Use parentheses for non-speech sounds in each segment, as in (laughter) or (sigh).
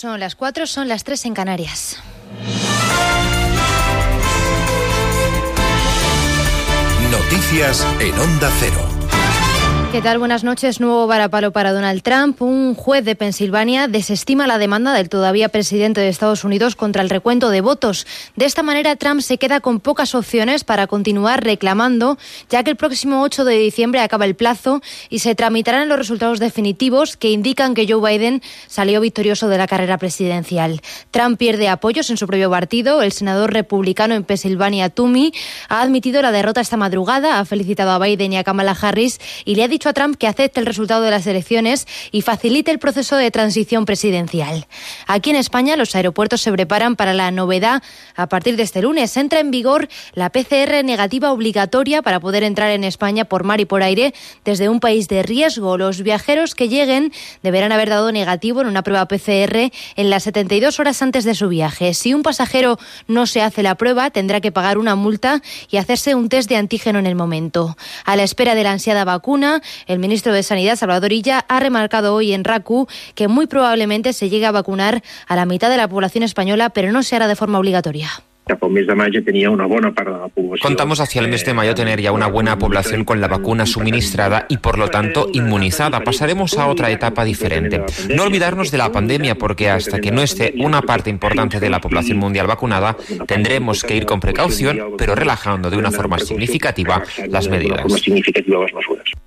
Son las 4, son las 3 en Canarias. Noticias en Onda Cero. ¿Qué tal? Buenas noches. Nuevo varapalo para Donald Trump. Un juez de Pensilvania desestima la demanda del todavía presidente de Estados Unidos contra el recuento de votos. De esta manera, Trump se queda con pocas opciones para continuar reclamando, ya que el próximo 8 de diciembre acaba el plazo y se tramitarán los resultados definitivos que indican que Joe Biden salió victorioso de la carrera presidencial. Trump pierde apoyos en su propio partido. El senador republicano en Pensilvania, Toomey, ha admitido la derrota esta madrugada, ha felicitado a Biden y a Kamala Harris y le ha dicho a Trump que acepte el resultado de las elecciones y facilite el proceso de transición presidencial. Aquí en España los aeropuertos se preparan para la novedad. A partir de este lunes entra en vigor la PCR negativa obligatoria para poder entrar en España por mar y por aire desde un país de riesgo. Los viajeros que lleguen deberán haber dado negativo en una prueba PCR en las 72 horas antes de su viaje. Si un pasajero no se hace la prueba, tendrá que pagar una multa y hacerse un test de antígeno en el momento. A la espera de la ansiada vacuna, el ministro de Sanidad, Salvador Illa, ha remarcado hoy en RACU que muy probablemente se llegue a vacunar a la mitad de la población española, pero no se hará de forma obligatoria. Contamos hacia el mes de mayo tener ya una buena población con la vacuna suministrada y por lo tanto inmunizada. Pasaremos a otra etapa diferente. No olvidarnos de la pandemia porque hasta que no esté una parte importante de la población mundial vacunada, tendremos que ir con precaución, pero relajando de una forma significativa las medidas.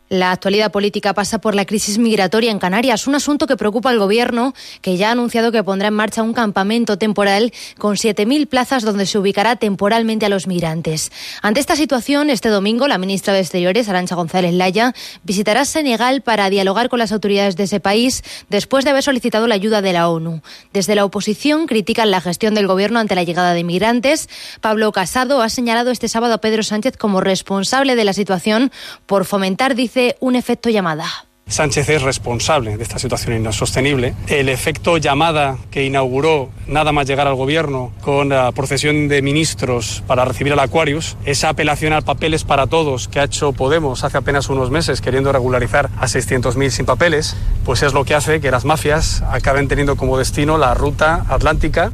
La actualidad política pasa por la crisis migratoria en Canarias, un asunto que preocupa al Gobierno, que ya ha anunciado que pondrá en marcha un campamento temporal con 7.000 plazas donde se ubicará temporalmente a los migrantes. Ante esta situación, este domingo la ministra de Exteriores, Arancha González Laya, visitará Senegal para dialogar con las autoridades de ese país después de haber solicitado la ayuda de la ONU. Desde la oposición critican la gestión del Gobierno ante la llegada de migrantes. Pablo Casado ha señalado este sábado a Pedro Sánchez como responsable de la situación por fomentar, dice, un efecto llamada. Sánchez es responsable de esta situación insostenible. El efecto llamada que inauguró nada más llegar al gobierno con la procesión de ministros para recibir al Aquarius, esa apelación al papeles para todos que ha hecho Podemos hace apenas unos meses queriendo regularizar a 600.000 sin papeles, pues es lo que hace que las mafias acaben teniendo como destino la ruta atlántica.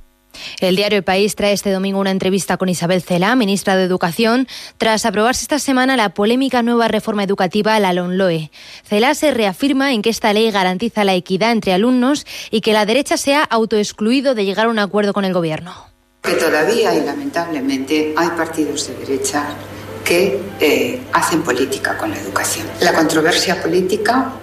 El diario El País trae este domingo una entrevista con Isabel Cela, ministra de Educación, tras aprobarse esta semana la polémica nueva reforma educativa, la LONLOE. Cela se reafirma en que esta ley garantiza la equidad entre alumnos y que la derecha se ha autoexcluido de llegar a un acuerdo con el Gobierno. Que todavía y lamentablemente hay partidos de derecha que eh, hacen política con la educación. La controversia política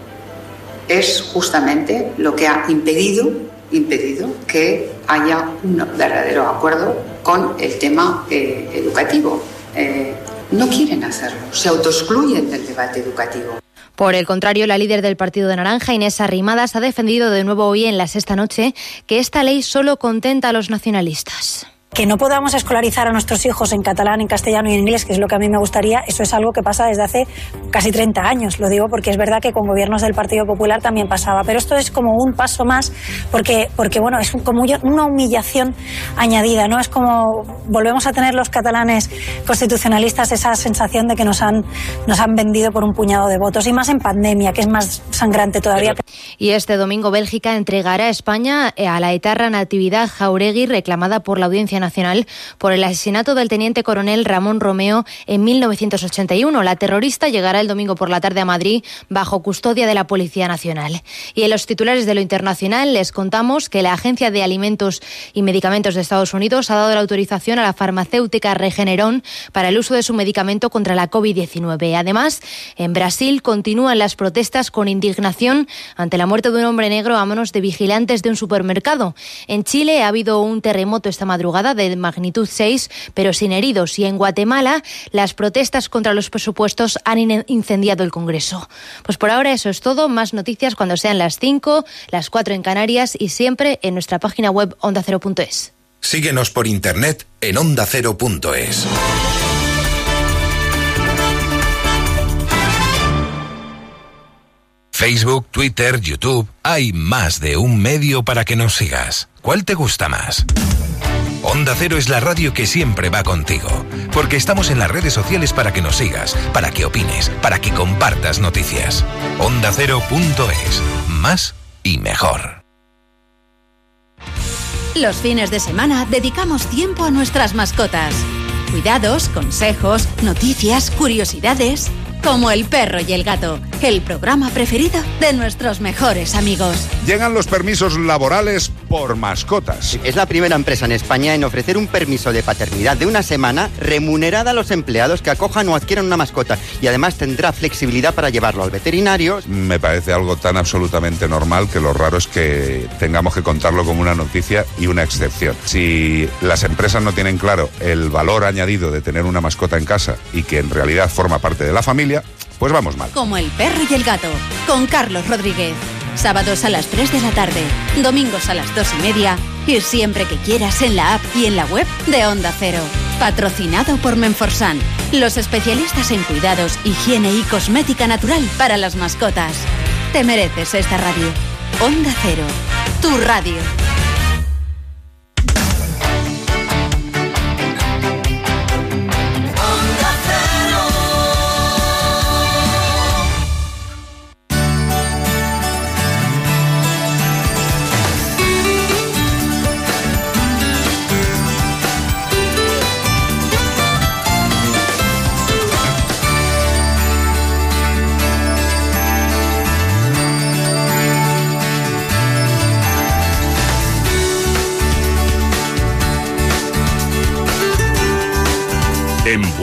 es justamente lo que ha impedido impedido que haya un verdadero acuerdo con el tema eh, educativo. Eh, no quieren hacerlo, se autoexcluyen del debate educativo. Por el contrario, la líder del Partido de Naranja, Inés Arrimadas, ha defendido de nuevo hoy en la sexta noche que esta ley solo contenta a los nacionalistas. Que no podamos escolarizar a nuestros hijos en catalán, en castellano y en inglés, que es lo que a mí me gustaría, eso es algo que pasa desde hace casi 30 años. Lo digo porque es verdad que con gobiernos del Partido Popular también pasaba. Pero esto es como un paso más, porque, porque bueno, es como una humillación añadida, ¿no? Es como volvemos a tener los catalanes constitucionalistas esa sensación de que nos han, nos han vendido por un puñado de votos. Y más en pandemia, que es más sangrante todavía. Y este domingo Bélgica entregará a España eh, a la etarra Natividad Jauregui, reclamada por la Audiencia Nacional Por el asesinato del teniente coronel Ramón Romeo en 1981. La terrorista llegará el domingo por la tarde a Madrid bajo custodia de la Policía Nacional. Y en los titulares de lo internacional les contamos que la Agencia de Alimentos y Medicamentos de Estados Unidos ha dado la autorización a la farmacéutica Regeneron para el uso de su medicamento contra la COVID-19. Además, en Brasil continúan las protestas con indignación ante la muerte de un hombre negro a manos de vigilantes de un supermercado. En Chile ha habido un terremoto esta madrugada de magnitud 6, pero sin heridos. Y en Guatemala, las protestas contra los presupuestos han incendiado el Congreso. Pues por ahora eso es todo. Más noticias cuando sean las 5, las 4 en Canarias y siempre en nuestra página web ondacero.es. Síguenos por internet en ondacero.es. Facebook, Twitter, YouTube, hay más de un medio para que nos sigas. ¿Cuál te gusta más? Onda Cero es la radio que siempre va contigo, porque estamos en las redes sociales para que nos sigas, para que opines, para que compartas noticias. Onda Cero.es, más y mejor. Los fines de semana dedicamos tiempo a nuestras mascotas. Cuidados, consejos, noticias, curiosidades como El perro y el gato, el programa preferido de nuestros mejores amigos. Llegan los permisos laborales por mascotas. Es la primera empresa en España en ofrecer un permiso de paternidad de una semana remunerada a los empleados que acojan o adquieran una mascota y además tendrá flexibilidad para llevarlo al veterinario. Me parece algo tan absolutamente normal que lo raro es que tengamos que contarlo como una noticia y una excepción. Si las empresas no tienen claro el valor añadido de tener una mascota en casa y que en realidad forma parte de la familia, pues vamos mal. Como el perro y el gato, con Carlos Rodríguez. Sábados a las 3 de la tarde, domingos a las 2 y media y siempre que quieras en la app y en la web de Onda Cero. Patrocinado por Menforsan, los especialistas en cuidados, higiene y cosmética natural para las mascotas. Te mereces esta radio. Onda Cero, tu radio.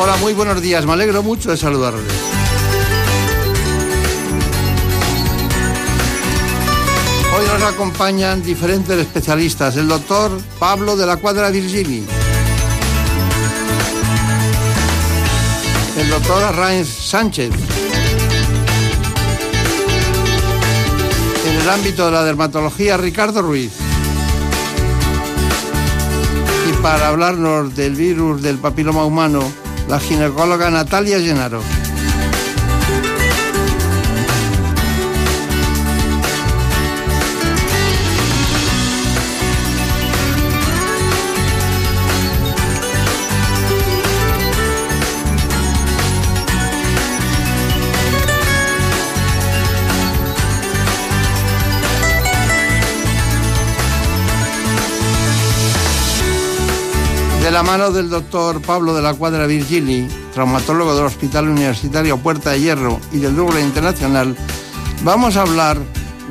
Hola, muy buenos días. Me alegro mucho de saludarles. Hoy nos acompañan diferentes especialistas. El doctor Pablo de la Cuadra Virgini. El doctor Arrainz Sánchez. En el ámbito de la dermatología, Ricardo Ruiz. Y para hablarnos del virus del papiloma humano, la ginecóloga Natalia Llenaro. La mano del doctor Pablo de la Cuadra Virgili, traumatólogo del Hospital Universitario Puerta de Hierro y del Louvre Internacional, vamos a hablar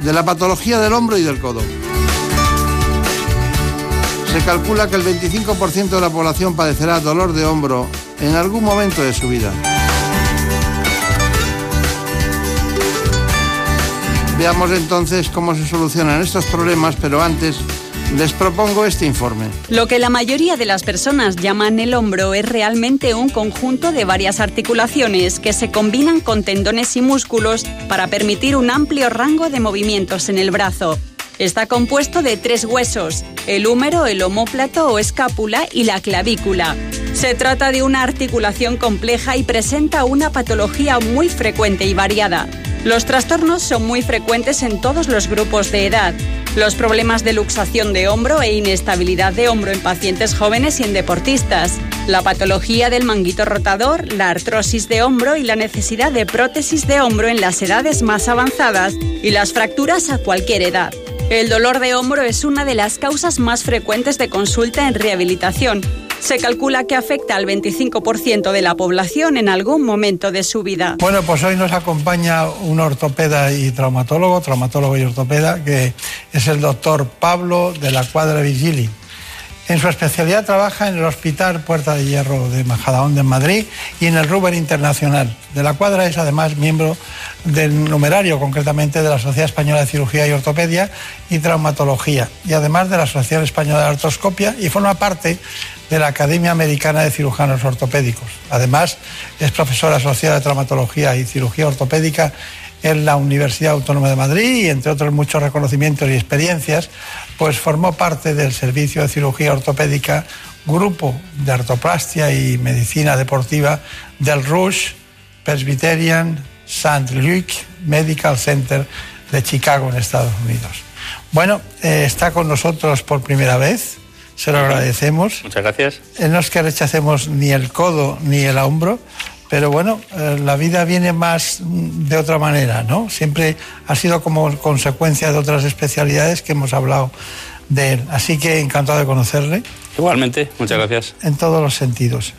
de la patología del hombro y del codo. Se calcula que el 25% de la población padecerá dolor de hombro en algún momento de su vida. Veamos entonces cómo se solucionan estos problemas, pero antes les propongo este informe. Lo que la mayoría de las personas llaman el hombro es realmente un conjunto de varias articulaciones que se combinan con tendones y músculos para permitir un amplio rango de movimientos en el brazo. Está compuesto de tres huesos, el húmero, el omóplato o escápula y la clavícula. Se trata de una articulación compleja y presenta una patología muy frecuente y variada. Los trastornos son muy frecuentes en todos los grupos de edad. Los problemas de luxación de hombro e inestabilidad de hombro en pacientes jóvenes y en deportistas. La patología del manguito rotador, la artrosis de hombro y la necesidad de prótesis de hombro en las edades más avanzadas y las fracturas a cualquier edad. El dolor de hombro es una de las causas más frecuentes de consulta en rehabilitación. Se calcula que afecta al 25% de la población en algún momento de su vida. Bueno, pues hoy nos acompaña un ortopeda y traumatólogo, traumatólogo y ortopeda, que es el doctor Pablo de la Cuadra Vigili. En su especialidad trabaja en el Hospital Puerta de Hierro de Majadahonda en Madrid y en el Ruber Internacional. De la Cuadra es además miembro del numerario, concretamente de la Sociedad Española de Cirugía y Ortopedia y Traumatología, y además de la Asociación Española de Artroscopia y forma parte de la Academia Americana de Cirujanos Ortopédicos. Además, es profesora asociada de Traumatología y Cirugía Ortopédica en la Universidad Autónoma de Madrid y entre otros muchos reconocimientos y experiencias, pues formó parte del Servicio de Cirugía Ortopédica, Grupo de Artoplastia y Medicina Deportiva del Rush Presbyterian St. Luke Medical Center de Chicago, en Estados Unidos. Bueno, eh, está con nosotros por primera vez, se lo agradecemos. Muchas gracias. Eh, no es que rechacemos ni el codo ni el hombro, pero bueno, eh, la vida viene más de otra manera, ¿no? Siempre ha sido como consecuencia de otras especialidades que hemos hablado de él. Así que encantado de conocerle. Igualmente, muchas gracias. En todos los sentidos.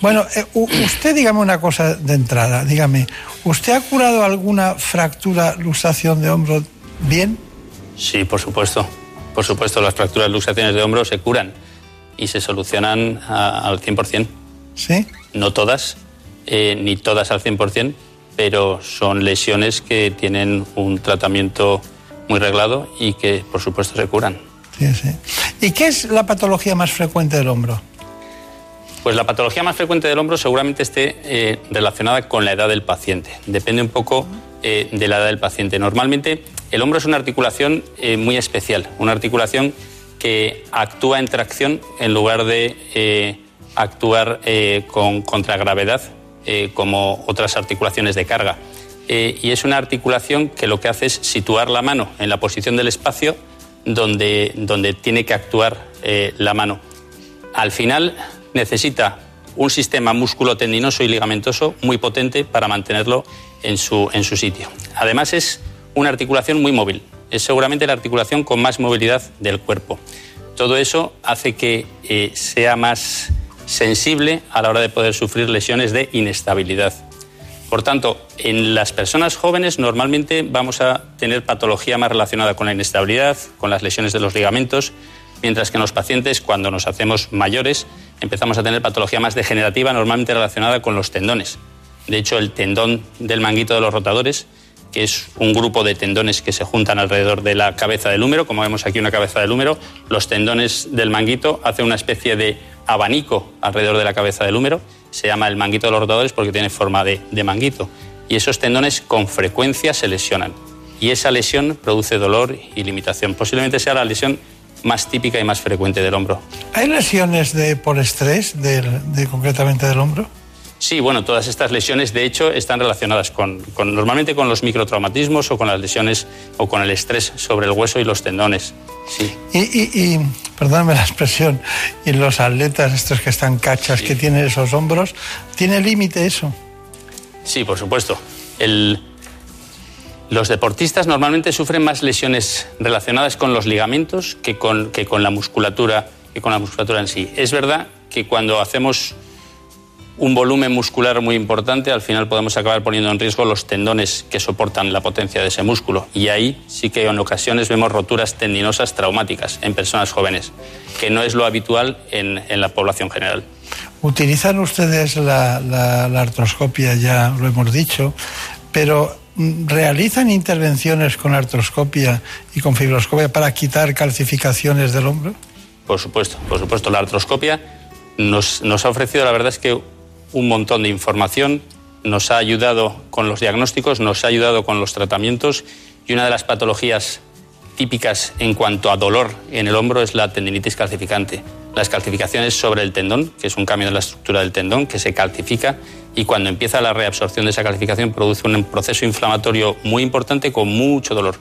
Bueno, eh, usted dígame una cosa de entrada, dígame, ¿usted ha curado alguna fractura, luxación de hombro bien? Sí, por supuesto. Por supuesto, las fracturas, luxaciones de hombro se curan y se solucionan al 100%. ¿Sí? No todas, eh, ni todas al 100%, pero son lesiones que tienen un tratamiento muy reglado y que, por supuesto, se curan. Sí, sí. ¿Y qué es la patología más frecuente del hombro? Pues la patología más frecuente del hombro seguramente esté eh, relacionada con la edad del paciente. Depende un poco eh, de la edad del paciente. Normalmente el hombro es una articulación muy especial, una articulación que actúa en tracción en lugar de actuar con contragravedad eh, como otras articulaciones de carga. Eh, y es una articulación que lo que hace es situar la mano en la posición del espacio donde, donde tiene que actuar eh, la mano. Al final necesita un sistema músculo-tendinoso y ligamentoso muy potente para mantenerlo en su, en su sitio. Además es una articulación muy móvil, es seguramente la articulación con más movilidad del cuerpo. Todo eso hace que sea más sensible a la hora de poder sufrir lesiones de inestabilidad. Por tanto, en las personas jóvenes normalmente vamos a tener patología más relacionada con la inestabilidad, con las lesiones de los ligamentos, mientras que en los pacientes, cuando nos hacemos mayores, empezamos a tener patología más degenerativa, normalmente relacionada con los tendones. De hecho, el tendón del manguito de los rotadores, que es un grupo de tendones que se juntan alrededor de la cabeza del húmero, como vemos aquí una cabeza del húmero, los tendones del manguito hacen una especie de abanico alrededor de la cabeza del húmero. Se llama el manguito de los rotadores porque tiene forma de, manguito. Y esos tendones con frecuencia se lesionan. Y esa lesión produce dolor y limitación. Posiblemente sea la lesión más típica y más frecuente del hombro. ¿Hay lesiones de, por estrés, de, concretamente del hombro? Sí, bueno, todas estas lesiones de hecho están relacionadas con, normalmente con los microtraumatismos o con las lesiones o con el estrés sobre el hueso y los tendones. Sí. Y, perdóname la expresión, y los atletas estos que están cachas, que tienen esos hombros, ¿tiene límite eso? Sí, por supuesto. El, los deportistas normalmente sufren más lesiones relacionadas con los ligamentos que con, que con la musculatura que con la musculatura en sí. Es verdad que cuando hacemos un volumen muscular muy importante, al final podemos acabar poniendo en riesgo los tendones que soportan la potencia de ese músculo. Y ahí sí que en ocasiones vemos roturas tendinosas traumáticas en personas jóvenes, que no es lo habitual en, la población general. Utilizan ustedes la, la artroscopia, ya lo hemos dicho, pero ¿realizan intervenciones con artroscopia y con fibroscopia para quitar calcificaciones del hombro? Por supuesto, por supuesto. La artroscopia nos, nos ha ofrecido, la verdad es que un montón de información, nos ha ayudado con los diagnósticos, nos ha ayudado con los tratamientos y una de las patologías típicas en cuanto a dolor en el hombro es la tendinitis calcificante. Las calcificaciones sobre el tendón, que es un cambio en la estructura del tendón, que se calcifica y cuando empieza la reabsorción de esa calcificación produce un proceso inflamatorio muy importante con mucho dolor.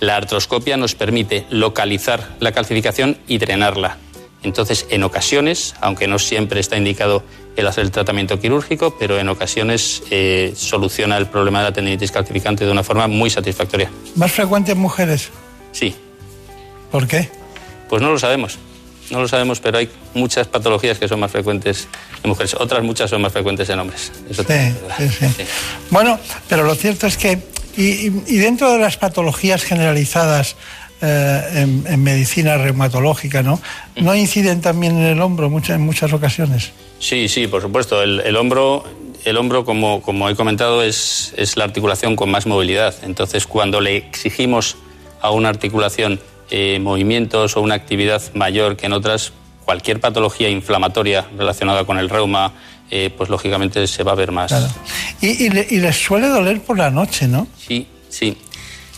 La artroscopia nos permite localizar la calcificación y drenarla. Entonces, en ocasiones, aunque no siempre está indicado el hacer el tratamiento quirúrgico, pero en ocasiones eh, soluciona el problema de la tendinitis calcificante de una forma muy satisfactoria. ¿Más frecuente en mujeres? Sí. ¿Por qué? Pues no lo sabemos. No lo sabemos, pero hay muchas patologías que son más frecuentes en mujeres. Otras muchas son más frecuentes en hombres. sí, sí, sí. Bueno, pero lo cierto es que, y, dentro de las patologías generalizadas eh, en, medicina reumatológica, ¿no? ¿No inciden también en el hombro muchas, en muchas ocasiones? Sí, sí, por supuesto. El, hombro, el hombro como, como he comentado, es, es, la articulación con más movilidad. Entonces, cuando le exigimos a una articulación eh, movimientos o una actividad mayor que en otras, cualquier patología inflamatoria relacionada con el reuma, eh, pues lógicamente se va a ver más. Y, les suele doler por la noche, ¿no? Sí, sí,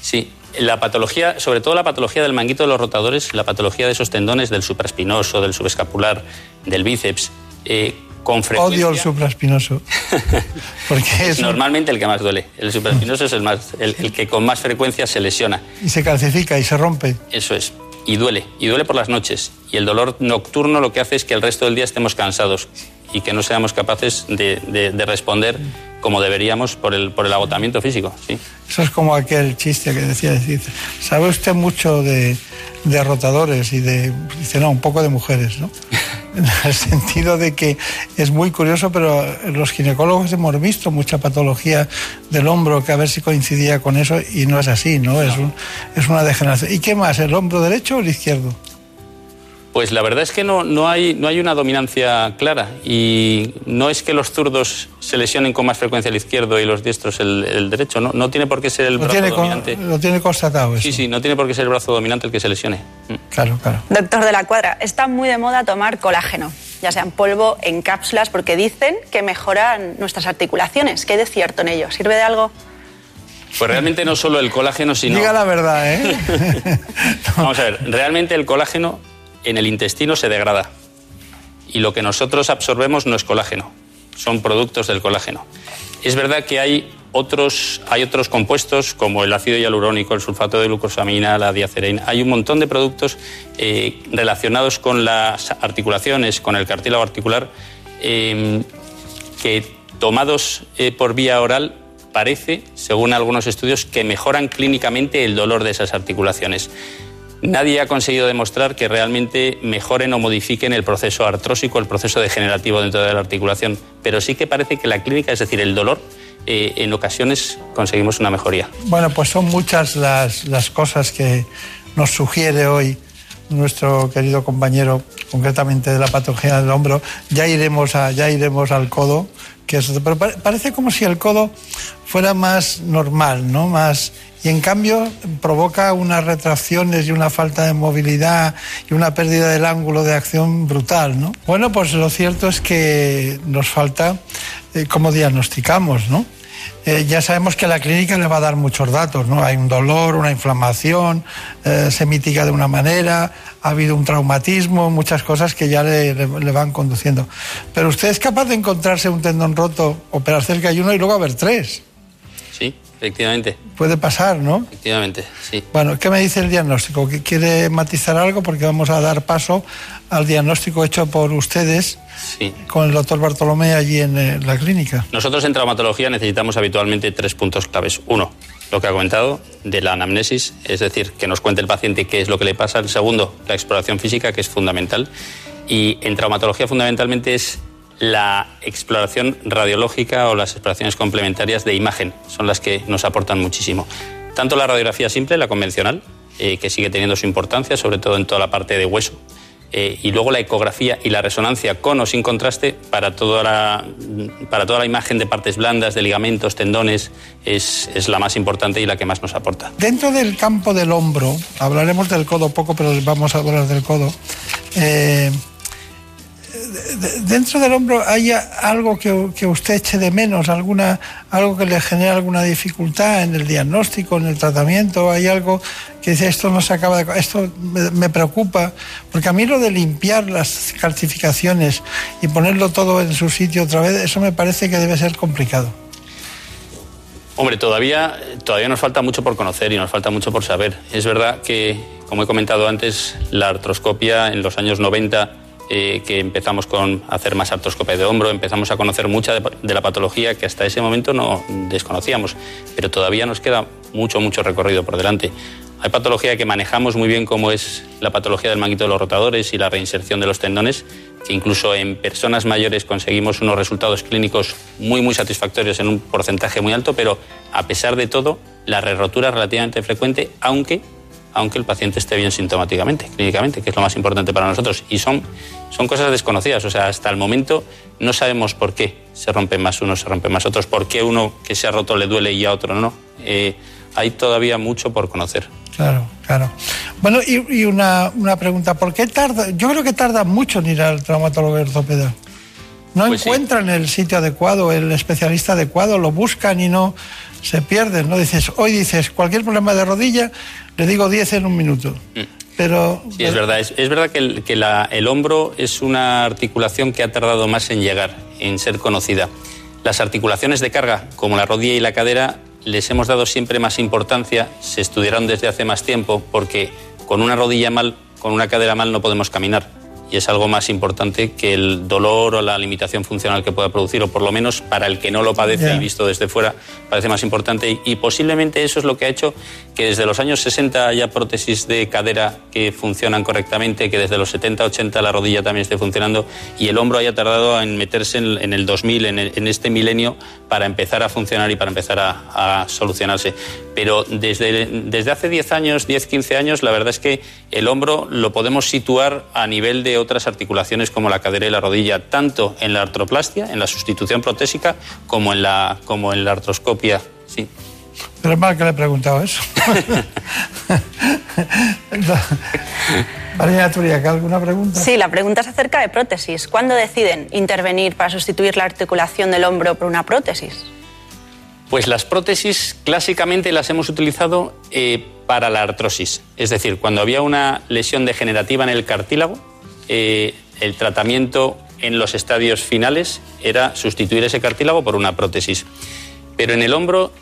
sí. La patología, sobre todo la patología del manguito de los rotadores, la patología de esos tendones del supraespinoso, del subescapular, del bíceps, eh, con frecuencia... Odio el supraespinoso. (laughs) porque es normalmente el que más duele. El supraespinoso es el, más, el que con más frecuencia se lesiona. Y se calcifica y se rompe. Eso es y duele, y duele por las noches. Y el dolor nocturno lo que hace es que el resto del día estemos cansados y que no seamos capaces de, responder como deberíamos por el, por el agotamiento físico. ¿sí? Eso es como aquel chiste que decía, decir, sabe usted mucho de, de rotadores y de, dice, no, un poco de mujeres, ¿no? (laughs) (laughs) en el sentido de que es muy curioso, pero los ginecólogos hemos visto mucha patología del hombro que a ver si coincidía con eso y no es así, ¿no? Es, un, es una degeneración. ¿Y qué más, el hombro derecho o el izquierdo? Pues la verdad es que no, no, hay, no hay una dominancia clara y no es que los zurdos se lesionen con más frecuencia el izquierdo y los diestros el, derecho. No, no tiene por qué ser el brazo dominante. lo tiene constatado eso. Sí, sí, no tiene por qué ser el brazo dominante el que se lesione. Mm. Claro, claro. Doctor de la Cuadra, está muy de moda tomar colágeno, ya sea en polvo, en cápsulas, porque dicen que mejoran nuestras articulaciones. ¿Qué hay de cierto en ello? ¿Sirve de algo? Pues realmente no solo el colágeno, sino... Diga la verdad, ¿eh? (laughs) Vamos a ver, realmente el colágeno en el intestino se degrada. Y lo que nosotros absorbemos no es colágeno, son productos del colágeno. Es verdad que hay otros, hay otros compuestos como el ácido hialurónico, el sulfato de glucosamina, la diacerina. Hay un montón de productos eh, relacionados con las articulaciones, con el cartílago articular, em, que tomados eh, por vía oral parece, según algunos estudios, que mejoran clínicamente el dolor de esas articulaciones. Nadie ha conseguido demostrar que realmente mejoren o modifiquen el proceso artrósico, el proceso degenerativo dentro de la articulación, pero sí que parece que la clínica, es decir, el dolor, eh, en ocasiones conseguimos una mejoría. Bueno, pues son muchas las, las cosas que nos sugiere hoy nuestro querido compañero, concretamente de la patología del hombro. Ya iremos, a, ya iremos al codo, que pero parece como si el codo fuera más normal, ¿no? Más y en cambio provoca unas retracciones y una falta de movilidad y una pérdida del ángulo de acción brutal, ¿no? Bueno, pues lo cierto es que nos falta eh, cómo diagnosticamos, ¿no? Eh, ya sabemos que la clínica le va a dar muchos datos, ¿no? Hay un dolor, una inflamación, eh, se mitiga de una manera, ha habido un traumatismo, muchas cosas que ya le, le, van conduciendo. Pero usted es capaz de encontrarse un tendón roto, operar cerca de uno y luego haber tres. Sí, efectivamente. Puede pasar, ¿no? Efectivamente, sí. Bueno, ¿qué me dice el diagnóstico? ¿Quiere matizar algo? Porque vamos a dar paso al diagnóstico hecho por ustedes con el doctor Bartolomé allí en eh, la clínica. Nosotros en traumatología necesitamos habitualmente tres puntos claves. Uno, lo que ha comentado de la anamnesis, es decir, que nos cuente el paciente qué es lo que le pasa. El segundo, la exploración física, que es fundamental. Y en traumatología fundamentalmente es la exploración radiológica o las exploraciones complementarias de imagen son las que nos aportan muchísimo. Tanto la radiografía simple, la convencional, eh, que sigue teniendo su importancia, sobre todo en toda la parte de hueso, eh, y luego la ecografía y la resonancia con o sin contraste para toda la, para toda la imagen de partes blandas, de ligamentos, tendones, es, es, la más importante y la que más nos aporta. Dentro del campo del hombro, hablaremos del codo poco, pero vamos a hablar del codo. Eh, dentro del hombro hay algo que, que, usted eche de menos, alguna, algo que le genera alguna dificultad en el diagnóstico, en el tratamiento, hay algo que dice esto no se acaba de, esto me, preocupa, porque a mí lo de limpiar las calcificaciones y ponerlo todo en su sitio otra vez, eso me parece que debe ser complicado. Hombre, todavía, todavía nos falta mucho por conocer y nos falta mucho por saber. Es verdad que, como he comentado antes, la artroscopia en los años 90 eh, que empezamos con hacer más artroscopia de hombro, empezamos a conocer mucha de, la patología que hasta ese momento no desconocíamos, pero todavía nos queda mucho, mucho recorrido por delante. Hay patología que manejamos muy bien como es la patología del manguito de los rotadores y la reinserción de los tendones, que incluso en personas mayores conseguimos unos resultados clínicos muy, muy satisfactorios en un porcentaje muy alto, pero a pesar de todo, la re-rotura es relativamente frecuente, aunque aunque el paciente esté bien sintomáticamente, clínicamente, que es lo más importante para nosotros. Y son, son cosas desconocidas, o sea, hasta el momento no sabemos por qué se rompen más unos, se rompen más otros, por qué uno que se ha roto le duele y a otro no. Eh, hay todavía mucho por conocer. Claro, claro. Bueno, y, una, una, pregunta, ¿por qué tarda? Yo creo que tarda mucho en ir al traumatólogo ortopeda. No pues encuentran el sitio adecuado, el especialista adecuado, lo buscan y no se pierden, ¿no? Dices, hoy dices, cualquier problema de rodilla, le digo 10 en un minuto. Mm. Pero... Sí, es verdad. Es, verdad que, el, que el hombro es una articulación que ha tardado más en llegar, en ser conocida. Las articulaciones de carga, como la rodilla y la cadera, les hemos dado siempre más importancia, se estudiaron desde hace más tiempo, porque con una rodilla mal, con una cadera mal no podemos caminar y es algo más importante que el dolor o la limitación funcional que pueda producir, o por lo menos para el que no lo padece y visto desde fuera, parece más importante. Y, posiblemente eso es lo que ha hecho que desde los años 60 haya prótesis de cadera que funcionan correctamente, que desde los 70, 80 la rodilla también esté funcionando y el hombro haya tardado en meterse en, el 2000, en, este milenio, para empezar a funcionar y para empezar a, a solucionarse. Pero desde, desde hace 10 años, 10, 15 años, la verdad es que el hombro lo podemos situar a nivel de otras articulaciones como la cadera y la rodilla, tanto en la artroplastia, en la sustitución protésica, como en la, como en la artroscopia. Sí. Pero es mal que le he preguntado eso. (laughs) María Turiaca, ¿alguna pregunta? Sí, la pregunta es acerca de prótesis. ¿Cuándo deciden intervenir para sustituir la articulación del hombro por una prótesis? Pues las prótesis clásicamente las hemos utilizado eh, para la artrosis. Es decir, cuando había una lesión degenerativa en el cartílago, eh, el tratamiento en los estadios finales era sustituir ese cartílago por una prótesis. Pero en el hombro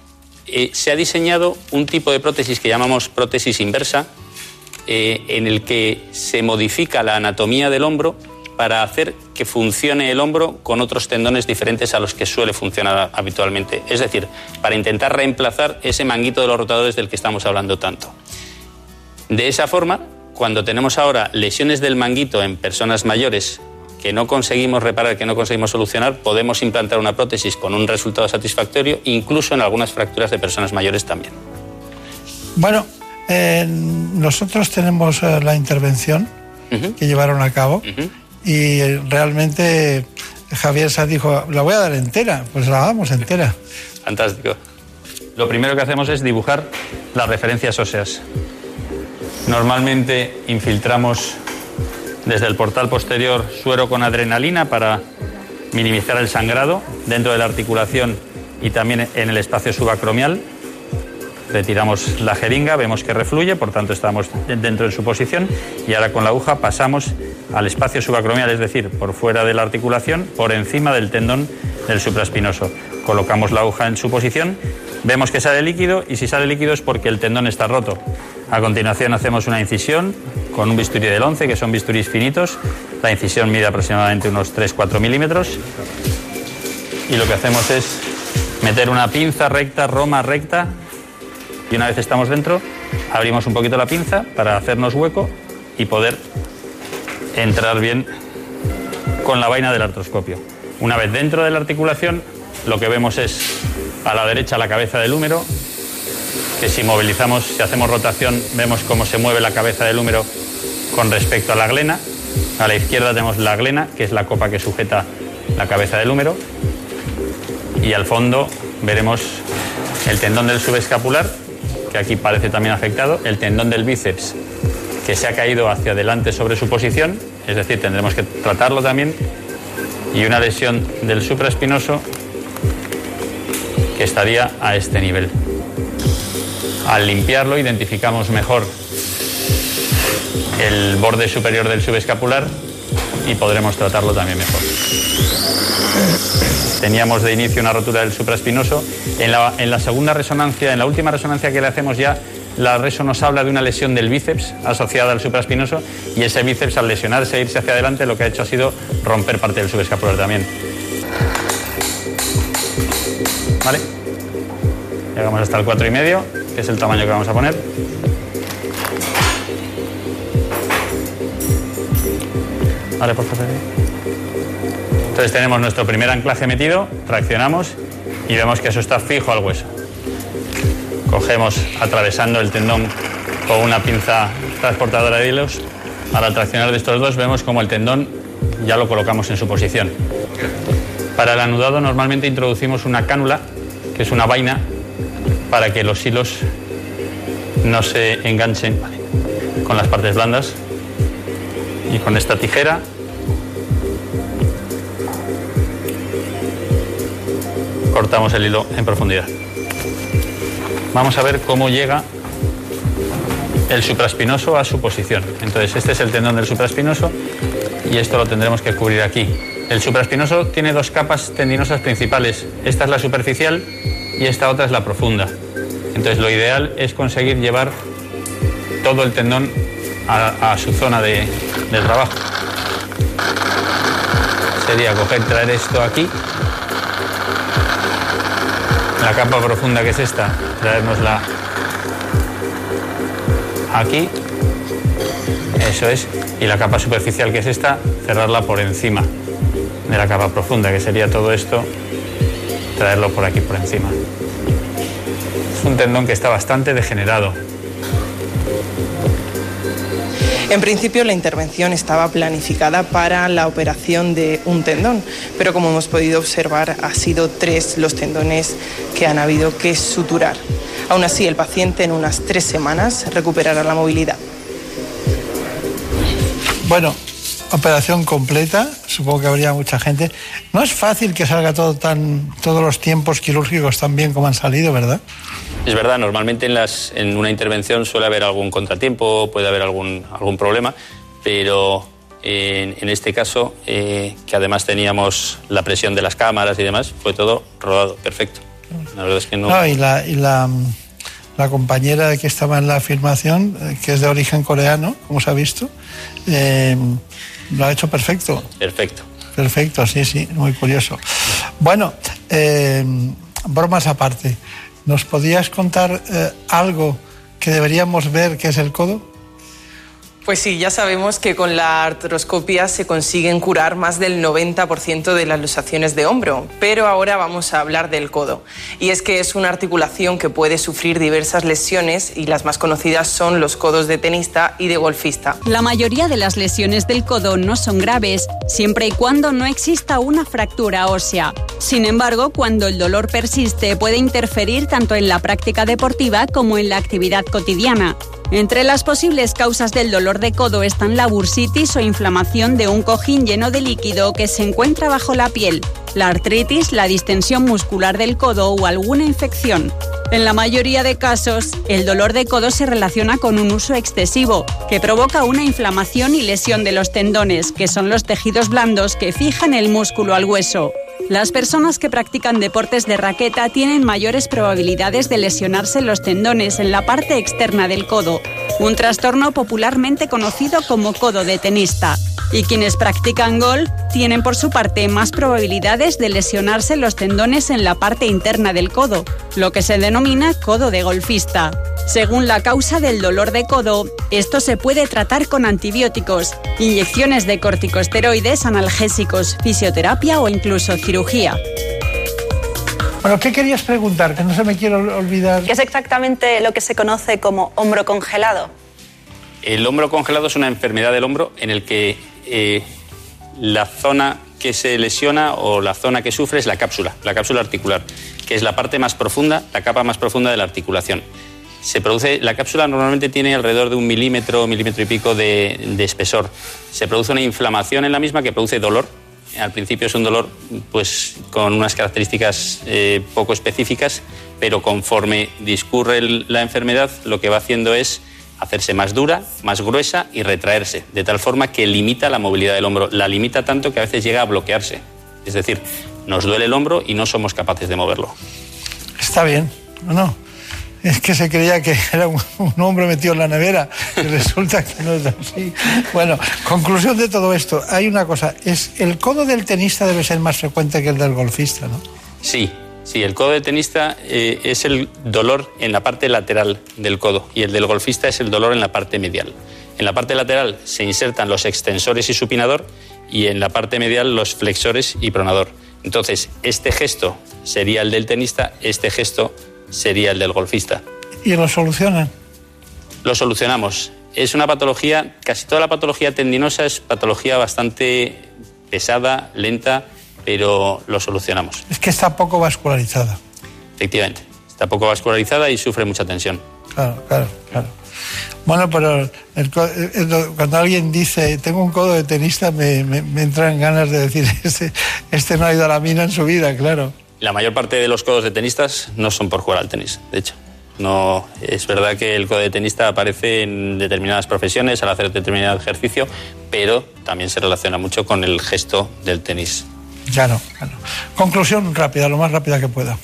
eh, se ha diseñado un tipo de prótesis que llamamos prótesis inversa, eh, en el que se modifica la anatomía del hombro para hacer que funcione el hombro con otros tendones diferentes a los que suele funcionar habitualmente. Es decir, para intentar reemplazar ese manguito de los rotadores del que estamos hablando tanto. De esa forma, cuando tenemos ahora lesiones del manguito en personas mayores que no conseguimos reparar, que no conseguimos solucionar, podemos implantar una prótesis con un resultado satisfactorio, incluso en algunas fracturas de personas mayores también. Bueno, nosotros tenemos eh, la intervención que llevaron a cabo y realmente Javier Sá dijo, la voy a dar entera, pues la damos entera. Fantástico. Lo primero que hacemos es dibujar las referencias óseas. Normalmente infiltramos desde el portal posterior suero con adrenalina para minimizar el sangrado dentro de la articulación y también en el espacio subacromial. Retiramos la jeringa, vemos que refluye, por tanto estamos dentro de su posición y ahora con la aguja pasamos al espacio subacromial, es decir, por fuera de la articulación, por encima del tendón del supraespinoso. Colocamos la aguja en su posición, vemos que sale líquido y si sale líquido es porque el tendón está roto. A continuación hacemos una incisión con un bisturí del 11, que son bisturís finitos. La incisión mide aproximadamente unos 3-4 milímetros. Y lo que hacemos es meter una pinza recta, roma recta. Y una vez estamos dentro, abrimos un poquito la pinza para hacernos hueco y poder entrar bien con la vaina del artroscopio. Una vez dentro de la articulación, lo que vemos es a la derecha la cabeza del húmero, si movilizamos, si hacemos rotación, vemos cómo se mueve la cabeza del húmero con respecto a la glena. A la izquierda tenemos la glena, que es la copa que sujeta la cabeza del húmero. Y al fondo veremos el tendón del subescapular, que aquí parece también afectado, el tendón del bíceps, que se ha caído hacia adelante sobre su posición, es decir, tendremos que tratarlo también, y una lesión del supraespinoso que estaría a este nivel. Al limpiarlo identificamos mejor el borde superior del subescapular y podremos tratarlo también mejor. Teníamos de inicio una rotura del supraespinoso. En la, segunda resonancia, en la última resonancia que le hacemos ya, la reso nos habla de una lesión del bíceps asociada al supraespinoso y ese bíceps al lesionarse e irse hacia adelante lo que ha hecho ha sido romper parte del subescapular también. ¿Vale? Llegamos hasta el 4,5 y medio, que es el tamaño que vamos a poner. Vale, por favor. Entonces tenemos nuestro primer anclaje metido, traccionamos y vemos que eso está fijo al hueso. Cogemos atravesando el tendón con una pinza transportadora de hilos. Al traccionar de estos dos vemos como el tendón ya lo colocamos en su posición. Para el anudado normalmente introducimos una cánula, que es una vaina para que los hilos no se enganchen con las partes blandas. Y con esta tijera cortamos el hilo en profundidad. Vamos a ver cómo llega el supraespinoso a su posición. Entonces, este es el tendón del supraespinoso y esto lo tendremos que cubrir aquí. El supraespinoso tiene dos capas tendinosas principales. Esta es la superficial y esta otra es la profunda. Entonces, lo ideal es conseguir llevar todo el tendón a, su zona de, trabajo. Sería coger, traer esto aquí la capa profunda que es esta, traernosla aquí, eso es, y la capa superficial que es esta, cerrarla por encima de la capa profunda, que sería todo esto, traerlo por aquí por encima. Un tendón que está bastante degenerado, en principio la intervención estaba planificada para la operación de un tendón, pero como hemos podido observar ha sido tres los tendones que han habido que suturar. Aún así, el paciente en unas tres semanas recuperará la movilidad. Bueno, operación completa, supongo que habría mucha gente. No es fácil que salga todo tan, todos los tiempos quirúrgicos tan bien como han salido, ¿verdad? Es verdad, normalmente en, las, en una intervención suele haber algún contratiempo, puede haber algún, algún problema, pero en, en este caso, eh, que además teníamos la presión de las cámaras y demás, fue todo rodado, perfecto. La verdad es que no. no y la, y la, la, compañera que estaba en la afirmación, eh, que es de origen coreano, como se ha visto, eh, lo ha hecho perfecto. Perfecto. Perfecto, sí, sí, muy curioso. Bueno, eh, bromas aparte. ¿Nos podías contar eh, algo que deberíamos ver que es el codo? Pues sí, ya sabemos que con la artroscopia se consiguen curar más del 90% de las luxaciones de hombro, pero ahora vamos a hablar del codo. Y es que es una articulación que puede sufrir diversas lesiones y las más conocidas son los codos de tenista y de golfista. La mayoría de las lesiones del codo no son graves, siempre y cuando no exista una fractura ósea. Sin embargo, cuando el dolor persiste puede interferir tanto en la práctica deportiva como en la actividad cotidiana. Entre las posibles causas del dolor de codo están la bursitis o inflamación de un cojín lleno de líquido que se encuentra bajo la piel, la artritis, la distensión muscular del codo o alguna infección. En la mayoría de casos, el dolor de codo se relaciona con un uso excesivo, que provoca una inflamación y lesión de los tendones, que son los tejidos blandos que fijan el músculo al hueso. Las personas que practican deportes de raqueta tienen mayores probabilidades de lesionarse los tendones en la parte externa del codo, un trastorno popularmente conocido como codo de tenista. Y quienes practican golf tienen por su parte más probabilidades de lesionarse los tendones en la parte interna del codo, lo que se denomina codo de golfista. Según la causa del dolor de codo, esto se puede tratar con antibióticos, inyecciones de corticosteroides, analgésicos, fisioterapia o incluso cirugía. Bueno, ¿qué querías preguntar? Que no se me quiero olvidar. ¿Qué es exactamente lo que se conoce como hombro congelado? El hombro congelado es una enfermedad del hombro en el que eh, la zona que se lesiona o la zona que sufre es la cápsula, la cápsula articular, que es la parte más profunda, la capa más profunda de la articulación se produce, la cápsula normalmente tiene alrededor de un milímetro, milímetro y pico de, espesor. Se produce una inflamación en la misma que produce dolor. Al principio es un dolor pues, con unas características eh, poco específicas, pero conforme discurre la enfermedad, lo que va haciendo es hacerse más dura, más gruesa y retraerse, de tal forma que limita la movilidad del hombro. La limita tanto que a veces llega a bloquearse. Es decir, nos duele el hombro y no somos capaces de moverlo. Está bien, ¿no? Es que se creía que (laughs) era un, hombre metido en la nevera y resulta que no es así. Bueno, conclusión de todo esto, hay una cosa, es el codo del tenista debe ser más frecuente que el del golfista, ¿no? Sí, sí, el codo del tenista eh, es el dolor en la parte lateral del codo y el del golfista es el dolor en la parte medial. En la parte lateral se insertan los extensores y supinador y en la parte medial los flexores y pronador. Entonces, este gesto sería el del tenista, este gesto sería el del golfista. ¿Y lo solucionan? Lo solucionamos. Es una patología, casi toda la patología tendinosa es patología bastante pesada, lenta, pero lo solucionamos. Es que está poco vascularizada. Efectivamente, está poco vascularizada y sufre mucha tensión. claro, claro, claro. Bueno, pero cuando alguien dice, tengo un codo de tenista, me, me, entran ganas de decir, (laughs) este, este no ha ido a la mina en su vida, claro. La mayor parte de los codos de tenistas no son por jugar al tenis, de hecho. No, es verdad que el codo de tenista aparece en determinadas profesiones al hacer determinado ejercicio, pero también se relaciona mucho con el gesto del tenis. Claro, claro. Conclusión rápida, lo más rápida que pueda.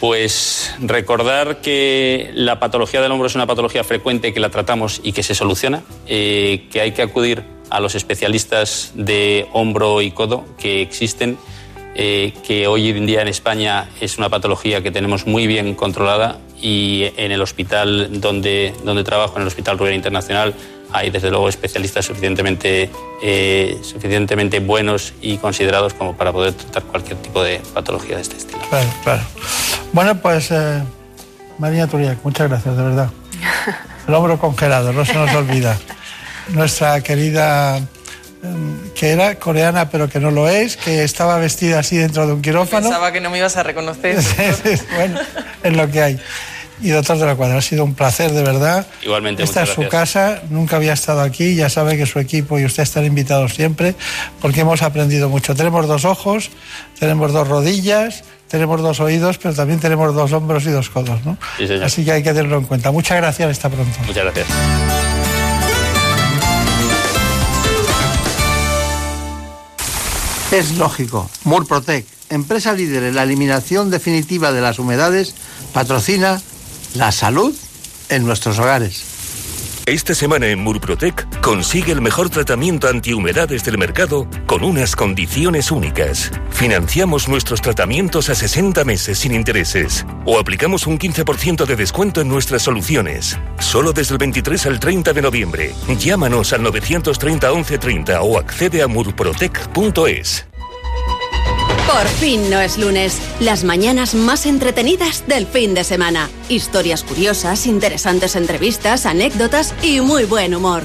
Pues recordar que la patología del hombro es una patología frecuente que la tratamos y que se soluciona, eh, que hay que acudir a los especialistas de hombro y codo que existen, eh, que hoy en día en España es una patología que tenemos muy bien controlada y en el hospital donde, donde trabajo, en el Hospital Rural Internacional, hay desde luego especialistas suficientemente, eh, suficientemente buenos y considerados como para poder tratar cualquier tipo de patología de este estilo. Claro, claro. Bueno, pues eh, María Turiac, muchas gracias, de verdad. (laughs) El hombro congelado, no se nos olvida. (laughs) Nuestra querida que era coreana pero que no lo es, que estaba vestida así dentro de un quirófano. Pensaba que no me ibas a reconocer. (laughs) bueno, es lo que hay y doctor de la Cuadra. Ha sido un placer, de verdad. Igualmente. Esta es su casa, nunca había estado aquí, ya sabe que su equipo y usted están invitados siempre, porque hemos aprendido mucho. Tenemos dos ojos, tenemos dos rodillas, tenemos dos oídos, pero también tenemos dos hombros y dos codos, ¿no? Así que hay que tenerlo en cuenta. Muchas gracias, hasta pronto. Muchas gracias. Es lógico. Murprotec, empresa líder en la eliminación definitiva de las humedades, patrocina la salud en nuestros hogares. Esta semana en Murprotec consigue el mejor tratamiento antihumedades del mercado con unas condiciones únicas. Financiamos nuestros tratamientos a 60 meses sin intereses o aplicamos un 15% de descuento en nuestras soluciones. Solo desde el 23 al 30 de noviembre. Llámanos al 930 1130 o accede a murprotec.es. Por fin no es lunes. Las mañanas más entretenidas del fin de semana. Historias curiosas, interesantes entrevistas, anécdotas y muy buen humor.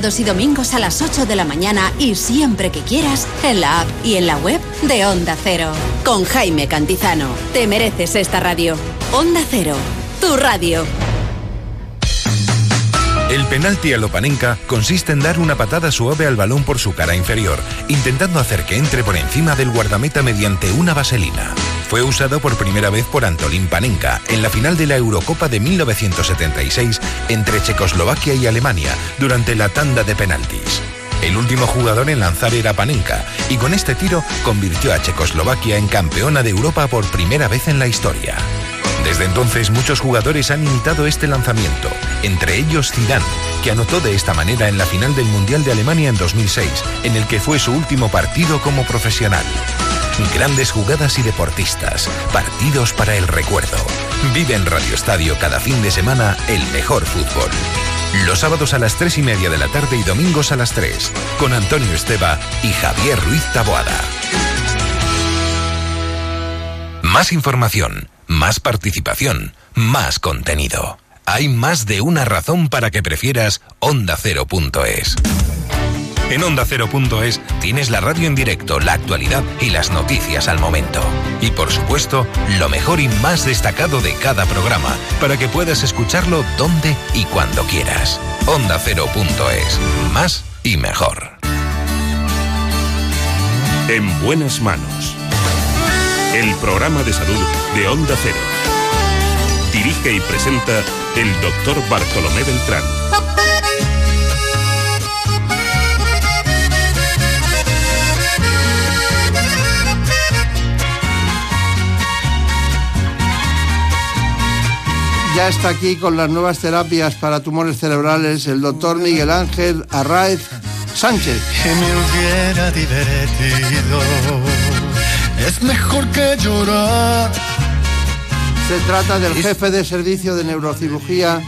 y domingos a las 8 de la mañana y siempre que quieras en la app y en la web de Onda Cero. Con Jaime Cantizano. Te mereces esta radio. Onda Cero, tu radio. El penalti a Lopanenka consiste en dar una patada suave al balón por su cara inferior, intentando hacer que entre por encima del guardameta mediante una vaselina. Fue usado por primera vez por Antolín Panenka en la final de la Eurocopa de 1976 entre Checoslovaquia y Alemania durante la tanda de penaltis. El último jugador en lanzar era Panenka y con este tiro convirtió a Checoslovaquia en campeona de Europa por primera vez en la historia. Desde entonces muchos jugadores han imitado este lanzamiento, entre ellos Zidane, que anotó de esta manera en la final del Mundial de Alemania en 2006, en el que fue su último partido como profesional. Grandes jugadas y deportistas, partidos para el recuerdo. Vive en Radio Estadio cada fin de semana el mejor fútbol. Los sábados a las 3 y media de la tarde y domingos a las 3, con Antonio Esteba y Javier Ruiz Taboada. Más información más participación, más contenido. Hay más de una razón para que prefieras Onda Cero.es. En Onda Cero.es tienes la radio en directo, la actualidad y las noticias al momento. Y por supuesto, lo mejor y más destacado de cada programa, para que puedas escucharlo donde y cuando quieras. Onda Cero.es. Más y mejor. En buenas manos el programa de salud de Onda Cero. Dirige y presenta el doctor Bartolomé Beltrán. Ya está aquí con las nuevas terapias para tumores cerebrales el doctor Miguel Ángel Arraez Sánchez. Que me hubiera divertido es mejor que llorar. Se trata del jefe de servicio de neurocirugía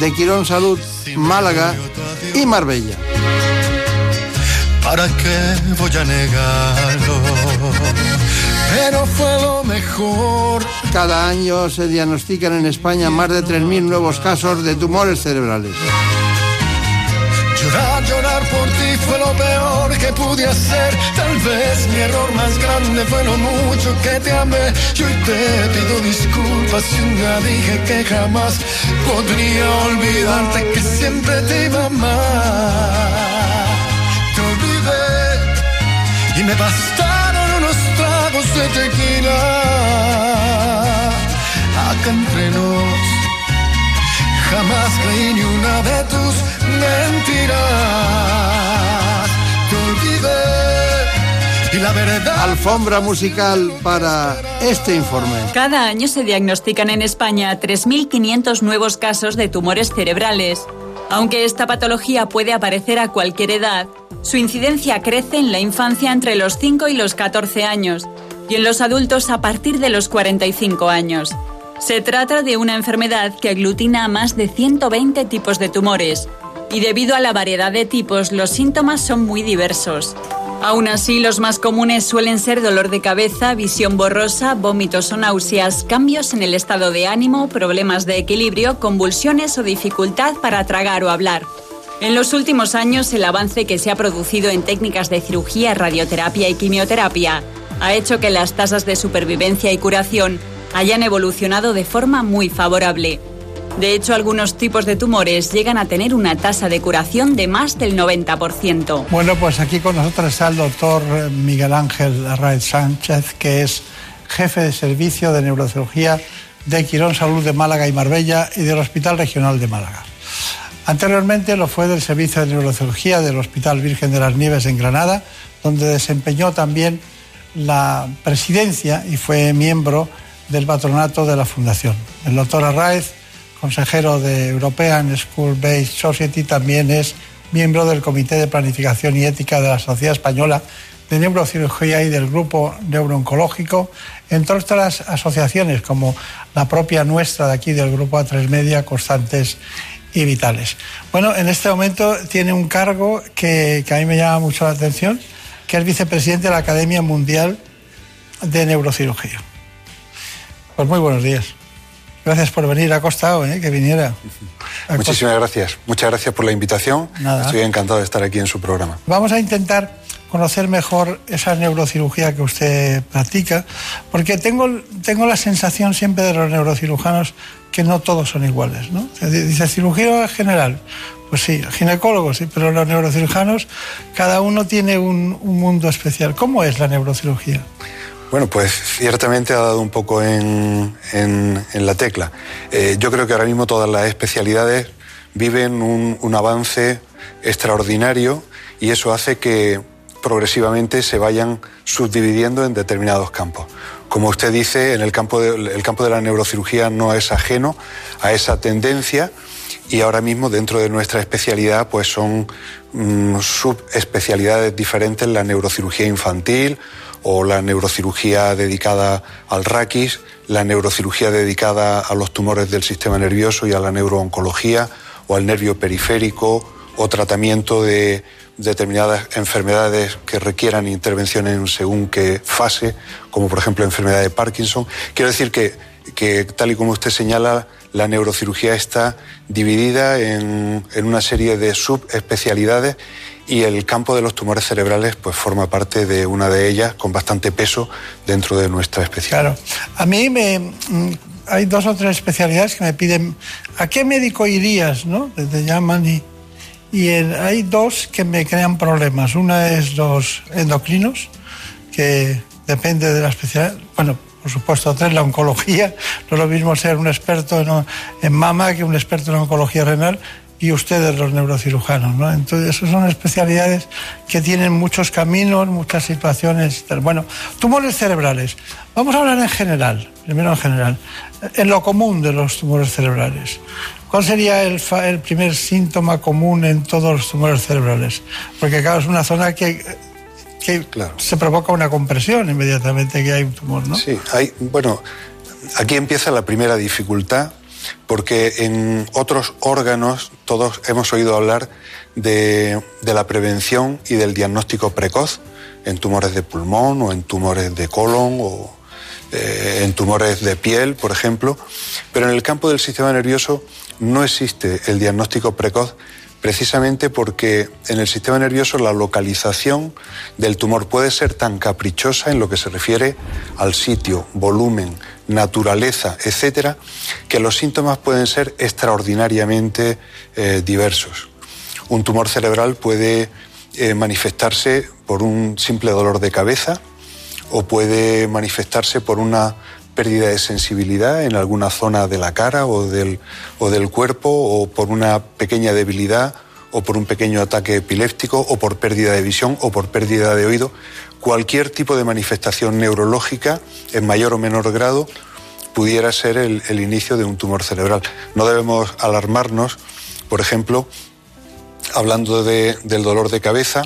de Quirón Salud, Málaga y Marbella. ¿Para qué voy a negarlo? Pero fue lo mejor. Cada año se diagnostican en España más de 3.000 nuevos casos de tumores cerebrales. Llorar, llorar por ti fue lo peor que pude hacer. Tal vez mi error más grande fue lo mucho que te amé. Yo hoy te pido disculpas si un día dije que jamás podría olvidarte que siempre te iba a amar. Te olvidé y me unos de tequila. Acá entre nos Jamás creí ni una de tus mentiras. Te olvidé y la verdad. Alfombra musical para este informe. Cada año se diagnostican en España 3.500 nuevos casos de tumores cerebrales. Aunque esta patología puede aparecer a cualquier edad, su incidencia crece en la infancia entre los 5 y los 14 años y en los adultos a partir de los 45 años. Se trata de una enfermedad que aglutina a más de 120 tipos de tumores y debido a la variedad de tipos los síntomas son muy diversos. Aún así, los más comunes suelen ser dolor de cabeza, visión borrosa, vómitos o náuseas, cambios en el estado de ánimo, problemas de equilibrio, convulsiones o dificultad para tragar o hablar. En los últimos años, el avance que se ha producido en técnicas de cirugía, radioterapia y quimioterapia ha hecho que las tasas de supervivencia y curación hayan evolucionado de forma muy favorable. De hecho, algunos tipos de tumores llegan a tener una tasa de curación de más del 90%. Bueno, pues aquí con nosotros está el doctor Miguel Ángel Arraez Sánchez, que es jefe de servicio de neurocirugía de Quirón Salud de Málaga y Marbella y del Hospital Regional de Málaga. Anteriormente lo fue del Servicio de Neurocirugía del Hospital Virgen de las Nieves en Granada, donde desempeñó también la presidencia y fue miembro del patronato de la Fundación. El doctor Arraez, consejero de European School Based Society, también es miembro del Comité de Planificación y Ética de la Sociedad Española de Neurocirugía y del Grupo Neurooncológico, entre otras asociaciones como la propia nuestra de aquí del Grupo A3 Media, Constantes y Vitales. Bueno, en este momento tiene un cargo que, que a mí me llama mucho la atención, que es vicepresidente de la Academia Mundial de Neurocirugía. Pues muy buenos días. Gracias por venir, ha costado ¿eh? que viniera. Ha Muchísimas gracias. Muchas gracias por la invitación. Nada. Estoy encantado de estar aquí en su programa. Vamos a intentar conocer mejor esa neurocirugía que usted practica, porque tengo, tengo la sensación siempre de los neurocirujanos que no todos son iguales. ¿no? Dice cirugía general, pues sí, ginecólogos, sí, pero los neurocirujanos, cada uno tiene un, un mundo especial. ¿Cómo es la neurocirugía? Bueno, pues ciertamente ha dado un poco en, en, en la tecla. Eh, yo creo que ahora mismo todas las especialidades viven un, un avance extraordinario y eso hace que progresivamente se vayan subdividiendo en determinados campos. Como usted dice, en el campo de, campo de la neurocirugía no es ajeno a esa tendencia y ahora mismo dentro de nuestra especialidad pues son mm, subespecialidades diferentes, la neurocirugía infantil o la neurocirugía dedicada al raquis, la neurocirugía dedicada a los tumores del sistema nervioso y a la neurooncología o al nervio periférico o tratamiento de determinadas enfermedades que requieran intervención en según qué fase, como por ejemplo enfermedad de Parkinson. Quiero decir que, que tal y como usted señala, la neurocirugía está dividida en, en una serie de subespecialidades y el campo de los tumores cerebrales pues forma parte de una de ellas con bastante peso dentro de nuestra especialidad. Claro. A mí me hay dos o tres especialidades que me piden ¿a qué médico irías? ¿no? Te llaman y, y hay dos que me crean problemas. Una es los endocrinos, que depende de la especialidad. Bueno, por supuesto, tres, la oncología. No es lo mismo ser un experto en, en mama que un experto en oncología renal y ustedes los neurocirujanos, ¿no? Entonces, esas son especialidades que tienen muchos caminos, muchas situaciones. Bueno, tumores cerebrales. Vamos a hablar en general, primero en general, en lo común de los tumores cerebrales. ¿Cuál sería el, el primer síntoma común en todos los tumores cerebrales? Porque, claro, es una zona que que claro. se provoca una compresión inmediatamente que hay un tumor, ¿no? Sí, hay, bueno, aquí empieza la primera dificultad, porque en otros órganos todos hemos oído hablar de, de la prevención y del diagnóstico precoz en tumores de pulmón o en tumores de colon o eh, en tumores de piel, por ejemplo, pero en el campo del sistema nervioso no existe el diagnóstico precoz precisamente porque en el sistema nervioso la localización del tumor puede ser tan caprichosa en lo que se refiere al sitio, volumen, naturaleza, etcétera, que los síntomas pueden ser extraordinariamente eh, diversos. Un tumor cerebral puede eh, manifestarse por un simple dolor de cabeza o puede manifestarse por una pérdida de sensibilidad en alguna zona de la cara o del, o del cuerpo o por una pequeña debilidad o por un pequeño ataque epiléptico o por pérdida de visión o por pérdida de oído. Cualquier tipo de manifestación neurológica en mayor o menor grado pudiera ser el, el inicio de un tumor cerebral. No debemos alarmarnos, por ejemplo, hablando de, del dolor de cabeza,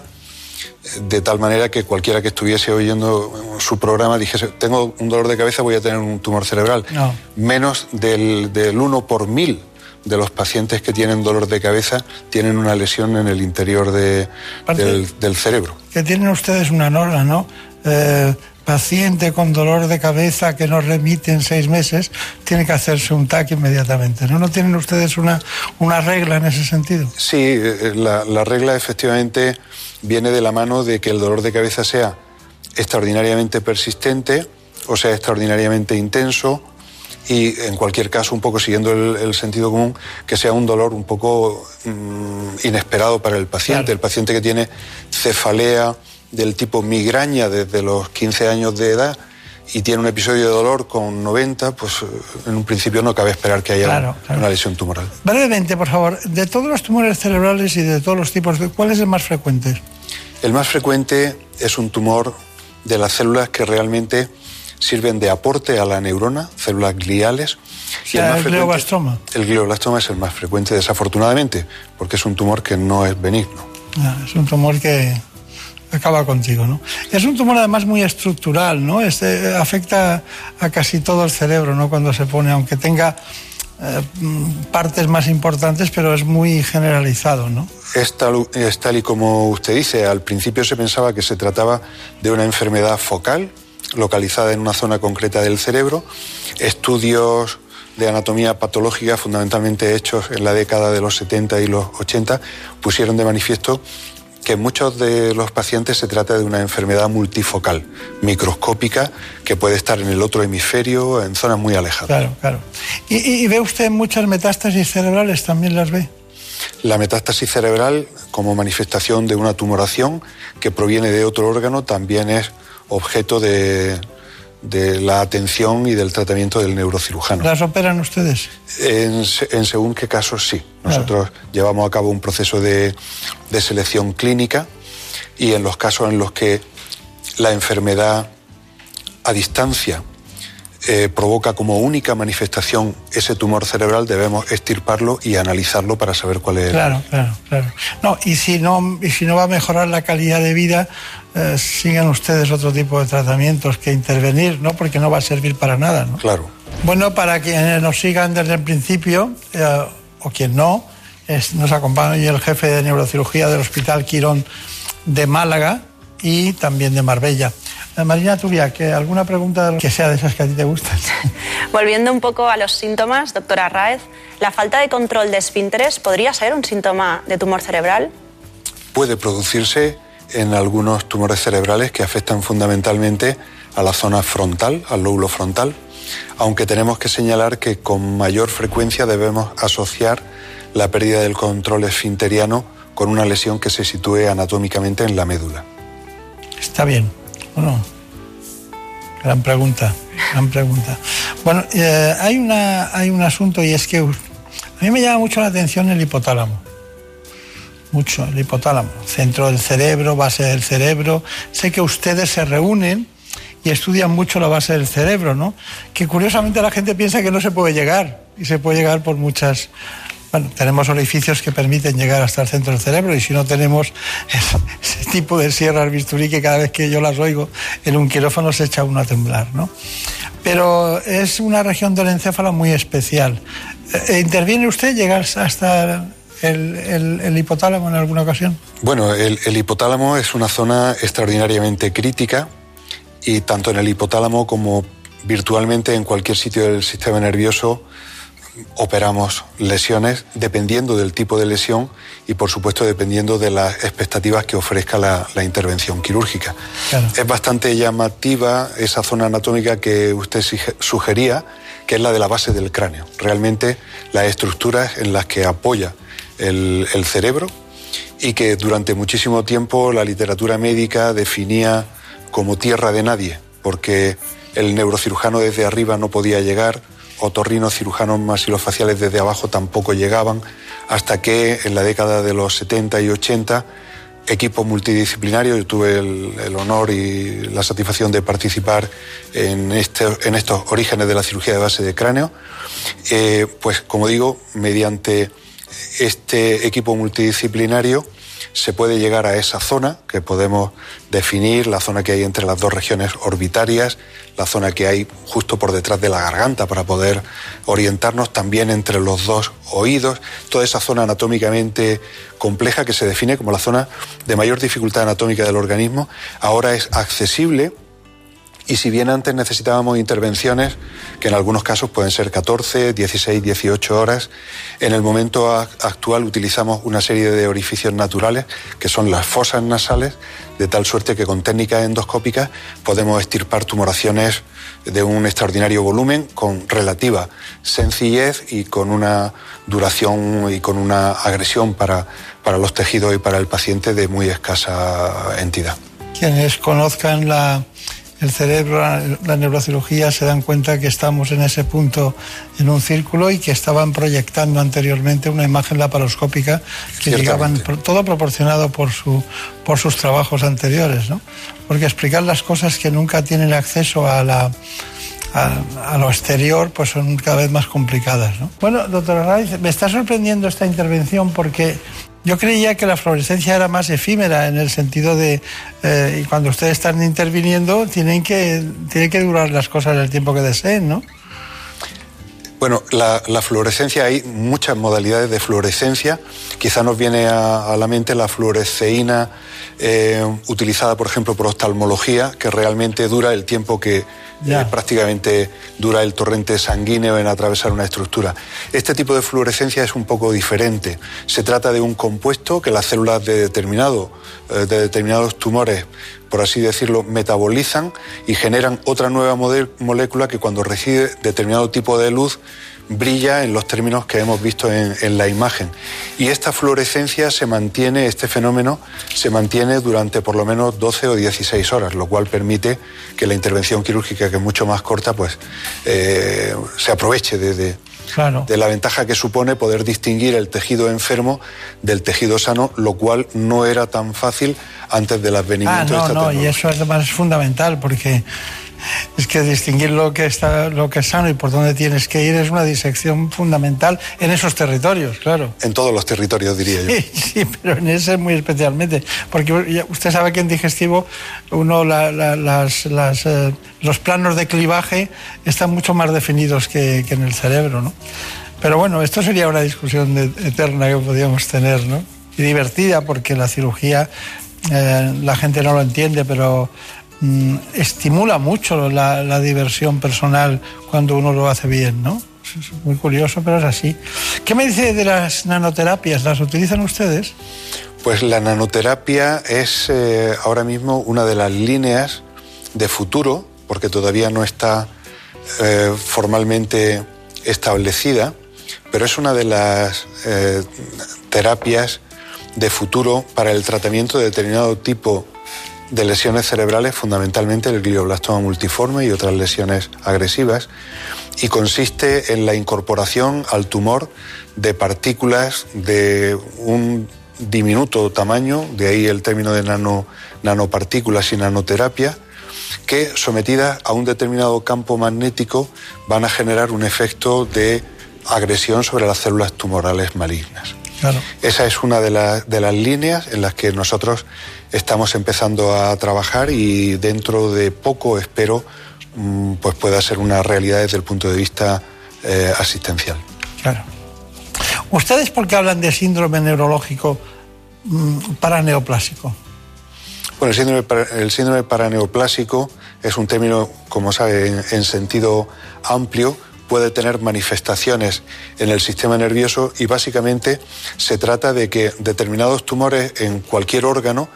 de tal manera que cualquiera que estuviese oyendo su programa dijese, tengo un dolor de cabeza, voy a tener un tumor cerebral. No. Menos del, del 1 por mil de los pacientes que tienen dolor de cabeza tienen una lesión en el interior de, del, del, cerebro. Que tienen ustedes una norma, ¿no? Eh, paciente con dolor de cabeza que no remite en seis meses tiene que hacerse un TAC inmediatamente. ¿No, ¿No tienen ustedes una, una regla en ese sentido? Sí, eh, la, la regla efectivamente viene de la mano de que el dolor de cabeza sea extraordinariamente persistente o sea extraordinariamente intenso y en cualquier caso un poco siguiendo el, el sentido común que sea un dolor un poco mmm, inesperado para el paciente. Claro. El paciente que tiene cefalea del tipo migraña desde los 15 años de edad y tiene un episodio de dolor con 90, pues en un principio no cabe esperar que haya claro, claro. una lesión tumoral. Brevemente, por favor, de todos los tumores cerebrales y de todos los tipos, ¿cuál es el más frecuente? El más frecuente es un tumor de las células que realmente sirven de aporte a la neurona, células gliales. O sea, y el, más el glioblastoma. El glioblastoma es el más frecuente, desafortunadamente, porque es un tumor que no es benigno. Ah, es un tumor que acaba contigo, ¿no? Es un tumor además muy estructural, ¿no? Este afecta a casi todo el cerebro, ¿no? Cuando se pone, aunque tenga eh, partes más importantes, pero es muy generalizado, ¿no? Es tal, es tal y como usted dice. Al principio se pensaba que se trataba de una enfermedad focal, localizada en una zona concreta del cerebro. Estudios de anatomía patológica, fundamentalmente hechos en la década de los 70 y los 80, pusieron de manifiesto que en muchos de los pacientes se trata de una enfermedad multifocal, microscópica, que puede estar en el otro hemisferio, en zonas muy alejadas. Claro, claro. ¿Y, y ve usted muchas metástasis cerebrales? ¿También las ve? La metástasis cerebral, como manifestación de una tumoración que proviene de otro órgano, también es objeto de, de la atención y del tratamiento del neurocirujano. ¿Las operan ustedes? En, en según qué casos sí. Nosotros claro. llevamos a cabo un proceso de, de, selección clínica y en los casos en los que la enfermedad a distancia eh, provoca como única manifestación ese tumor cerebral, debemos extirparlo y analizarlo para saber cuál es. Claro, claro, claro. No, y si no, y si no va a mejorar la calidad de vida, eh, sigan ustedes otro tipo de tratamientos que intervenir, ¿no? Porque no va a servir para nada, ¿no? Claro. Bueno, para quienes nos sigan desde el principio, eh, o quien no, es, nos acompaña hoy el jefe de neurocirugía del Hospital Quirón de Málaga y también de Marbella. Eh, Marina Turia, ¿que ¿alguna pregunta que sea de esas que a ti te gustan? (laughs) Volviendo un poco a los síntomas, doctora Raez, ¿la falta de control de esfínteres podría ser un síntoma de tumor cerebral? Puede producirse en algunos tumores cerebrales que afectan fundamentalmente a la zona frontal, al lóbulo frontal, aunque tenemos que señalar que con mayor frecuencia debemos asociar la pérdida del control esfinteriano con una lesión que se sitúe anatómicamente en la médula. Está bien. Bueno, gran pregunta, gran pregunta. Bueno, eh, hay, una, hay un asunto y es que a mí me llama mucho la atención el hipotálamo. Mucho, el hipotálamo. Centro del cerebro, base del cerebro. Sé que ustedes se reúnen y estudian mucho la base del cerebro, ¿no? Que curiosamente la gente piensa que no se puede llegar y se puede llegar por muchas bueno, tenemos orificios que permiten llegar hasta el centro del cerebro y si no tenemos (laughs) ese, tipo de sierras bisturí que cada vez que yo las oigo en un quirófano se echa uno a temblar, ¿no? pero es una región del encéfalo muy especial. Eh, ¿Interviene usted? ¿Llega hasta el, hipotálamo en alguna ocasión? Bueno, el, el hipotálamo es una zona extraordinariamente crítica y tanto en el hipotálamo como virtualmente en cualquier sitio del sistema nervioso operamos lesiones dependiendo del tipo de lesión y por supuesto dependiendo de las expectativas que ofrezca la, intervención quirúrgica. Es bastante llamativa esa zona anatómica que usted sugería, que es la de la base del cráneo. Realmente las estructuras en las que apoya el, cerebro y que durante muchísimo tiempo la literatura médica definía como tierra de nadie, porque el neurocirujano desde arriba no podía llegar, otorrinos cirujanos masilofaciales desde abajo tampoco llegaban, hasta que en la década de los 70 y 80 equipo multidisciplinario, yo tuve el, honor y la satisfacción de participar en, este, en estos orígenes de la cirugía de base de cráneo, eh, pues como digo, mediante este equipo multidisciplinario se puede llegar a esa zona que podemos definir, la zona que hay entre las dos regiones orbitarias, la zona que hay justo por detrás de la garganta para poder orientarnos también entre los dos oídos, toda esa zona anatómicamente compleja que se define como la zona de mayor dificultad anatómica del organismo, ahora es accesible y si bien antes necesitábamos intervenciones, que en algunos casos pueden ser 14, 16, 18 horas, en el momento actual utilizamos una serie de orificios naturales, que son las fosas nasales, de tal suerte que con técnicas endoscópicas podemos estirpar tumoraciones de un extraordinario volumen, con relativa sencillez y con una duración y con una agresión para, para los tejidos y para el paciente de muy escasa entidad. Quienes conozcan la el cerebro, la neurocirugía, se dan cuenta que estamos en ese punto en un círculo y que estaban proyectando anteriormente una imagen laparoscópica que llegaban, todo proporcionado por, su, por sus trabajos anteriores, ¿no? Porque explicar las cosas que nunca tienen acceso a la, a, lo exterior, pues son cada vez más complicadas. ¿no? Bueno, doctora Raiz, me está sorprendiendo esta intervención porque yo creía que la fluorescencia era más efímera en el sentido de eh, cuando ustedes están interviniendo tienen que, tienen que durar las cosas el tiempo que deseen, ¿no? Bueno, la, fluorescencia, hay muchas modalidades de fluorescencia. Quizá nos viene a, la mente la fluoresceína eh, utilizada, por ejemplo, por oftalmología, que realmente dura el tiempo que, eh, prácticamente dura el torrente sanguíneo en atravesar una estructura. Este tipo de fluorescencia es un poco diferente. Se trata de un compuesto que las células de, determinado, eh, de determinados tumores, por así decirlo, metabolizan y generan otra nueva molécula que cuando recibe determinado tipo de luz brilla en los términos que hemos visto en, la imagen. Y esta fluorescencia se mantiene, este fenómeno se mantiene durante por lo menos 12 o 16 horas, lo cual permite que la intervención quirúrgica, que es mucho más corta, pues eh, se aproveche de, de, la ventaja que supone poder distinguir el tejido enfermo del tejido sano, lo cual no era tan fácil antes del advenimiento ah, de esta no, y eso además es fundamental porque es que distinguir lo que, está, lo que es sano y por dónde tienes que ir es una disección fundamental en esos territorios, claro. En todos los territorios, diría yo. Sí, pero en ese muy especialmente. Porque usted sabe que en digestivo uno las, eh, los planos de clivaje están mucho más definidos que, en el cerebro, ¿no? Pero bueno, esto sería una discusión eterna que podríamos tener, ¿no? Y divertida porque la cirugía eh, la gente no lo entiende, pero Mm, estimula mucho la, diversión personal cuando uno lo hace bien, ¿no? Es muy curioso, pero es así. ¿Qué me dice de las nanoterapias? ¿Las utilizan ustedes? Pues la nanoterapia es eh, ahora mismo una de las líneas de futuro, porque todavía no está eh, formalmente establecida, pero es una de las eh, terapias de futuro para el tratamiento de determinado tipo de lesiones cerebrales, fundamentalmente el glioblastoma multiforme y otras lesiones agresivas, y consiste en la incorporación al tumor de partículas de un diminuto tamaño, de ahí el término de nano, nanopartículas y nanoterapia, que sometidas a un determinado campo magnético van a generar un efecto de agresión sobre las células tumorales malignas. Esa es una de, de las líneas en las que nosotros estamos empezando a trabajar y dentro de poco espero mm, pues pueda ser una realidad desde el punto de vista eh, asistencial. Claro. ¿Ustedes por qué hablan de síndrome neurológico mm, paraneoplásico? Bueno, el síndrome, para- el síndrome paraneoplásico es un término, como sabe, en, en sentido amplio, puede tener manifestaciones en el sistema nervioso y básicamente se trata de que determinados tumores en cualquier órgano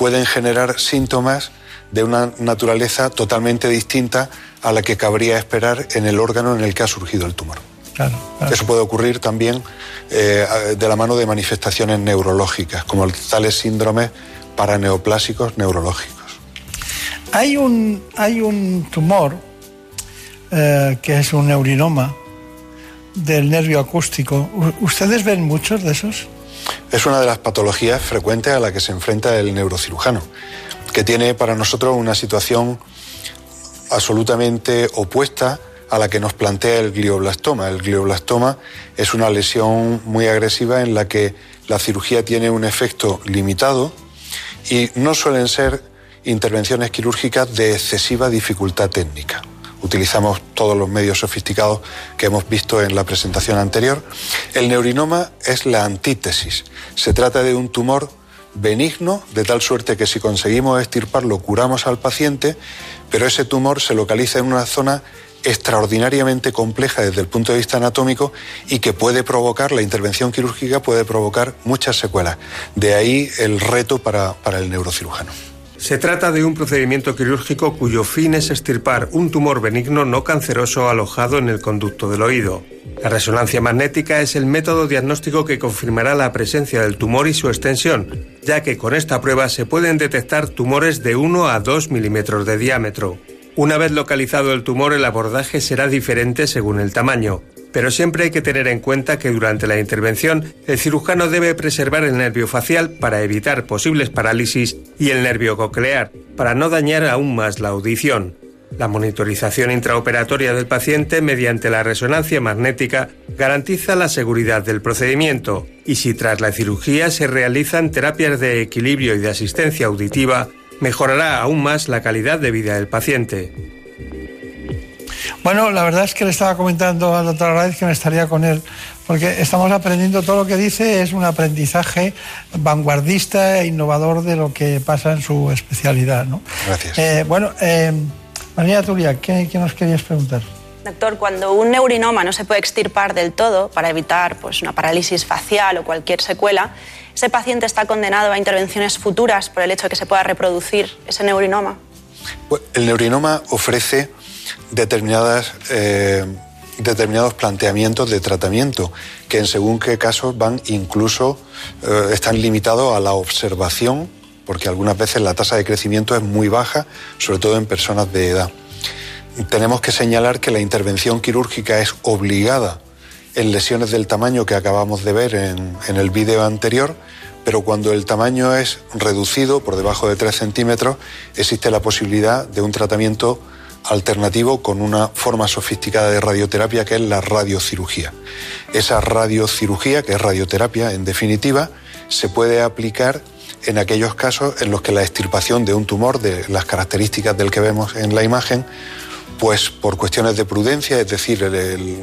pueden generar síntomas de una naturaleza totalmente distinta a la que cabría esperar en el órgano en el que ha surgido el tumor. Claro, Eso puede ocurrir también eh, de la mano de manifestaciones neurológicas, como tales síndromes paraneoplásicos neurológicos. Hay un, hay un tumor eh, que es un neurinoma del nervio acústico. ¿Ustedes ven muchos de esos? Es una de las patologías frecuentes a la que se enfrenta el neurocirujano, que tiene para nosotros una situación absolutamente opuesta a la que nos plantea el glioblastoma. El glioblastoma es una lesión muy agresiva en la que la cirugía tiene un efecto limitado y no suelen ser intervenciones quirúrgicas de excesiva dificultad técnica. Utilizamos todos los medios sofisticados que hemos visto en la presentación anterior. El neurinoma es la antítesis. Se trata de un tumor benigno, de tal suerte que si conseguimos extirparlo curamos al paciente, pero ese tumor se localiza en una zona extraordinariamente compleja desde el punto de vista anatómico y que puede provocar, la intervención quirúrgica puede provocar muchas secuelas. De ahí el reto para, para el neurocirujano. Se trata de un procedimiento quirúrgico cuyo fin es extirpar un tumor benigno no canceroso alojado en el conducto del oído. La resonancia magnética es el método diagnóstico que confirmará la presencia del tumor y su extensión, ya que con esta prueba se pueden detectar tumores de 1 a 2 milímetros de diámetro. Una vez localizado el tumor, el abordaje será diferente según el tamaño, pero siempre hay que tener en cuenta que durante la intervención el cirujano debe preservar el nervio facial para evitar posibles parálisis y el nervio coclear, para no dañar aún más la audición. La monitorización intraoperatoria del paciente mediante la resonancia magnética garantiza la seguridad del procedimiento y si tras la cirugía se realizan terapias de equilibrio y de asistencia auditiva, mejorará aún más la calidad de vida del paciente. Bueno, la verdad es que le estaba comentando al doctor Arraiz que me estaría con él, porque estamos aprendiendo todo lo que dice, es un aprendizaje vanguardista e innovador de lo que pasa en su especialidad. ¿no? Gracias. Eh, bueno, eh, María Turia, ¿qué, qué nos querías preguntar? Doctor, cuando un neurinoma no se puede extirpar del todo para evitar pues, una parálisis facial o cualquier secuela, ¿ese paciente está condenado a intervenciones futuras por el hecho de que se pueda reproducir ese neurinoma? Pues, El neurinoma ofrece determinadas, eh, determinados planteamientos de tratamiento que en según qué casos van incluso, eh, están limitados a la observación, porque algunas veces la tasa de crecimiento es muy baja, sobre todo en personas de edad. Tenemos que señalar que la intervención quirúrgica es obligada en lesiones del tamaño que acabamos de ver en, en el vídeo anterior, pero cuando el tamaño es reducido por debajo de 3 centímetros, existe la posibilidad de un tratamiento alternativo con una forma sofisticada de radioterapia que es la radiocirugía. Esa radiocirugía, que es radioterapia en definitiva, se puede aplicar en aquellos casos en los que la extirpación de un tumor de las características del que vemos en la imagen pues por cuestiones de prudencia, es decir,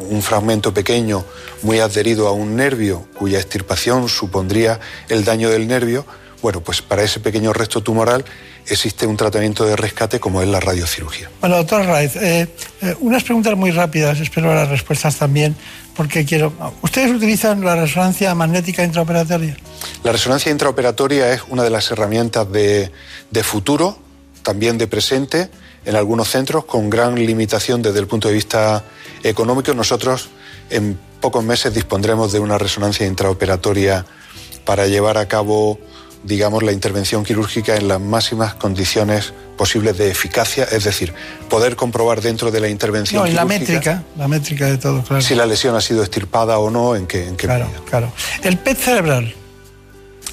un fragmento pequeño muy adherido a un nervio cuya extirpación supondría el daño del nervio, bueno, pues para ese pequeño resto tumoral existe un tratamiento de rescate como es la radiocirugía. Bueno, doctor Arraiz, eh, eh, unas preguntas muy rápidas, espero las respuestas también, porque quiero... ¿Ustedes utilizan la resonancia magnética intraoperatoria? La resonancia intraoperatoria es una de las herramientas de, de futuro, también de presente, en algunos centros con gran limitación desde el punto de vista económico. Nosotros en pocos meses dispondremos de una resonancia intraoperatoria para llevar a cabo, digamos, la intervención quirúrgica en las máximas condiciones posibles de eficacia, es decir, poder comprobar dentro de la intervención No, y la métrica, la métrica de todo, claro. si la lesión ha sido extirpada o no, en qué, en qué medida. Claro. El PET cerebral.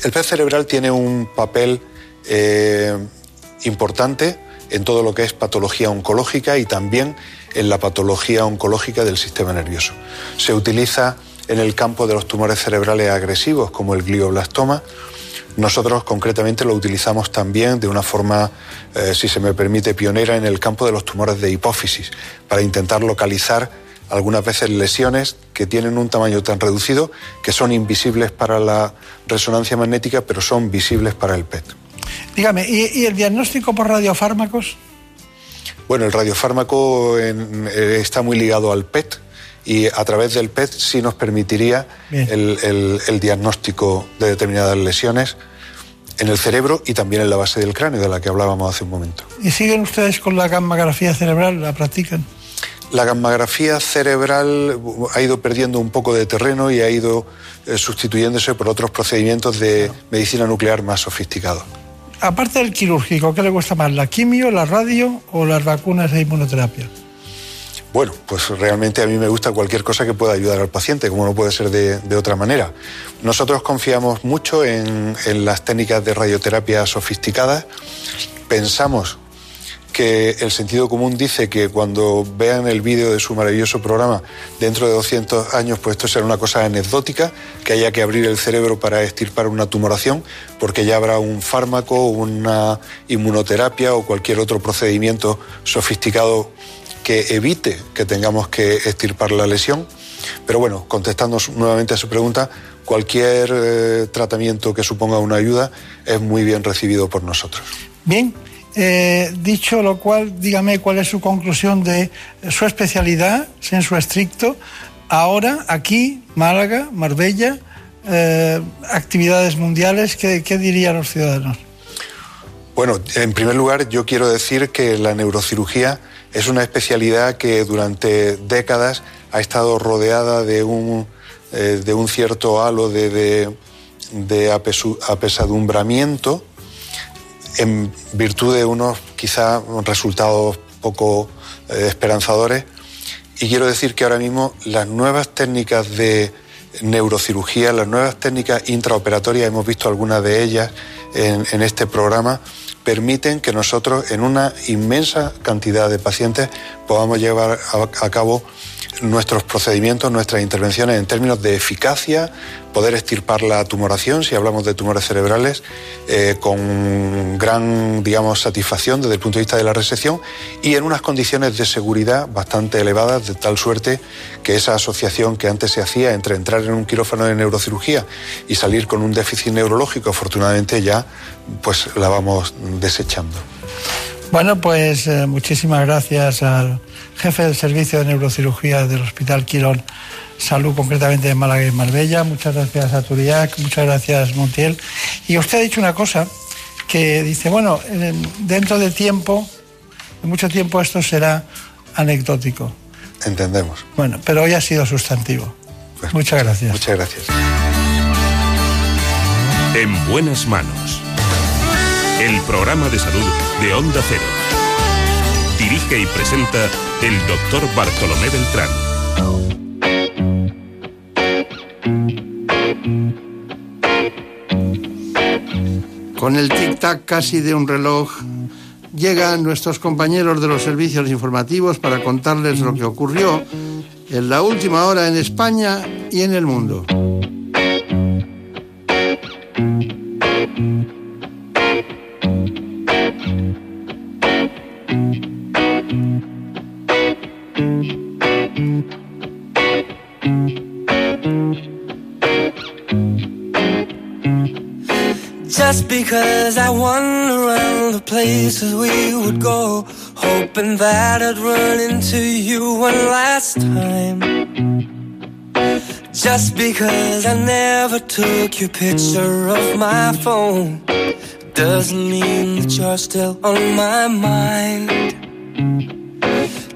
El PET cerebral tiene un papel eh, importante en todo lo que es patología oncológica y también en la patología oncológica del sistema nervioso. Se utiliza en el campo de los tumores cerebrales agresivos como el glioblastoma Nosotros concretamente lo utilizamos también de una forma, eh, si se me permite, pionera en el campo de los tumores de hipófisis, para intentar localizar algunas veces lesiones que tienen un tamaño tan reducido que son invisibles para la resonancia magnética, pero son visibles para el PET. Dígame, ¿y, el diagnóstico por radiofármacos? Bueno, el radiofármaco eh, está muy ligado al PET y a través del PET sí nos permitiría el, diagnóstico de determinadas lesiones en el cerebro y también en la base del cráneo, de la que hablábamos hace un momento. ¿Y siguen ustedes con la gammagrafía cerebral? ¿La practican? La gammagrafía cerebral ha ido perdiendo un poco de terreno y ha ido eh, sustituyéndose por otros procedimientos de medicina nuclear más sofisticados. Aparte del quirúrgico, ¿qué le gusta más, la quimio, la radio o las vacunas de inmunoterapia? Bueno, pues realmente a mí me gusta cualquier cosa que pueda ayudar al paciente, como no puede ser de, otra manera. Nosotros confiamos mucho en, las técnicas de radioterapia sofisticadas. Pensamos que el sentido común dice que cuando vean el vídeo de su maravilloso programa dentro de 200 años, pues esto será una cosa anecdótica, que haya que abrir el cerebro para extirpar una tumoración, porque ya habrá un fármaco, una inmunoterapia o cualquier otro procedimiento sofisticado que evite que tengamos que extirpar la lesión. Pero bueno, contestando nuevamente a su pregunta, cualquier eh, tratamiento que suponga una ayuda es muy bien recibido por nosotros. Bien, eh, dicho lo cual, dígame cuál es su conclusión de su especialidad, su estricto, ahora aquí, Málaga, Marbella, eh, actividades mundiales, ¿qué, ¿qué dirían los ciudadanos? Bueno, en primer lugar, yo quiero decir que la neurocirugía es una especialidad que durante décadas ha estado rodeada de un, eh, de un cierto halo de, de, apesadumbramiento en virtud de unos quizá resultados poco eh, esperanzadores. Y quiero decir que ahora mismo las nuevas técnicas de neurocirugía, las nuevas técnicas intraoperatorias, hemos visto algunas de ellas en, en este programa, permiten que nosotros en una inmensa cantidad de pacientes podamos llevar a, cabo nuestros procedimientos, nuestras intervenciones en términos de eficacia, poder extirpar la tumoración, si hablamos de tumores cerebrales, eh, con gran, digamos, satisfacción desde el punto de vista de la resección y en unas condiciones de seguridad bastante elevadas, de tal suerte que esa asociación que antes se hacía entre entrar en un quirófano de neurocirugía y salir con un déficit neurológico, afortunadamente ya pues la vamos desechando. Bueno, pues eh, muchísimas gracias al jefe del servicio de neurocirugía del Hospital Quirón Salud, concretamente de Málaga y Marbella. Muchas gracias a Turiac, muchas gracias Montiel. Y usted ha dicho una cosa que dice, bueno, dentro de tiempo, de mucho tiempo esto será anecdótico. Entendemos. Bueno, pero hoy ha sido sustantivo. Pues muchas gracias. Muchas gracias. En buenas manos. El programa de salud de Onda Cero. Dirige y presenta el doctor Bartolomé Beltrán. Con el tic-tac casi de un reloj, llegan nuestros compañeros de los servicios informativos para contarles lo que ocurrió en la última hora en España y en el mundo. Places we would go, hoping that I'd run into you one last time. Just because I never took your picture off my phone, doesn't mean that you're still on my mind.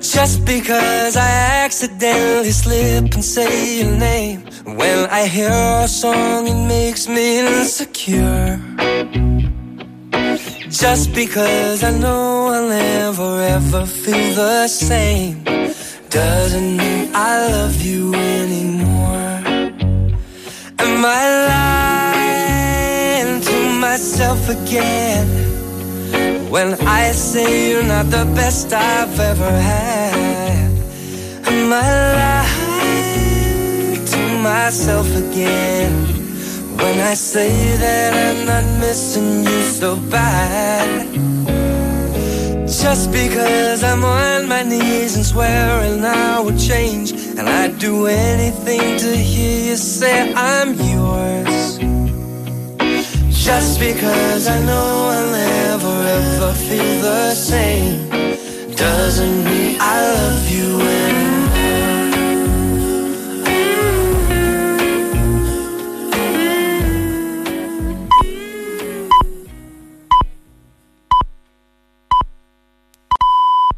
Just because I accidentally slip and say your name when I hear a song, it makes me insecure. Just because I know I'll never ever feel the same doesn't mean I love you anymore. Am I lying to myself again when I say you're not the best I've ever had? Am I lying? To myself again when I say that I'm not missing you so bad. Just because I'm on my knees and swearing I will change, and I'd do anything to hear you say I'm yours. Just because I know I'll never ever feel the same, doesn't mean I love you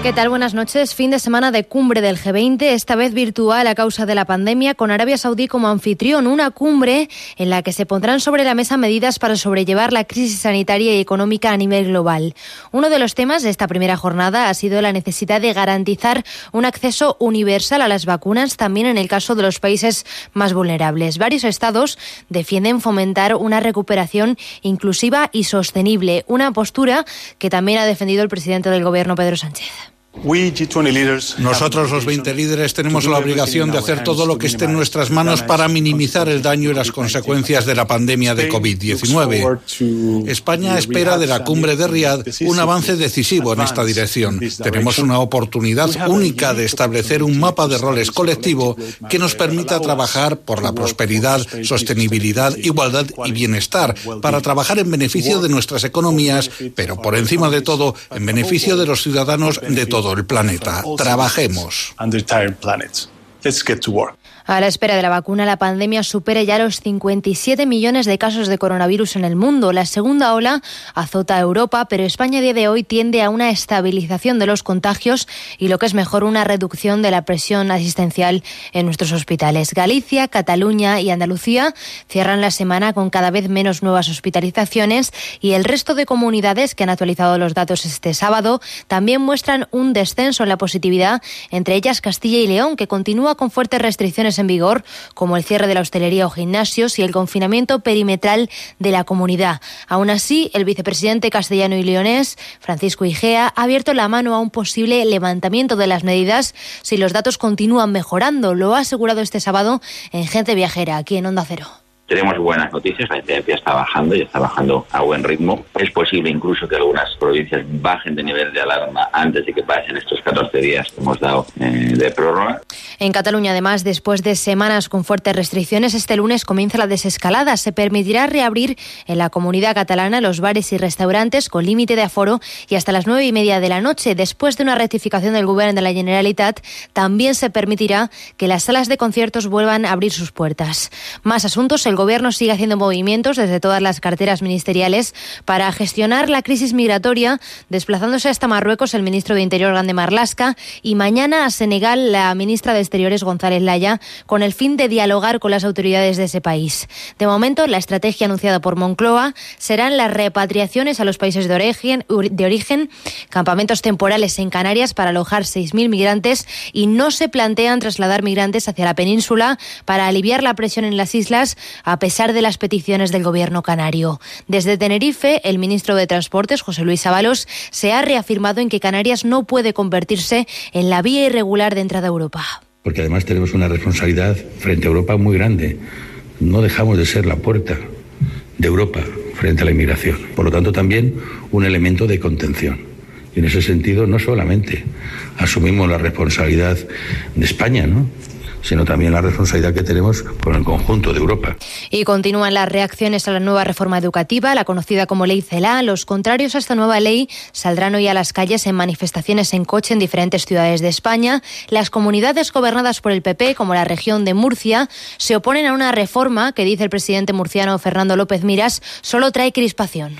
¿Qué tal? Buenas noches. Fin de semana de cumbre del G20, esta vez virtual a causa de la pandemia, con Arabia Saudí como anfitrión. Una cumbre en la que se pondrán sobre la mesa medidas para sobrellevar la crisis sanitaria y económica a nivel global. Uno de los temas de esta primera jornada ha sido la necesidad de garantizar un acceso universal a las vacunas, también en el caso de los países más vulnerables. Varios estados defienden fomentar una recuperación inclusiva y sostenible, una postura que también ha defendido el presidente del Gobierno, Pedro Sánchez. Nosotros los 20 líderes tenemos la obligación de hacer todo lo que esté en nuestras manos para minimizar el daño y las consecuencias de la pandemia de COVID-19. España espera de la cumbre de Riad un avance decisivo en esta dirección. Tenemos una oportunidad única de establecer un mapa de roles colectivo que nos permita trabajar por la prosperidad, sostenibilidad, igualdad y bienestar, para trabajar en beneficio de nuestras economías, pero por encima de todo, en beneficio de los ciudadanos de todo el planeta. Trabajemos. A la espera de la vacuna, la pandemia supera ya los 57 millones de casos de coronavirus en el mundo. La segunda ola azota a Europa, pero España a día de hoy tiende a una estabilización de los contagios y lo que es mejor, una reducción de la presión asistencial en nuestros hospitales. Galicia, Cataluña y Andalucía cierran la semana con cada vez menos nuevas hospitalizaciones y el resto de comunidades que han actualizado los datos este sábado también muestran un descenso en la positividad, entre ellas Castilla y León, que continúa con fuertes restricciones en vigor, como el cierre de la hostelería o gimnasios y el confinamiento perimetral de la comunidad. Aún así, el vicepresidente castellano y leonés, Francisco Igea, ha abierto la mano a un posible levantamiento de las medidas si los datos continúan mejorando. Lo ha asegurado este sábado en Gente Viajera, aquí en Onda Cero. Tenemos buenas noticias, la incidencia está bajando y está bajando a buen ritmo. Es posible incluso que algunas provincias bajen de nivel de alarma antes de que pasen estos 14 días que hemos dado eh, de prórroga. En Cataluña, además, después de semanas con fuertes restricciones, este lunes comienza la desescalada. Se permitirá reabrir en la comunidad catalana los bares y restaurantes con límite de aforo y hasta las nueve y media de la noche. Después de una rectificación del Gobierno de la Generalitat, también se permitirá que las salas de conciertos vuelvan a abrir sus puertas. Más asuntos. El Gobierno sigue haciendo movimientos desde todas las carteras ministeriales para gestionar la crisis migratoria, desplazándose hasta Marruecos el ministro de Interior, Grande Marlasca, y mañana a Senegal la ministra de Exteriores, González Laya, con el fin de dialogar con las autoridades de ese país. De momento, la estrategia anunciada por Moncloa serán las repatriaciones a los países de origen, de origen campamentos temporales en Canarias para alojar 6.000 migrantes y no se plantean trasladar migrantes hacia la península para aliviar la presión en las islas a pesar de las peticiones del gobierno canario. Desde Tenerife, el ministro de Transportes, José Luis Ábalos, se ha reafirmado en que Canarias no puede convertirse en la vía irregular de entrada a Europa. Porque además tenemos una responsabilidad frente a Europa muy grande. No dejamos de ser la puerta de Europa frente a la inmigración. Por lo tanto, también un elemento de contención. Y en ese sentido, no solamente asumimos la responsabilidad de España, ¿no? Sino también la responsabilidad que tenemos con el conjunto de Europa. Y continúan las reacciones a la nueva reforma educativa, la conocida como Ley CELA. Los contrarios a esta nueva ley saldrán hoy a las calles en manifestaciones en coche en diferentes ciudades de España. Las comunidades gobernadas por el PP, como la región de Murcia, se oponen a una reforma que, dice el presidente murciano Fernando López Miras, solo trae crispación.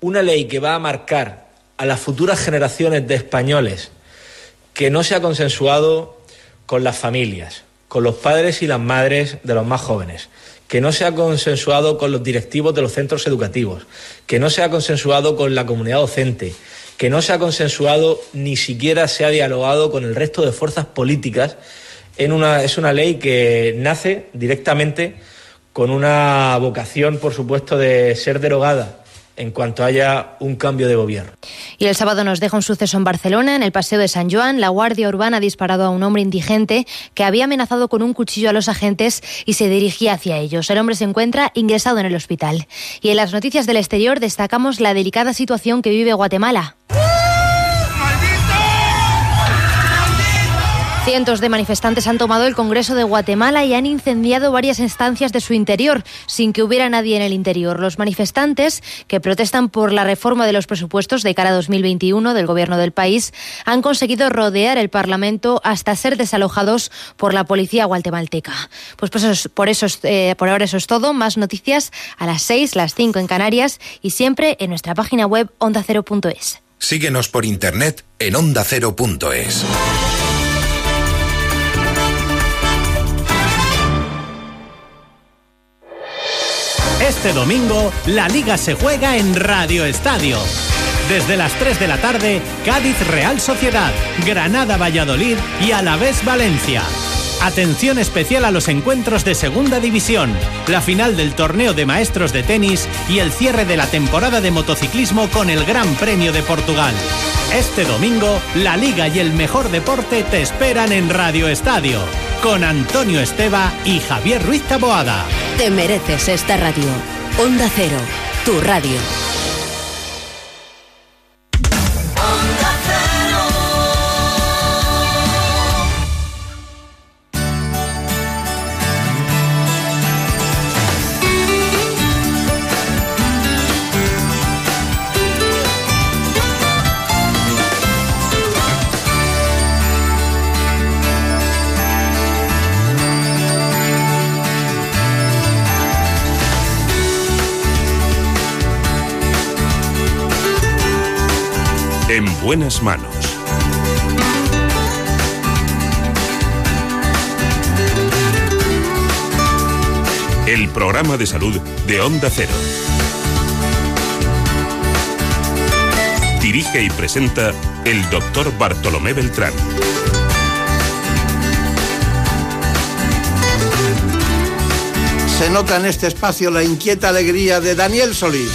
Una ley que va a marcar a las futuras generaciones de españoles que no se ha consensuado con las familias, con los padres y las madres de los más jóvenes, que no se ha consensuado con los directivos de los centros educativos, que no se ha consensuado con la comunidad docente, que no se ha consensuado ni siquiera se ha dialogado con el resto de fuerzas políticas. En una, es una ley que nace directamente con una vocación, por supuesto, de ser derogada en cuanto haya un cambio de gobierno. Y el sábado nos deja un suceso en Barcelona, en el Paseo de San Joan. La Guardia Urbana ha disparado a un hombre indigente que había amenazado con un cuchillo a los agentes y se dirigía hacia ellos. El hombre se encuentra ingresado en el hospital. Y en las noticias del exterior destacamos la delicada situación que vive Guatemala. Cientos de manifestantes han tomado el Congreso de Guatemala y han incendiado varias instancias de su interior, sin que hubiera nadie en el interior. Los manifestantes, que protestan por la reforma de los presupuestos de cara a 2021 del gobierno del país, han conseguido rodear el Parlamento hasta ser desalojados por la policía guatemalteca. Pues, por, eso, eh, por ahora eso es todo. Más noticias a las 6, las 5 en Canarias y siempre en nuestra página web ondacero.es. Síguenos por internet en ondacero.es. Este domingo, la liga se juega en Radio Estadio. Desde las 3 de la tarde, Cádiz Real Sociedad, Granada Valladolid y Alavés Valencia. Atención especial a los encuentros de Segunda División, la final del torneo de maestros de tenis y el cierre de la temporada de motociclismo con el Gran Premio de Portugal. Este domingo, la liga y el mejor deporte te esperan en Radio Estadio, con Antonio Esteba y Javier Ruiz Taboada. Te mereces esta radio. Onda Cero, tu radio. Buenas manos. El programa de salud de Onda Cero. Dirige y presenta el doctor Bartolomé Beltrán. Se nota en este espacio la inquieta alegría de Daniel Solís.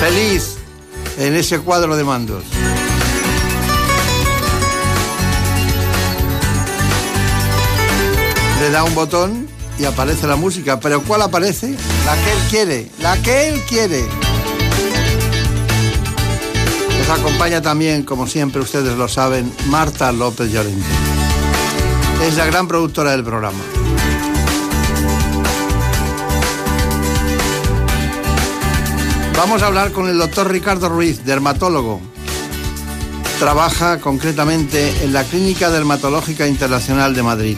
Feliz en ese cuadro de mandos. Le da un botón y aparece la música. ¿Pero cuál aparece? La que él quiere, la que él quiere. Nos acompaña también, como siempre ustedes lo saben, Marta López Llorente. Es la gran productora del programa. Vamos a hablar con el doctor Ricardo Ruiz, dermatólogo. Trabaja concretamente en la Clínica Dermatológica Internacional de Madrid.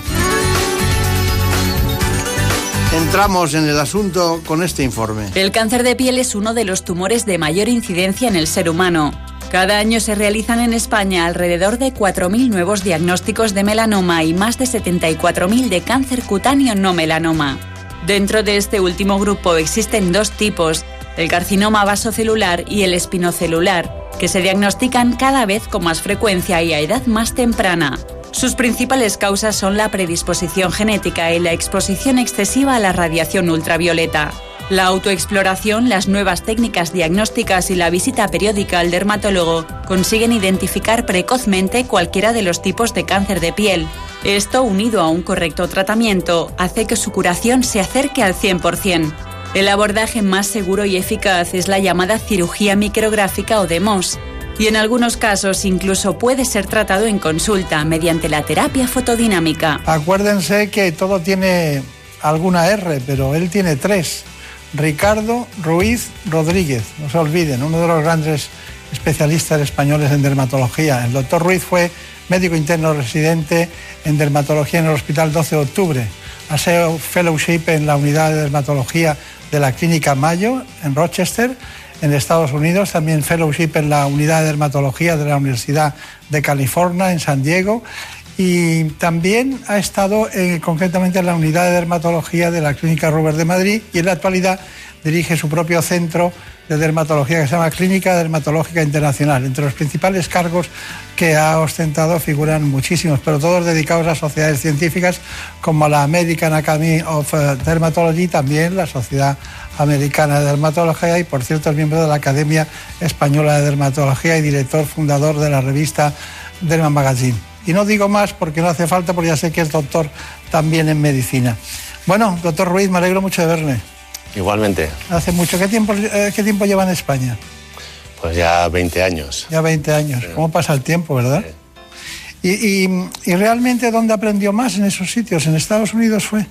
Entramos en el asunto con este informe. El cáncer de piel es uno de los tumores de mayor incidencia en el ser humano. Cada año se realizan en España alrededor de 4.000 nuevos diagnósticos de melanoma y más de 74.000 de cáncer cutáneo no melanoma. Dentro de este último grupo existen dos tipos, el carcinoma vasocelular y el espinocelular, que se diagnostican cada vez con más frecuencia y a edad más temprana. Sus principales causas son la predisposición genética y la exposición excesiva a la radiación ultravioleta. La autoexploración, las nuevas técnicas diagnósticas y la visita periódica al dermatólogo consiguen identificar precozmente cualquiera de los tipos de cáncer de piel. Esto, unido a un correcto tratamiento, hace que su curación se acerque al 100%. El abordaje más seguro y eficaz es la llamada cirugía micrográfica o DEMOS, y en algunos casos incluso puede ser tratado en consulta mediante la terapia fotodinámica. Acuérdense que todo tiene alguna R, pero él tiene tres. Ricardo Ruiz Rodríguez, no se olviden, uno de los grandes especialistas españoles en dermatología. El doctor Ruiz fue médico interno residente en dermatología en el Hospital 12 de Octubre. Ha fellowship en la unidad de dermatología de la Clínica Mayo en Rochester, en Estados Unidos, también fellowship en la unidad de dermatología de la Universidad de California en San Diego y también ha estado eh, concretamente en la unidad de dermatología de la Clínica Robert de Madrid y en la actualidad dirige su propio centro de dermatología que se llama Clínica Dermatológica Internacional. Entre los principales cargos que ha ostentado figuran muchísimos, pero todos dedicados a sociedades científicas como la American Academy of eh, Dermatology, también la Sociedad Americana de Dermatología y, por cierto, es miembro de la Academia Española de Dermatología y director fundador de la revista Derma Magazine. Y no digo más porque no hace falta, porque ya sé que es doctor también en medicina. Bueno, doctor Ruiz, me alegro mucho de verle. Igualmente. Hace mucho. ¿Qué tiempo, eh, qué tiempo lleva en España? Pues ya 20 años. Ya 20 años. ¿Cómo pasa el tiempo, verdad? Y, y, realmente dónde aprendió más en esos sitios? ¿En Estados Unidos fue?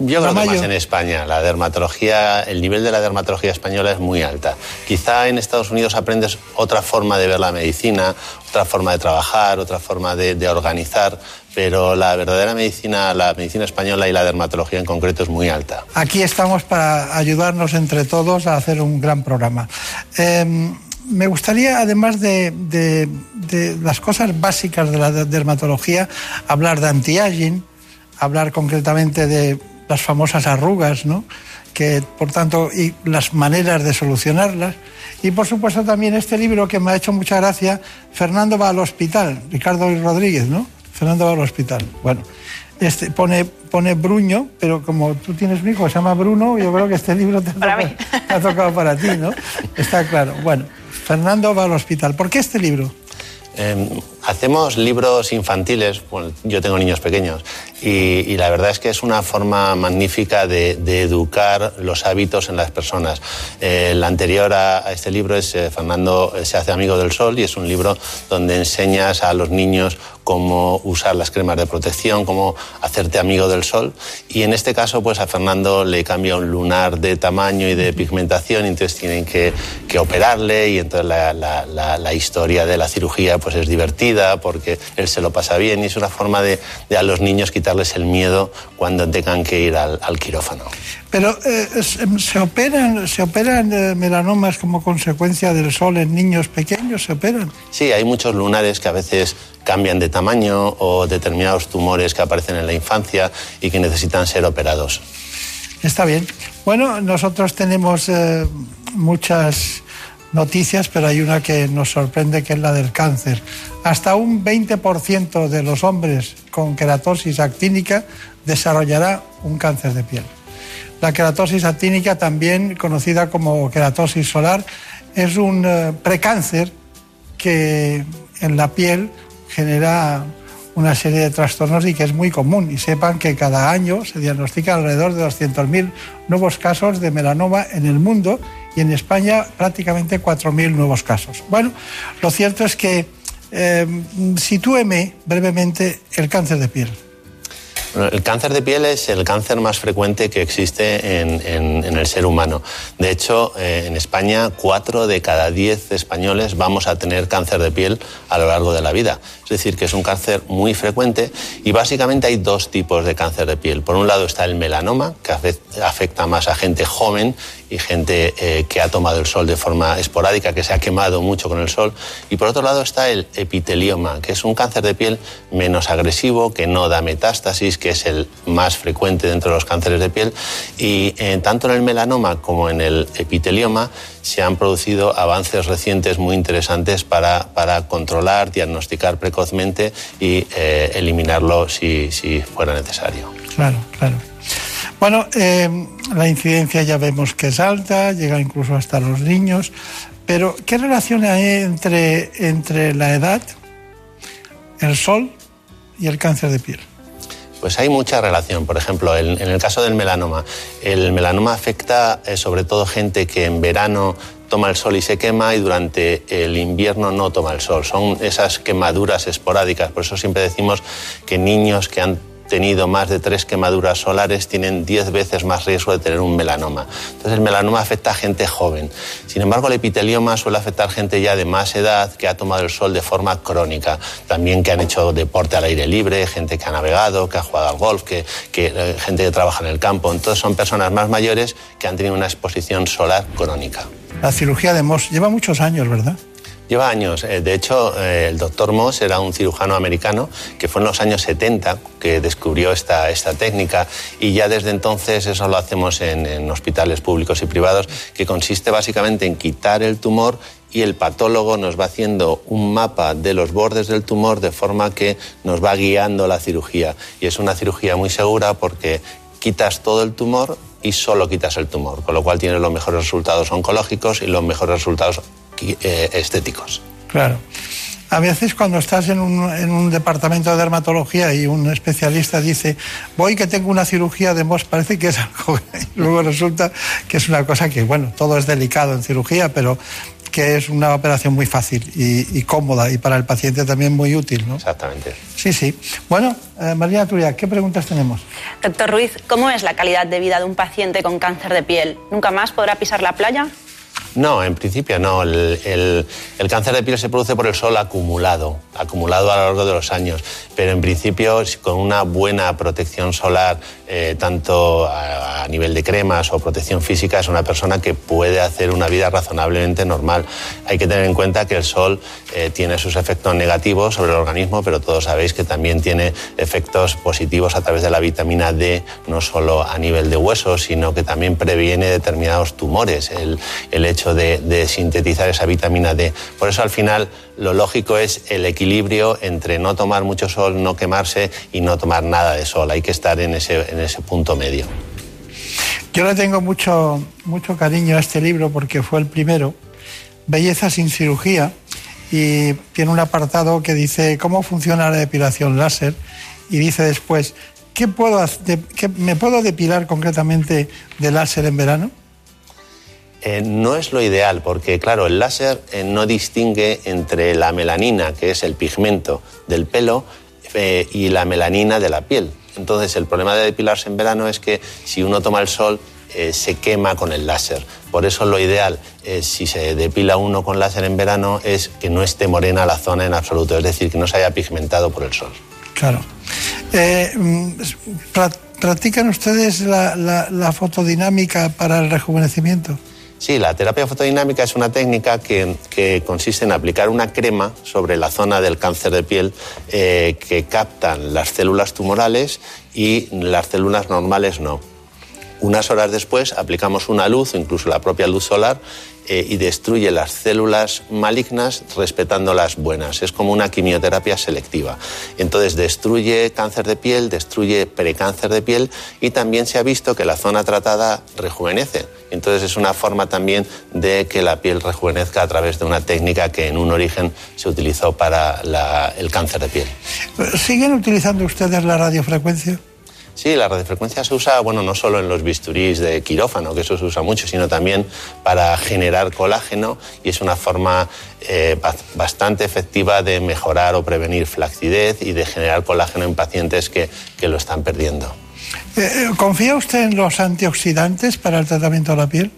Yo creo que más en España. La dermatología, el nivel de la dermatología española es muy alta. Quizá en Estados Unidos aprendes otra forma de ver la medicina, otra forma de trabajar, otra forma de, organizar, pero la verdadera medicina, la medicina española y la dermatología en concreto es muy alta. Aquí estamos para ayudarnos entre todos a hacer un gran programa. Em, me gustaría, además de, las cosas básicas de la dermatología, hablar de anti-aging, hablar concretamente de las famosas arrugas, ¿no? que por tanto, y las maneras de solucionarlas. Y por supuesto también este libro que me ha hecho mucha gracia, Fernando va al hospital, Ricardo Rodríguez, ¿no? Fernando va al hospital. Bueno, este, pone, pone Bruño, pero como tú tienes un hijo que se llama Bruno, yo creo que este libro te ha tocado para ti, ¿no? Está claro. Bueno, Fernando va al hospital. ¿Por qué este libro? Em, hacemos libros infantiles, yo tengo niños pequeños, y, la verdad es que es una forma magnífica de, educar los hábitos en las personas. el anterior a, este libro es eh, Fernando se hace amigo del sol y es un libro donde enseñas a los niños cómo usar las cremas de protección, cómo hacerte amigo del sol. Y en este caso, pues a Fernando le cambia un lunar de tamaño y de pigmentación, y entonces tienen que, operarle y entonces la, historia de la cirugía pues es divertida porque él se lo pasa bien y es una forma de, a los niños quitarles el miedo cuando tengan que ir al, quirófano. Pero eh, se operan, se operan eh, melanomas como consecuencia del sol en niños pequeños, se operan. Sí, hay muchos lunares que a veces cambian de tamaño o determinados tumores que aparecen en la infancia y que necesitan ser operados. Está bien. Bueno, nosotros tenemos eh, muchas noticias, pero hay una que nos sorprende, que es la del cáncer. Hasta un 20% de los hombres con queratosis actínica desarrollará un cáncer de piel. La queratosis actínica, también conocida como queratosis solar, es un eh, precáncer que en la piel genera una serie de trastornos y que es muy común. Y sepan que cada año se diagnostican alrededor de 200.000 nuevos casos de melanoma en el mundo y en España prácticamente 4.000 nuevos casos. Bueno, lo cierto es que eh, sitúeme brevemente el cáncer de piel el cáncer de piel es el cáncer más frecuente que existe en, el ser humano. De hecho, eh, en España, cuatro de cada diez españoles vamos a tener cáncer de piel a lo largo de la vida. Es decir, que es un cáncer muy frecuente y básicamente hay dos tipos de cáncer de piel. Por un lado está el melanoma, que afecta más a gente joven y gente eh, que ha tomado el sol de forma esporádica, que se ha quemado mucho con el sol. Y por otro lado está el epitelioma, que es un cáncer de piel menos agresivo, que no da metástasis, que es el más frecuente dentro de los cánceres de piel. Y eh, tanto en el melanoma como en el epitelioma se han producido avances recientes muy interesantes para, para controlar, diagnosticar precozmente y eh, eliminarlo si, si fuera necesario. Claro, claro. Bueno, eh, la incidencia ya vemos que es alta, llega incluso hasta los niños, pero ¿qué relación hay entre, entre la edad, el sol y el cáncer de piel? Pues hay mucha relación. Por ejemplo, en, el caso del melanoma, el melanoma afecta eh, sobre todo gente que en verano toma el sol y se quema y durante el invierno no toma el sol. Son esas quemaduras esporádicas. Por eso siempre decimos que niños que han tenido más de tres quemaduras solares tienen diez veces más riesgo de tener un melanoma. Entonces el melanoma afecta a gente joven. Sin embargo, el epitelioma suele afectar gente ya de más edad que ha tomado el sol de forma crónica. También que han hecho deporte al aire libre, gente que ha navegado, que ha jugado al golf, que, eh, gente que trabaja en el campo. Entonces son personas más mayores que han tenido una exposición solar crónica. La cirugía de Moss lleva muchos años, ¿verdad? Lleva años. Eh, de hecho, eh, el doctor Moss era un cirujano americano que fue en los años 70 que descubrió esta, esta técnica y ya desde entonces eso lo hacemos en, en hospitales públicos y privados, que consiste básicamente en quitar el tumor y el patólogo nos va haciendo un mapa de los bordes del tumor de forma que nos va guiando la cirugía. Y es una cirugía muy segura porque quitas todo el tumor y solo quitas el tumor, con lo cual tienes los mejores resultados oncológicos y los mejores resultados eh, estéticos. Claro. A veces cuando estás en un, en un, departamento de dermatología y un especialista dice, voy que tengo una cirugía de Moss, parece que es algo, (laughs) y luego resulta que es una cosa que, bueno, todo es delicado en cirugía, pero que es una operación muy fácil y, y, cómoda y para el paciente también muy útil, ¿no? Exactamente. Sí, sí. Bueno, eh, María Turia, ¿qué preguntas tenemos? Doctor Ruiz, ¿cómo es la calidad de vida de un paciente con cáncer de piel? ¿Nunca más podrá pisar la playa? No, en principio no. El, cáncer de piel se produce por el sol acumulado, acumulado a lo largo de los años. Pero en principio, con una buena protección solar, eh, tanto a, nivel de cremas o protección física, es una persona que puede hacer una vida razonablemente normal. Hay que tener en cuenta que el sol eh, tiene sus efectos negativos sobre el organismo, pero todos sabéis que también tiene efectos positivos a través de la vitamina D, no solo a nivel de huesos, sino que también previene determinados tumores. Hecho de, sintetizar esa vitamina D. Por eso al final lo lógico es el equilibrio entre no tomar mucho sol, no quemarse y no tomar nada de sol. Hay que estar en ese, en ese punto medio. Yo le tengo mucho, mucho cariño a este libro porque fue el primero, Belleza sin cirugía, y tiene un apartado que dice cómo funciona la depilación láser y dice después, ¿qué puedo, qué, ¿me puedo depilar concretamente de láser en verano? Eh, no es lo ideal porque, claro, el láser eh, no distingue entre la melanina, que es el pigmento del pelo, eh, y la melanina de la piel. Entonces, el problema de depilarse en verano es que si uno toma el sol, se quema con el láser. Por eso lo ideal, si se depila uno con láser en verano, es que no esté morena la zona en absoluto, es decir, que no se haya pigmentado por el sol. Claro. Eh, ¿Practican ustedes la fotodinámica para el rejuvenecimiento? Sí, la terapia fotodinámica es una técnica que, que, consiste en aplicar una crema sobre la zona del cáncer de piel eh, que captan las células tumorales y las células normales no. Unas horas después aplicamos una luz, incluso la propia luz solar, eh, y destruye las células malignas respetando las buenas. Es como una quimioterapia selectiva. Entonces destruye cáncer de piel, destruye precáncer de piel y también se ha visto que la zona tratada rejuvenece. Entonces es una forma también de que la piel rejuvenezca a través de una técnica que en un origen se utilizó para el cáncer de piel. ¿Siguen utilizando ustedes la radiofrecuencia? Sí, la radiofrecuencia se usa, bueno, no solo en los bisturís de quirófano, que eso se usa mucho, sino también para generar colágeno y es una forma eh, bastante efectiva de mejorar o prevenir flacidez y de generar colágeno en pacientes que, que lo están perdiendo. Eh, ¿Confía usted en los antioxidantes para el tratamiento de la piel?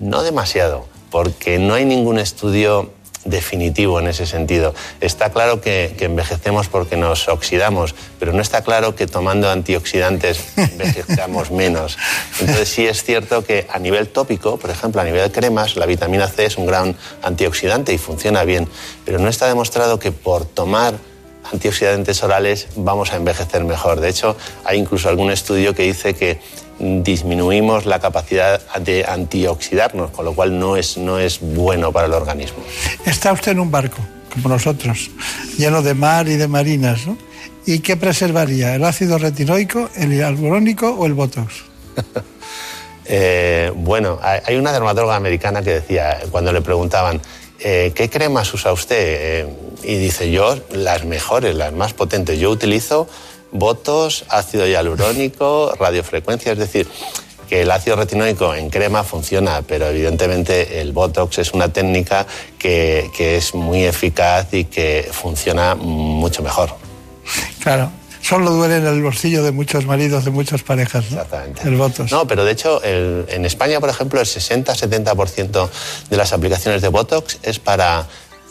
No demasiado, porque no hay ningún estudio definitivo en ese sentido. Está claro que, que, envejecemos porque nos oxidamos, pero no está claro que tomando antioxidantes (laughs) envejezcamos menos. Entonces sí es cierto que a nivel tópico, por ejemplo, a nivel de cremas, la vitamina C es un gran antioxidante y funciona bien, pero no está demostrado que por tomar antioxidantes orales vamos a envejecer mejor. De hecho, hay incluso algún estudio que dice que disminuimos la capacidad de antioxidarnos, con lo cual no es, no es bueno para el organismo. Está usted en un barco, como nosotros, lleno de mar y de marinas, ¿no? ¿Y qué preservaría? ¿El ácido retinoico, el hialurónico o el botox? (laughs) eh, bueno, hay una dermatóloga americana que decía, cuando le preguntaban, eh, ¿qué cremas usa usted? Eh, y dice, yo las mejores, las más potentes. Yo utilizo botos, ácido hialurónico, radiofrecuencia, es decir, que el ácido retinóico en crema funciona, pero evidentemente el Botox es una técnica que, que es muy eficaz y que funciona mucho mejor. Claro, solo duele en el bolsillo de muchos maridos, de muchas parejas. ¿no? Exactamente. El Botox. No, pero de hecho, el, en España, por ejemplo, el 60-70% de las aplicaciones de Botox es para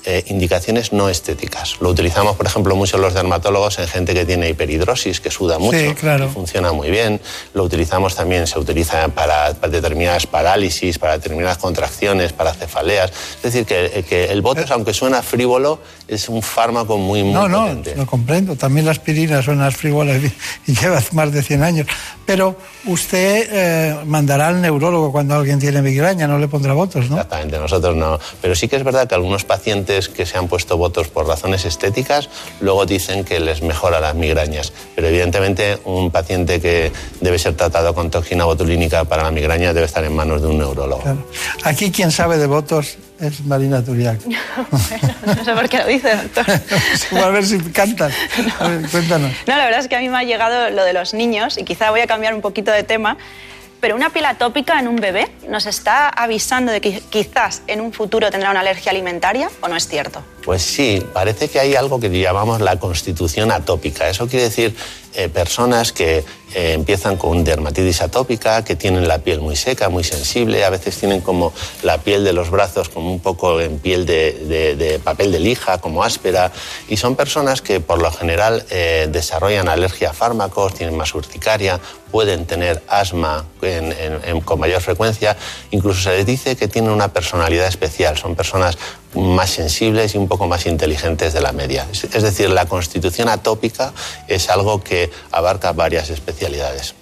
eh, indicaciones no estéticas. Lo utilizamos, por ejemplo, mucho los dermatólogos en gente que tiene hiperhidrosis, que suda mucho, Sí, claro. y funciona muy bien. Lo utilizamos también, se utiliza para, para determinadas parálisis, para determinadas contracciones, para cefaleas. Es decir, que, que el Botox, aunque suena frívolo, es un fármaco muy, muy No, no, lo comprendo. También la aspirina son unas frívolas y lleva más de 100 años. Pero usted eh, mandará al neurólogo cuando alguien tiene migraña, no le pondrá votos, ¿no? Exactamente, nosotros no. Pero sí que es verdad que algunos pacientes que se han puesto votos por razones estéticas luego dicen que les mejora las migrañas. Pero evidentemente un paciente que debe ser tratado con toxina botulínica para la migraña debe estar en manos de un neurólogo. Claro. Aquí quien sabe de votos es Marina Turiak. (laughs) No sé por qué lo dice, doctor. (laughs) a ver si cantas. A ver, cuéntanos. No, la verdad es que a mí me ha llegado lo de los niños y quizá voy a cambiar un poquito de tema. Pero una piel atópica en un bebé nos está avisando de que quizás en un futuro tendrá una alergia alimentaria o no es cierto. Pues sí, parece que hay algo que llamamos la constitución atópica. Eso quiere decir eh, personas que eh, empiezan con dermatitis atópica, que tienen la piel muy seca, muy sensible, a veces tienen como la piel de los brazos como un poco en piel de, papel de lija, como áspera, y son personas que por lo general eh, desarrollan alergia a fármacos, tienen más urticaria, pueden tener asma con mayor frecuencia, incluso se les dice que tienen una personalidad especial, son personas más sensibles y un poco más inteligentes de la media. Es, decir, la constitución atópica es algo que abarca varias especialidades.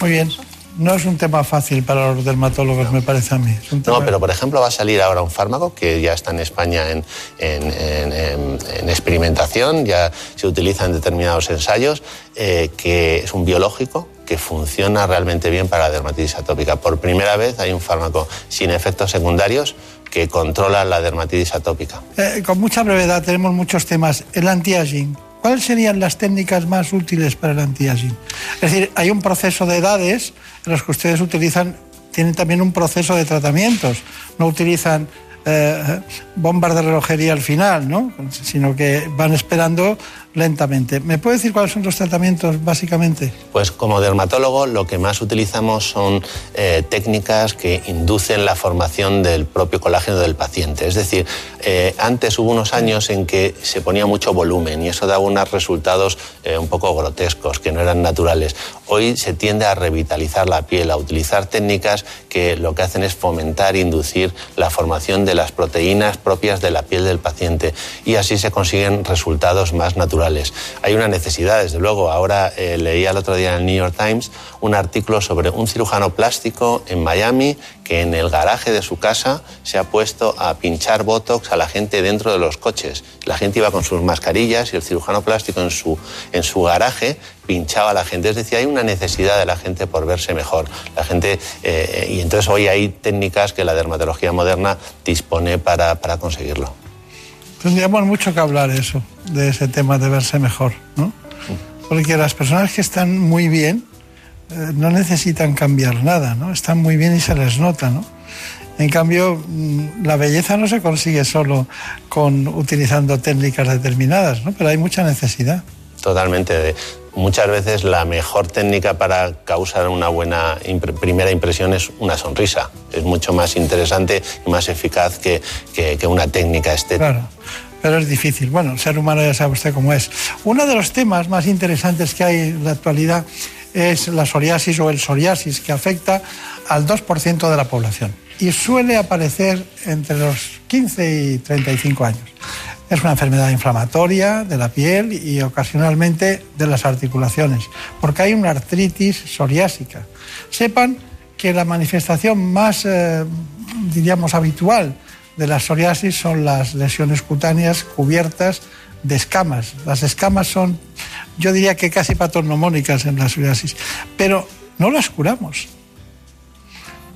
Muy bien. No es un tema fácil para los dermatólogos, me parece a mí. Tema- No, pero por ejemplo va a salir ahora un fármaco que ya está en España en, en- en- en- en experimentación, ya se utiliza en determinados ensayos, eh, que es un biológico que funciona realmente bien para la dermatitis atópica. Por primera vez hay un fármaco sin efectos secundarios que controla la dermatitis atópica. Eh, con mucha brevedad, tenemos muchos temas. El anti-aging. ¿Cuáles serían las técnicas más útiles para el anti-aging? Es decir, hay un proceso de edades en los que ustedes utilizan, tienen también un proceso de tratamientos. No utilizan eh, bombas de relojería al final, ¿no? Sino que van esperando lentamente. ¿Me puede decir cuáles son los tratamientos básicamente? Pues como dermatólogo lo que más utilizamos son eh, técnicas que inducen la formación del propio colágeno del paciente. Es decir, eh, antes hubo unos años en que se ponía mucho volumen y eso daba unos resultados eh, un poco grotescos, que no eran naturales. Hoy se tiende a revitalizar la piel, a utilizar técnicas que lo que hacen es fomentar e inducir la formación de las proteínas propias de la piel del paciente y así se consiguen resultados más naturales. Hay una necesidad, desde luego. Ahora eh, leía el otro día en el New York Times un artículo sobre un cirujano plástico en Miami que en el garaje de su casa se ha puesto a pinchar botox a la gente dentro de los coches. La gente iba con sus mascarillas y el cirujano plástico en su, en su garaje pinchaba a la gente. Es decir, hay una necesidad de la gente por verse mejor. La gente, eh, y entonces hoy hay técnicas que la dermatología moderna dispone para, para conseguirlo. Tendríamos mucho que hablar eso, de ese tema de verse mejor, ¿no? Porque las personas que están muy bien eh, no necesitan cambiar nada, ¿no? Están muy bien y se les nota, ¿no? En cambio, mm, la belleza no se consigue solo con utilizando técnicas determinadas, ¿no? Pero hay mucha necesidad. Totalmente. Muchas veces la mejor técnica para causar una buena primera impresión es una sonrisa. Es mucho más interesante y más eficaz que, que- que una técnica estética. Claro, pero es difícil. Bueno, el ser humano ya sabe usted cómo es. Uno de los temas más interesantes que hay en la actualidad es la psoriasis o el psoriasis, que afecta al 2% de la población y suele aparecer entre los 15 y 35 años. Es una enfermedad inflamatoria de la piel y ocasionalmente de las articulaciones, porque hay una artritis psoriásica. Sepan que la manifestación más, eh, diríamos, habitual de la psoriasis son las lesiones cutáneas cubiertas de escamas. Las escamas son, yo diría que casi patognomónicas en la psoriasis, pero no las curamos.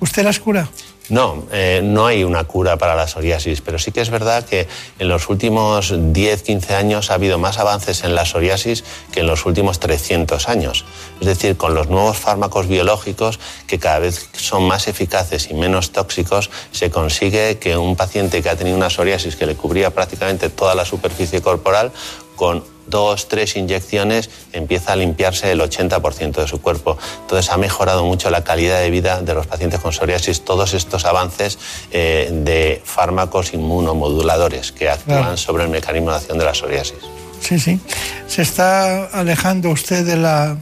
¿Usted las cura? No, eh, no hay una cura para la psoriasis, pero sí que es verdad que en los últimos 10, 15 años ha habido más avances en la psoriasis que en los últimos 300 años. Es decir, con los nuevos fármacos biológicos que cada vez son más eficaces y menos tóxicos, se consigue que un paciente que ha tenido una psoriasis que le cubría prácticamente toda la superficie corporal, con dos, tres inyecciones, empieza a limpiarse el 80% de su cuerpo. Entonces ha mejorado mucho la calidad de vida de los pacientes con psoriasis todos estos avances eh, de fármacos inmunomoduladores que actúan sobre el mecanismo de acción de la psoriasis. Sí, sí. Se está alejando usted de la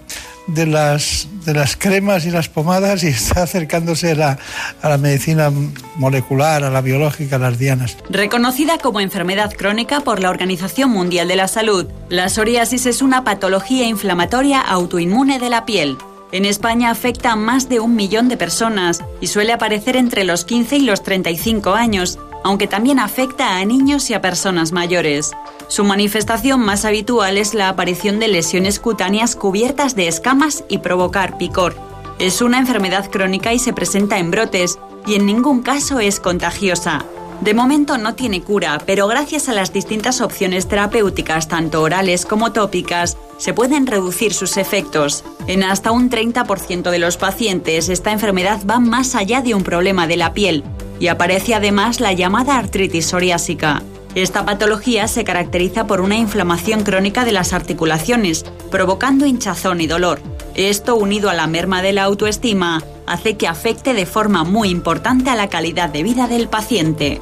de las, de las cremas y las pomadas y (laughs) está acercándose a la, medicina molecular, a la biológica, a las dianas. Reconocida como enfermedad crónica por la Organización Mundial de la Salud, la psoriasis es una patología inflamatoria autoinmune de la piel. En España afecta a más de un millón de personas y suele aparecer entre los 15 y los 35 años, aunque también afecta a niños y a personas mayores. Su manifestación más habitual es la aparición de lesiones cutáneas cubiertas de escamas y provocar picor. Es una enfermedad crónica y se presenta en brotes, y en ningún caso es contagiosa. De momento no tiene cura, pero gracias a las distintas opciones terapéuticas, tanto orales como tópicas, se pueden reducir sus efectos. En hasta un 30% de los pacientes, esta enfermedad va más allá de un problema de la piel y aparece además la llamada artritis psoriásica. Esta patología se caracteriza por una inflamación crónica de las articulaciones, provocando hinchazón y dolor. Esto, unido a la merma de la autoestima, hace que afecte de forma muy importante a la calidad de vida del paciente.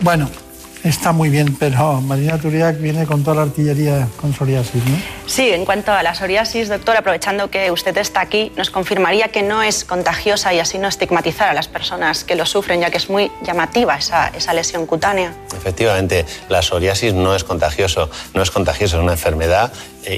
Bueno, está muy bien, pero Marina Turiak viene con toda la artillería con psoriasis, ¿no? Sí, en cuanto a la psoriasis, doctor, aprovechando que usted está aquí, nos confirmaría que no es contagiosa y así no estigmatizar a las personas que lo sufren, ya que es muy llamativa esa, esa lesión cutánea. Efectivamente, la psoriasis no es contagioso, no es contagioso, es una enfermedad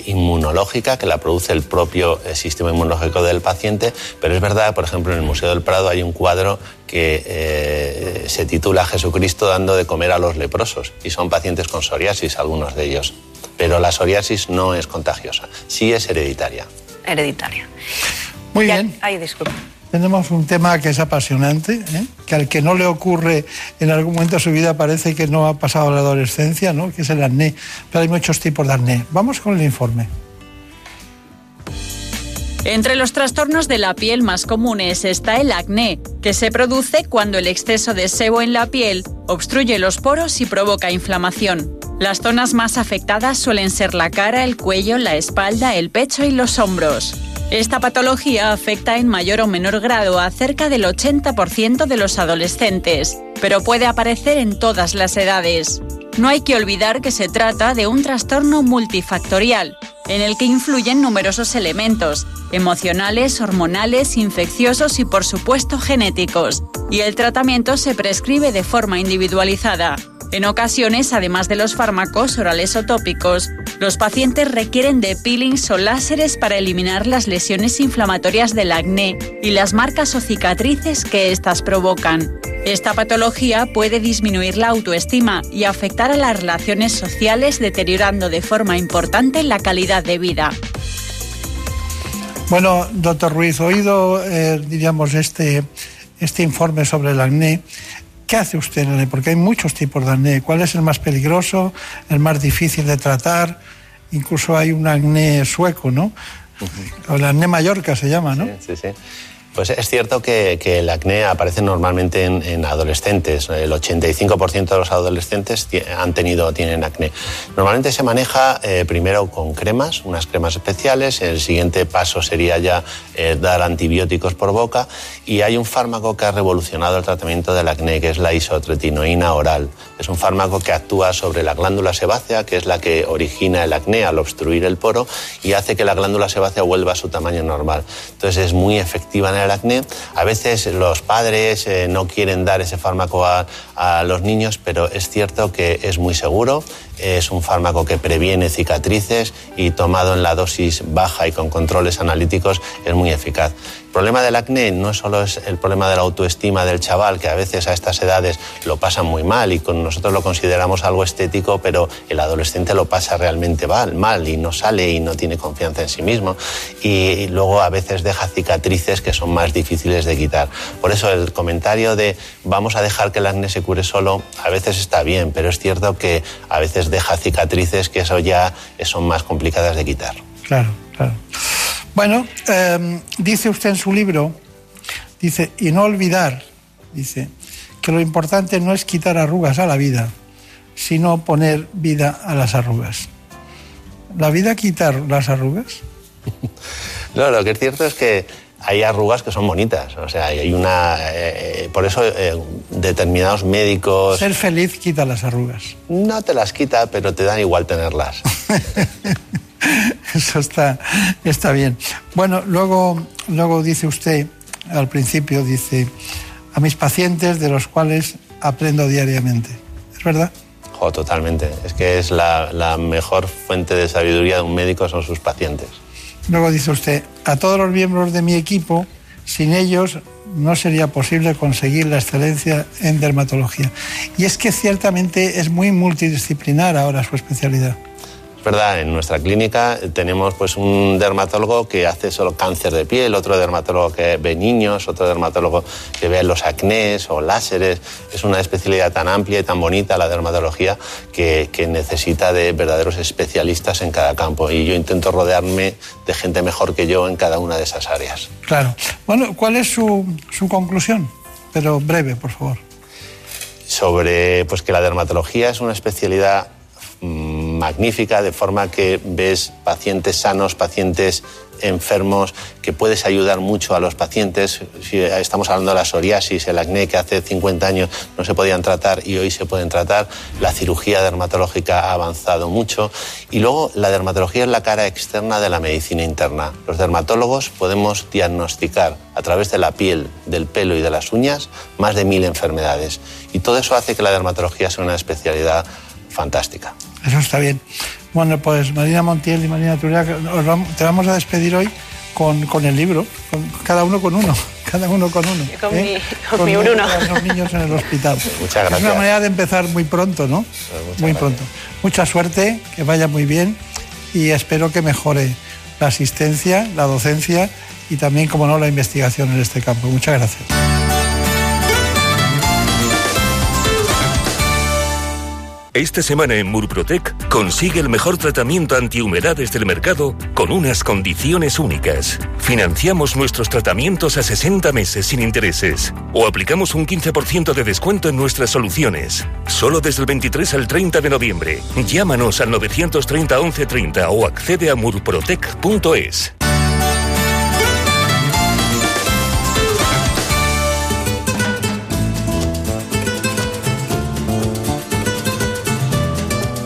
inmunológica que la produce el propio eh, sistema inmunológico del paciente, pero es verdad, por ejemplo, en el Museo del Prado hay un cuadro que eh, se titula Jesucristo dando de comer a los leprosos y son pacientes con psoriasis, algunos de ellos. Pero la psoriasis no es contagiosa, sí es hereditaria. Hereditaria. Muy bien. Ay, disculpe. Tenemos un tema que es apasionante, ¿eh? que al que no le ocurre en algún momento de su vida parece que no ha pasado la adolescencia, ¿no? que es el acné. Pero hay muchos tipos de acné. Vamos con el informe. Entre los trastornos de la piel más comunes está el acné, que se produce cuando el exceso de sebo en la piel obstruye los poros y provoca inflamación. Las zonas más afectadas suelen ser la cara, el cuello, la espalda, el pecho y los hombros. Esta patología afecta en mayor o menor grado a cerca del 80% de los adolescentes, pero puede aparecer en todas las edades. No hay que olvidar que se trata de un trastorno multifactorial, en el que influyen numerosos elementos, emocionales, hormonales, infecciosos y por supuesto genéticos, y el tratamiento se prescribe de forma individualizada. En ocasiones, además de los fármacos orales o tópicos, los pacientes requieren de peelings o láseres para eliminar las lesiones inflamatorias del acné y las marcas o cicatrices que éstas provocan. Esta patología puede disminuir la autoestima y afectar a las relaciones sociales deteriorando de forma importante la calidad de vida. Bueno, doctor Ruiz, oído, eh, diríamos, este, este informe sobre el acné, ¿Qué hace usted en el Porque hay muchos tipos de acné. ¿Cuál es el más peligroso, el más difícil de tratar? Incluso hay un acné sueco, ¿no? O el acné Mallorca se llama, ¿no? sí. sí. Pues es cierto que, el acné aparece normalmente en, adolescentes. El 85% de los adolescentes han tenido, tienen acné. Normalmente se maneja eh, primero con cremas, unas cremas especiales. El siguiente paso sería ya eh, dar antibióticos por boca. Y hay un fármaco que ha revolucionado el tratamiento del acné, que es la isotretinoína oral. Es un fármaco que actúa sobre la glándula sebácea, que es la que origina el acné al obstruir el poro y hace que la glándula sebácea vuelva a su tamaño normal. Entonces es muy efectiva en A veces los padres eh, no quieren dar ese fármaco a los niños, pero es cierto que es muy seguro, es un fármaco que previene cicatrices y tomado en la dosis baja y con controles analíticos es muy eficaz. El problema del acné no solo es el problema de la autoestima del chaval, que a veces a estas edades lo pasa muy mal y con nosotros lo consideramos algo estético, pero el adolescente lo pasa realmente mal, mal y no sale y no tiene confianza en sí mismo. Y luego a veces deja cicatrices que son más difíciles de quitar. Por eso el comentario de vamos a dejar que el acné se cure solo, a veces está bien, pero es cierto que a veces deja cicatrices que eso ya son más complicadas de quitar. Claro, claro. Bueno, em, dice usted en su libro, dice, y no olvidar, dice, que lo importante no es quitar arrugas a la vida, sino poner vida a las arrugas. ¿La vida quita las arrugas? (laughs) no, lo que es cierto es que hay arrugas que son bonitas. O sea, hay una. Eh, por eso eh, determinados médicos. Ser feliz quita las arrugas. No te las quita, pero te dan igual tenerlas. (laughs) (laughs) eso está, está bien. Bueno, luego, luego dice usted, al principio, dice, a mis pacientes de los cuales aprendo diariamente. ¿Es verdad? Oh, totalmente. Es que es la, la mejor fuente de sabiduría de un médico son sus pacientes. Luego dice usted, a todos los miembros de mi equipo, sin ellos no sería posible conseguir la excelencia en dermatología. Y es que ciertamente es muy multidisciplinar ahora su especialidad. Es verdad, en nuestra clínica tenemos pues un dermatólogo que hace solo cáncer de piel, otro dermatólogo que ve niños, otro dermatólogo que ve los acnés o láseres. Es una especialidad tan amplia y tan bonita la dermatología que, necesita de verdaderos especialistas en cada campo. Y yo intento rodearme de gente mejor que yo en cada una de esas áreas. Claro. Bueno, ¿cuál es su, su conclusión? Pero breve, por favor. Sobre pues que la dermatología es una especialidad magnífica, de forma que ves pacientes sanos, pacientes enfermos, que puedes ayudar mucho a los pacientes. Si estamos hablando de la psoriasis, el acné que hace 50 años no se podían tratar y hoy se pueden tratar, la cirugía dermatológica ha avanzado mucho y luego la dermatología es la cara externa de la medicina interna. Los dermatólogos podemos diagnosticar a través de la piel, del pelo y de las uñas más de mil enfermedades y todo eso hace que la dermatología sea una especialidad fantástica. Eso está bien. Bueno, pues Marina Montiel y Marina Turia, te vamos a despedir hoy con, con el libro, cada uno con uno, (laughs) cada uno con uno. Con, ¿eh? mi, con, mi Bruno. los niños en el hospital. Muchas gracias. Es una manera de empezar muy pronto, ¿no? Pues muy pronto. Mucha suerte, que vaya muy bien y espero que mejore la asistencia, la docencia y también, como no, la investigación en este campo. Muchas gracias. Esta semana en Murprotec consigue el mejor tratamiento antihumedades del mercado con unas condiciones únicas. Financiamos nuestros tratamientos a 60 meses sin intereses o aplicamos un 15% de descuento en nuestras soluciones. Solo desde el 23 al 30 de noviembre. Llámanos al 930 1130 o accede a murprotec.es.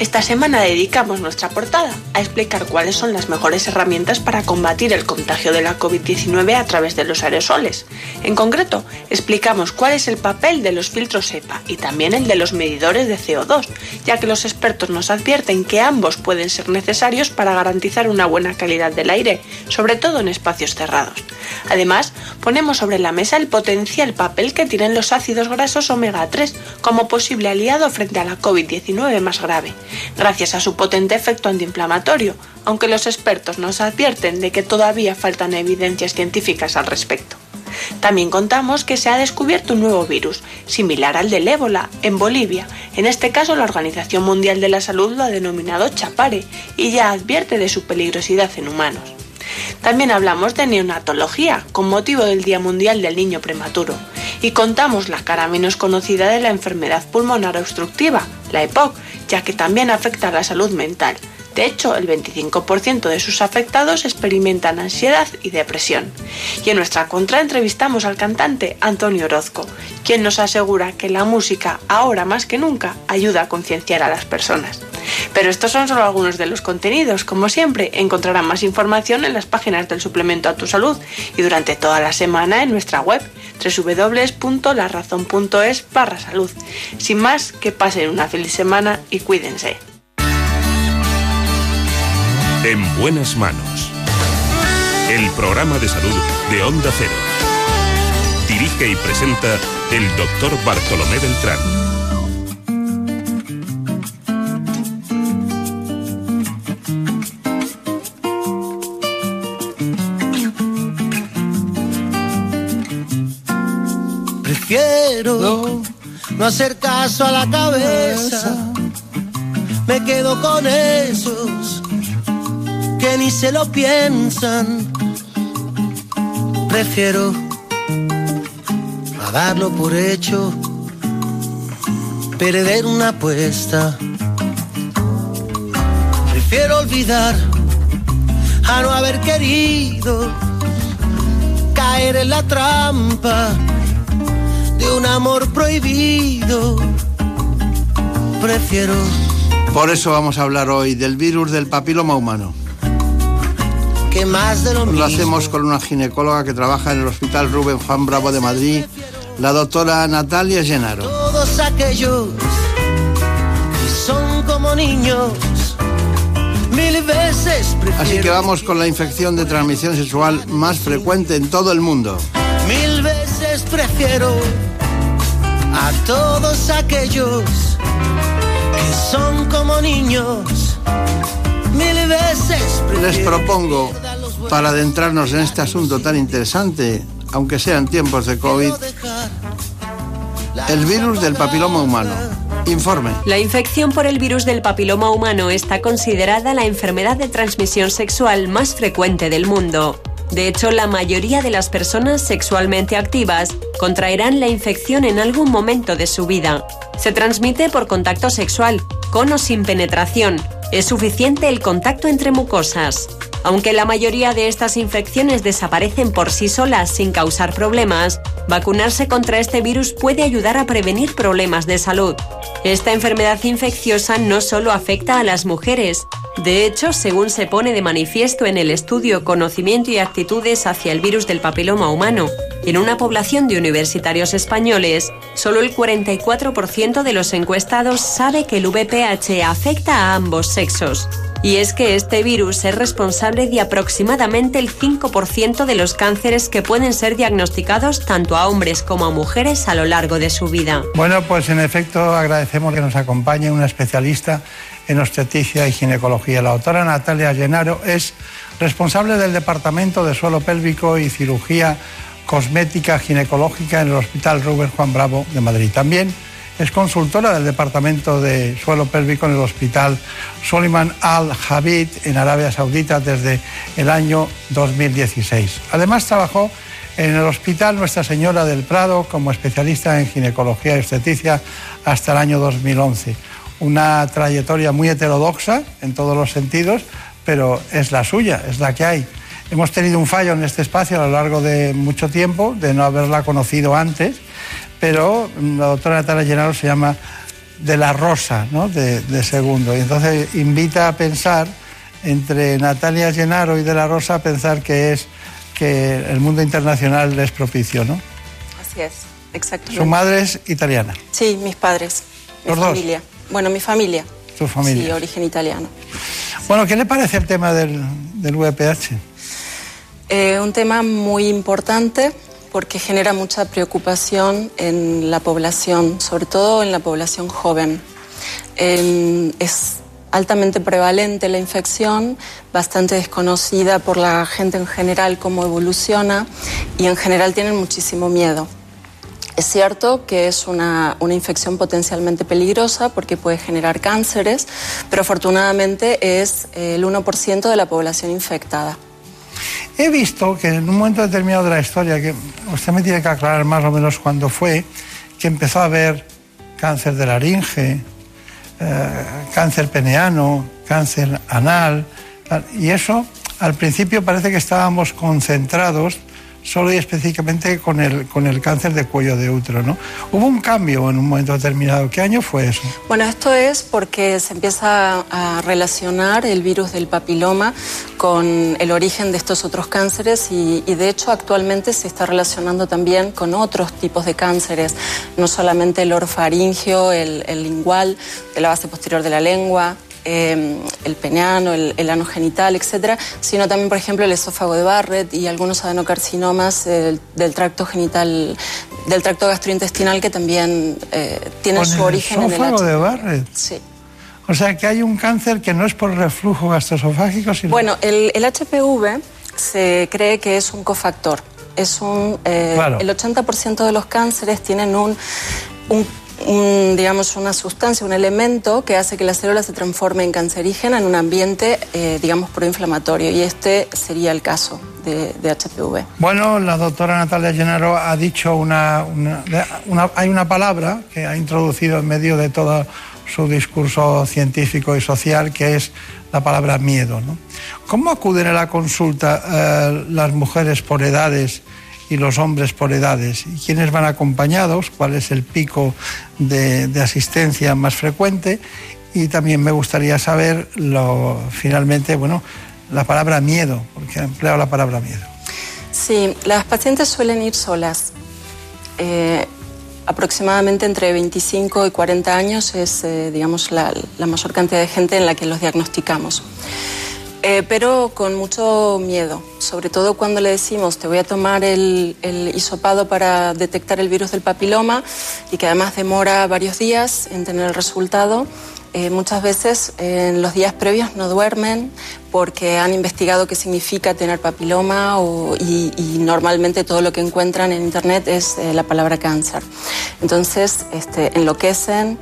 Esta semana dedicamos nuestra portada a explicar cuáles son las mejores herramientas para combatir el contagio de la COVID-19 a través de los aerosoles. En concreto, explicamos cuál es el papel de los filtros EPA y también el de los medidores de CO2, ya que los expertos nos advierten que ambos pueden ser necesarios para garantizar una buena calidad del aire, sobre todo en espacios cerrados. Además, ponemos sobre la mesa el potencial papel que tienen los ácidos grasos omega 3 como posible aliado frente a la COVID-19 más grave gracias a su potente efecto antiinflamatorio, aunque los expertos nos advierten de que todavía faltan evidencias científicas al respecto. También contamos que se ha descubierto un nuevo virus, similar al del ébola, en Bolivia. En este caso, la Organización Mundial de la Salud lo ha denominado chapare y ya advierte de su peligrosidad en humanos. También hablamos de neonatología, con motivo del Día Mundial del Niño Prematuro, y contamos la cara menos conocida de la enfermedad pulmonar obstructiva, la EPOC, ya que también afecta a la salud mental. De hecho, el 25% de sus afectados experimentan ansiedad y depresión. Y en nuestra contra entrevistamos al cantante Antonio Orozco, quien nos asegura que la música, ahora más que nunca, ayuda a concienciar a las personas. Pero estos son solo algunos de los contenidos. Como siempre, encontrarán más información en las páginas del suplemento a tu salud y durante toda la semana en nuestra web www.larazón.es barra salud. Sin más, que pasen una feliz semana y cuídense. En buenas manos. El programa de salud de Onda Cero. Dirige y presenta el doctor Bartolomé Beltrán. Prefiero no hacer caso a la cabeza. Me quedo con esos que ni se lo piensan. Prefiero a darlo por hecho, perder una apuesta. Prefiero olvidar a no haber querido caer en la trampa de un amor prohibido. Prefiero. Por eso vamos a hablar hoy del virus del papiloma humano. Que más de lo, lo hacemos con una ginecóloga que trabaja en el Hospital Rubén Juan Bravo de Madrid, la doctora Natalia Genaro. Todos aquellos que son como niños, mil veces. Así que vamos con la infección de transmisión sexual más frecuente en todo el mundo. Mil veces prefiero a todos aquellos que son como niños. Les propongo, para adentrarnos en este asunto tan interesante, aunque sean tiempos de COVID, el virus del papiloma humano. Informe. La infección por el virus del papiloma humano está considerada la enfermedad de transmisión sexual más frecuente del mundo. De hecho, la mayoría de las personas sexualmente activas contraerán la infección en algún momento de su vida. Se transmite por contacto sexual, con o sin penetración. Es suficiente el contacto entre mucosas. Aunque la mayoría de estas infecciones desaparecen por sí solas sin causar problemas, vacunarse contra este virus puede ayudar a prevenir problemas de salud. Esta enfermedad infecciosa no solo afecta a las mujeres, de hecho, según se pone de manifiesto en el estudio Conocimiento y actitudes hacia el virus del papiloma humano, en una población de universitarios españoles, solo el 44% de los encuestados sabe que el VPH afecta a ambos sexos. Y es que este virus es responsable de aproximadamente el 5% de los cánceres que pueden ser diagnosticados tanto a hombres como a mujeres a lo largo de su vida. Bueno, pues en efecto agradecemos que nos acompañe una especialista en obstetricia y ginecología. La doctora Natalia Llenaro es responsable del Departamento de Suelo Pélvico y Cirugía Cosmética Ginecológica en el Hospital Rubén Juan Bravo de Madrid. También es consultora del Departamento de Suelo Pélvico en el Hospital Soliman Al Habib en Arabia Saudita desde el año 2016. Además trabajó en el Hospital Nuestra Señora del Prado como especialista en ginecología y obstetricia hasta el año 2011. Una trayectoria muy heterodoxa en todos los sentidos, pero es la suya, es la que hay. Hemos tenido un fallo en este espacio a lo largo de mucho tiempo, de no haberla conocido antes, pero la doctora Natalia Llenaro se llama de la rosa, ¿no? de, de, segundo. Y entonces invita a pensar entre Natalia Llenaro y de la rosa a pensar que es que el mundo internacional es propicio, ¿no? Así es, exacto. Su madre es italiana. Sí, mis padres, mi ¿Los dos? Bueno, mi familia. Su familia. Sí, origen italiano. Bueno, ¿qué le parece el tema del, del VPH? Eh, un tema muy importante porque genera mucha preocupación en la población, sobre todo en la población joven. Eh, es altamente prevalente la infección, bastante desconocida por la gente en general cómo evoluciona y en general tienen muchísimo miedo. Es cierto que es una, una, infección potencialmente peligrosa porque puede generar cánceres, pero afortunadamente es el 1% de la población infectada. He visto que en un momento determinado de la historia, que usted me tiene que aclarar más o menos cuándo fue, que empezó a haber cáncer de laringe, eh, cáncer peneano, cáncer anal, y eso al principio parece que estábamos concentrados solo y específicamente con el, con el cáncer de cuello de útero. ¿no? Hubo un cambio en un momento determinado. ¿Qué año fue eso? Bueno, esto es porque se empieza a relacionar el virus del papiloma con el origen de estos otros cánceres y, de hecho actualmente se está relacionando también con otros tipos de cánceres, no solamente el orofaringio, el, el lingual, de la base posterior de la lengua, eh, el peneano, el, el, ano genital, etcétera, sino también, por ejemplo, el esófago de Barrett y algunos adenocarcinomas del, del tracto genital, del tracto gastrointestinal que también eh, tienen su origen en el esófago de Barrett. Sí. O sea que hay un cáncer que no es por reflujo gastroesofágico, sino. Bueno, el, el HPV se cree que es un cofactor. Es un. Eh, Claro. El 80% de los cánceres tienen un, un digamos, una sustancia, un elemento que hace que la célula se transforme en cancerígena en un ambiente, eh, digamos, proinflamatorio. Y este sería el caso de, HPV. Bueno, la doctora Natalia Llenaro ha dicho una, Hay una palabra que ha introducido en medio de todo su discurso científico y social, que es la palabra miedo. ¿Cómo acuden a la consulta eh, las mujeres por edades? Y los hombres por edades. ¿Y quiénes van acompañados? ¿Cuál es el pico de, asistencia más frecuente? Y también me gustaría saber, lo, finalmente, bueno, la palabra miedo, porque he empleado la palabra miedo. Sí, las pacientes suelen ir solas. Eh, aproximadamente entre 25 y 40 años es, eh, digamos, la, la mayor cantidad de gente en la que los diagnosticamos. Eh, pero con mucho miedo, sobre todo cuando le decimos te voy a tomar el, el, hisopado para detectar el virus del papiloma y que además demora varios días en tener el resultado. Eh, muchas veces en los días previos no duermen porque han investigado qué significa tener papiloma y, normalmente todo lo que encuentran en internet es eh, la palabra cáncer. Entonces este, enloquecen,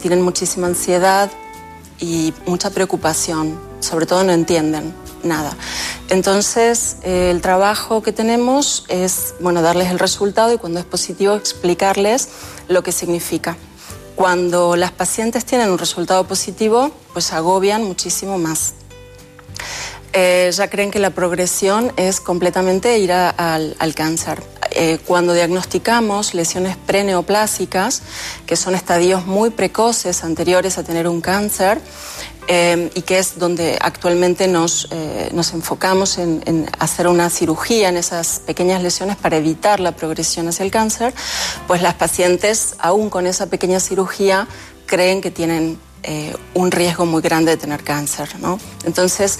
tienen muchísima ansiedad y mucha preocupación sobre todo no entienden nada. Entonces, eh, el trabajo que tenemos es, bueno, darles el resultado y cuando es positivo explicarles lo que significa. Cuando las pacientes tienen un resultado positivo, pues agobian muchísimo más. Eh, ya creen que la progresión es completamente ir al, cáncer. Eh, cuando diagnosticamos lesiones preneoplásicas, que son estadios muy precoces anteriores a tener un cáncer, eh, y que es donde actualmente nos, eh, nos enfocamos en, hacer una cirugía en esas pequeñas lesiones para evitar la progresión hacia el cáncer, pues las pacientes, aún con esa pequeña cirugía, creen que tienen eh, un riesgo muy grande de tener cáncer. ¿no? Entonces,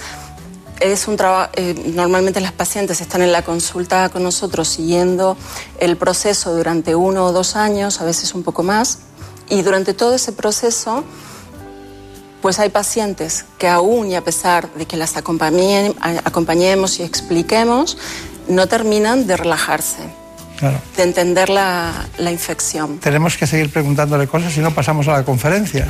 es un trabajo, normalmente las pacientes están en la consulta con nosotros siguiendo el proceso durante uno o dos años, a veces un poco más, y durante todo ese proceso pues hay pacientes que aún y a pesar de que las acompañemos y expliquemos, no terminan de relajarse. De entender la, infección. Tenemos que seguir preguntándole cosas si no pasamos a la conferencia.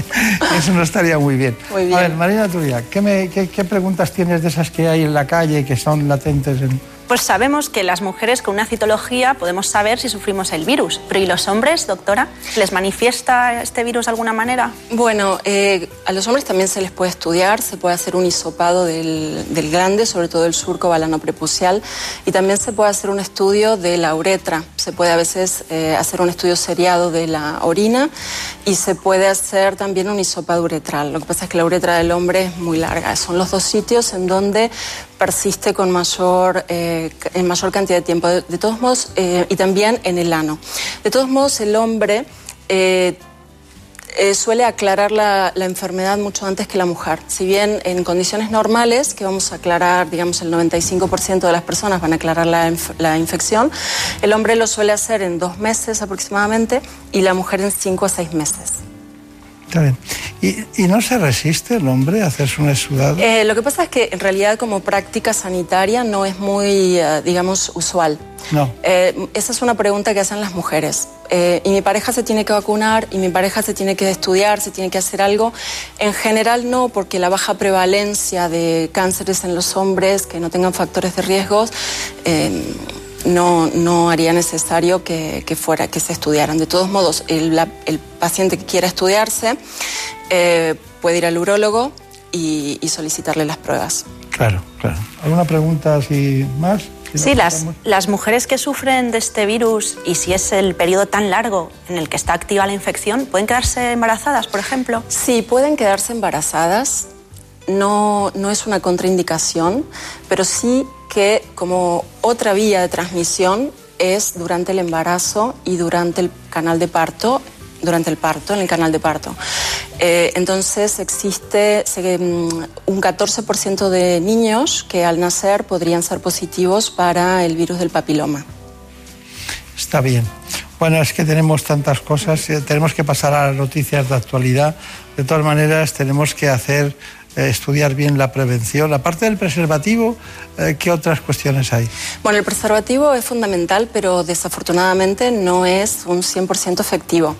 (laughs) Eso no estaría muy bien. muy bien. A ver, Marina Turia, ¿qué, ¿qué, preguntas tienes de esas que hay en la calle que son latentes en, pues sabemos que las mujeres con una citología podemos saber si sufrimos el virus. Pero ¿y los hombres, doctora? ¿Les manifiesta este virus de alguna manera? Bueno, eh, a los hombres también se les puede estudiar, se puede hacer un hisopado del, glande, sobre todo el surco balano prepucial, y también se puede hacer un estudio de la uretra. Se puede a veces eh, hacer un estudio seriado de la orina y se puede hacer también un hisopado uretral. Lo que pasa es que la uretra del hombre es muy larga. Son los dos sitios en donde persiste con mayor, eh, en mayor cantidad de tiempo. De, todos modos, eh, y también en el ano. De todos modos, el hombre eh, suele aclarar la, enfermedad mucho antes que la mujer. Si bien en condiciones normales, que vamos a aclarar, digamos, el 95% de las personas van a aclarar la, la, infección, el hombre lo suele hacer en dos meses aproximadamente y la mujer en cinco a seis meses. Está bien. ¿Y, no se resiste el hombre a hacerse un exudado? Eh, lo que pasa es que en realidad como práctica sanitaria no es muy, eh, digamos, usual. No. Eh, esa es una pregunta que hacen las mujeres. y mi pareja se tiene que vacunar, y mi pareja se tiene que estudiar, se tiene que hacer algo. En general no, porque la baja prevalencia de cánceres en los hombres que no tengan factores de riesgos no, no haría necesario que, fuera, que se estudiaran. De todos modos, el, paciente que quiera estudiarse eh, puede ir al urólogo y, solicitarle las pruebas. Claro, claro. ¿Alguna pregunta así más? sí, las, las mujeres que sufren de este virus y si es el periodo tan largo en el que está activa la infección, ¿pueden quedarse embarazadas, por ejemplo? Sí, pueden quedarse embarazadas. No, no es una contraindicación, pero sí que como otra vía de transmisión es durante el embarazo y durante el canal de parto, durante el parto, en el canal de parto. Eh, entonces existe mm, un 14% de niños que al nacer podrían ser positivos para el virus del papiloma. Está bien. Bueno, es que tenemos tantas cosas, eh, tenemos que pasar a las noticias de actualidad. De todas maneras, tenemos que hacer estudiar bien la prevención. Aparte del preservativo, eh, ¿qué otras cuestiones hay? Bueno, el preservativo es fundamental, pero desafortunadamente no es un 100% efectivo.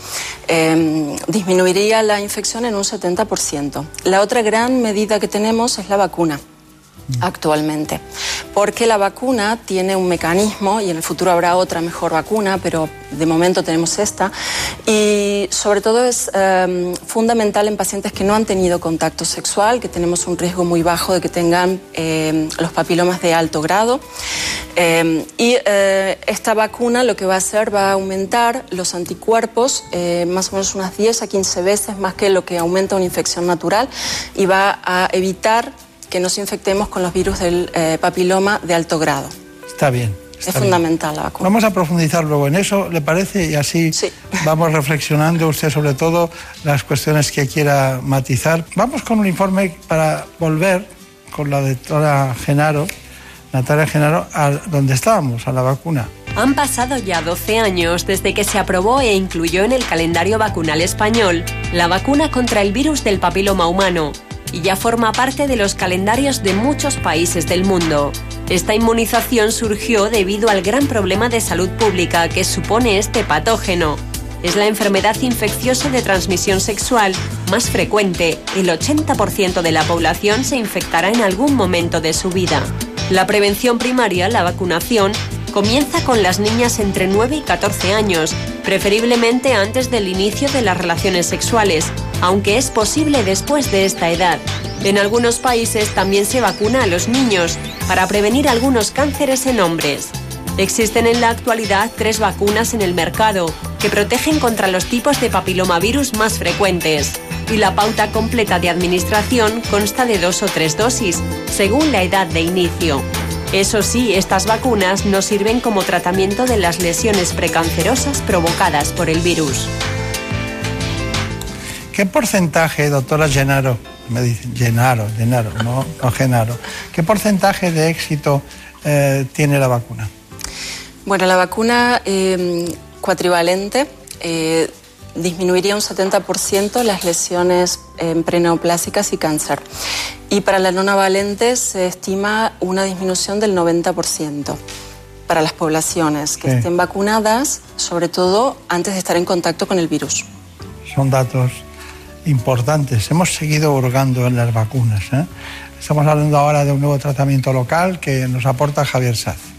Em, disminuiría la infección en un 70%. La otra gran medida que tenemos es la vacuna actualmente. Porque la vacuna tiene un mecanismo, y en el futuro habrá otra mejor vacuna, pero de momento tenemos esta, y sobre todo es em, fundamental en pacientes que no han tenido contacto sexual, que tenemos un riesgo muy bajo de que tengan em, los papilomas de alto grado. Em, y eh, esta vacuna lo que va a hacer va a aumentar los anticuerpos eh, más o menos unas 10 a 15 veces más que lo que aumenta una infección natural y va a evitar que nos infectemos con los virus del eh, papiloma de alto grado. Está bien. es fundamental la vacuna. Vamos a profundizar luego en eso, ¿le parece? Y así vamos reflexionando usted sobre todo las cuestiones que quiera matizar. Vamos con un informe para volver con la doctora Genaro, Natalia Genaro, a donde estábamos, a la vacuna. Han pasado ya 12 años desde que se aprobó e incluyó en el calendario vacunal español la vacuna contra el virus del papiloma humano y ya forma parte de los calendarios de muchos países del mundo. Esta inmunización surgió debido al gran problema de salud pública que supone este patógeno. Es la enfermedad infecciosa de transmisión sexual más frecuente. El 80% de la población se infectará en algún momento de su vida. La prevención primaria, la vacunación, comienza con las niñas entre 9 y 14 años, preferiblemente antes del inicio de las relaciones sexuales, aunque es posible después de esta edad. En algunos países también se vacuna a los niños para prevenir algunos cánceres en hombres. Existen en la actualidad tres vacunas en el mercado que protegen contra los tipos de papilomavirus más frecuentes y la pauta completa de administración consta de dos o tres dosis, según la edad de inicio. Eso sí, estas vacunas no sirven como tratamiento de las lesiones precancerosas provocadas por el virus. ¿Qué porcentaje, doctora Genaro, me dicen Genaro, Genaro, no, Genaro, qué porcentaje de éxito eh, tiene la vacuna? Bueno, la vacuna eh, cuatrivalente eh, disminuiría un 70% las lesiones preneoplásicas y cáncer. Y para la nonavalente se estima una disminución del 90% para las poblaciones que estén vacunadas, sobre todo antes de estar en contacto con el virus. Son datos importantes. Hemos seguido hurgando en las vacunas. ¿eh? Estamos hablando ahora de un nuevo tratamiento local que nos aporta Javier Saz.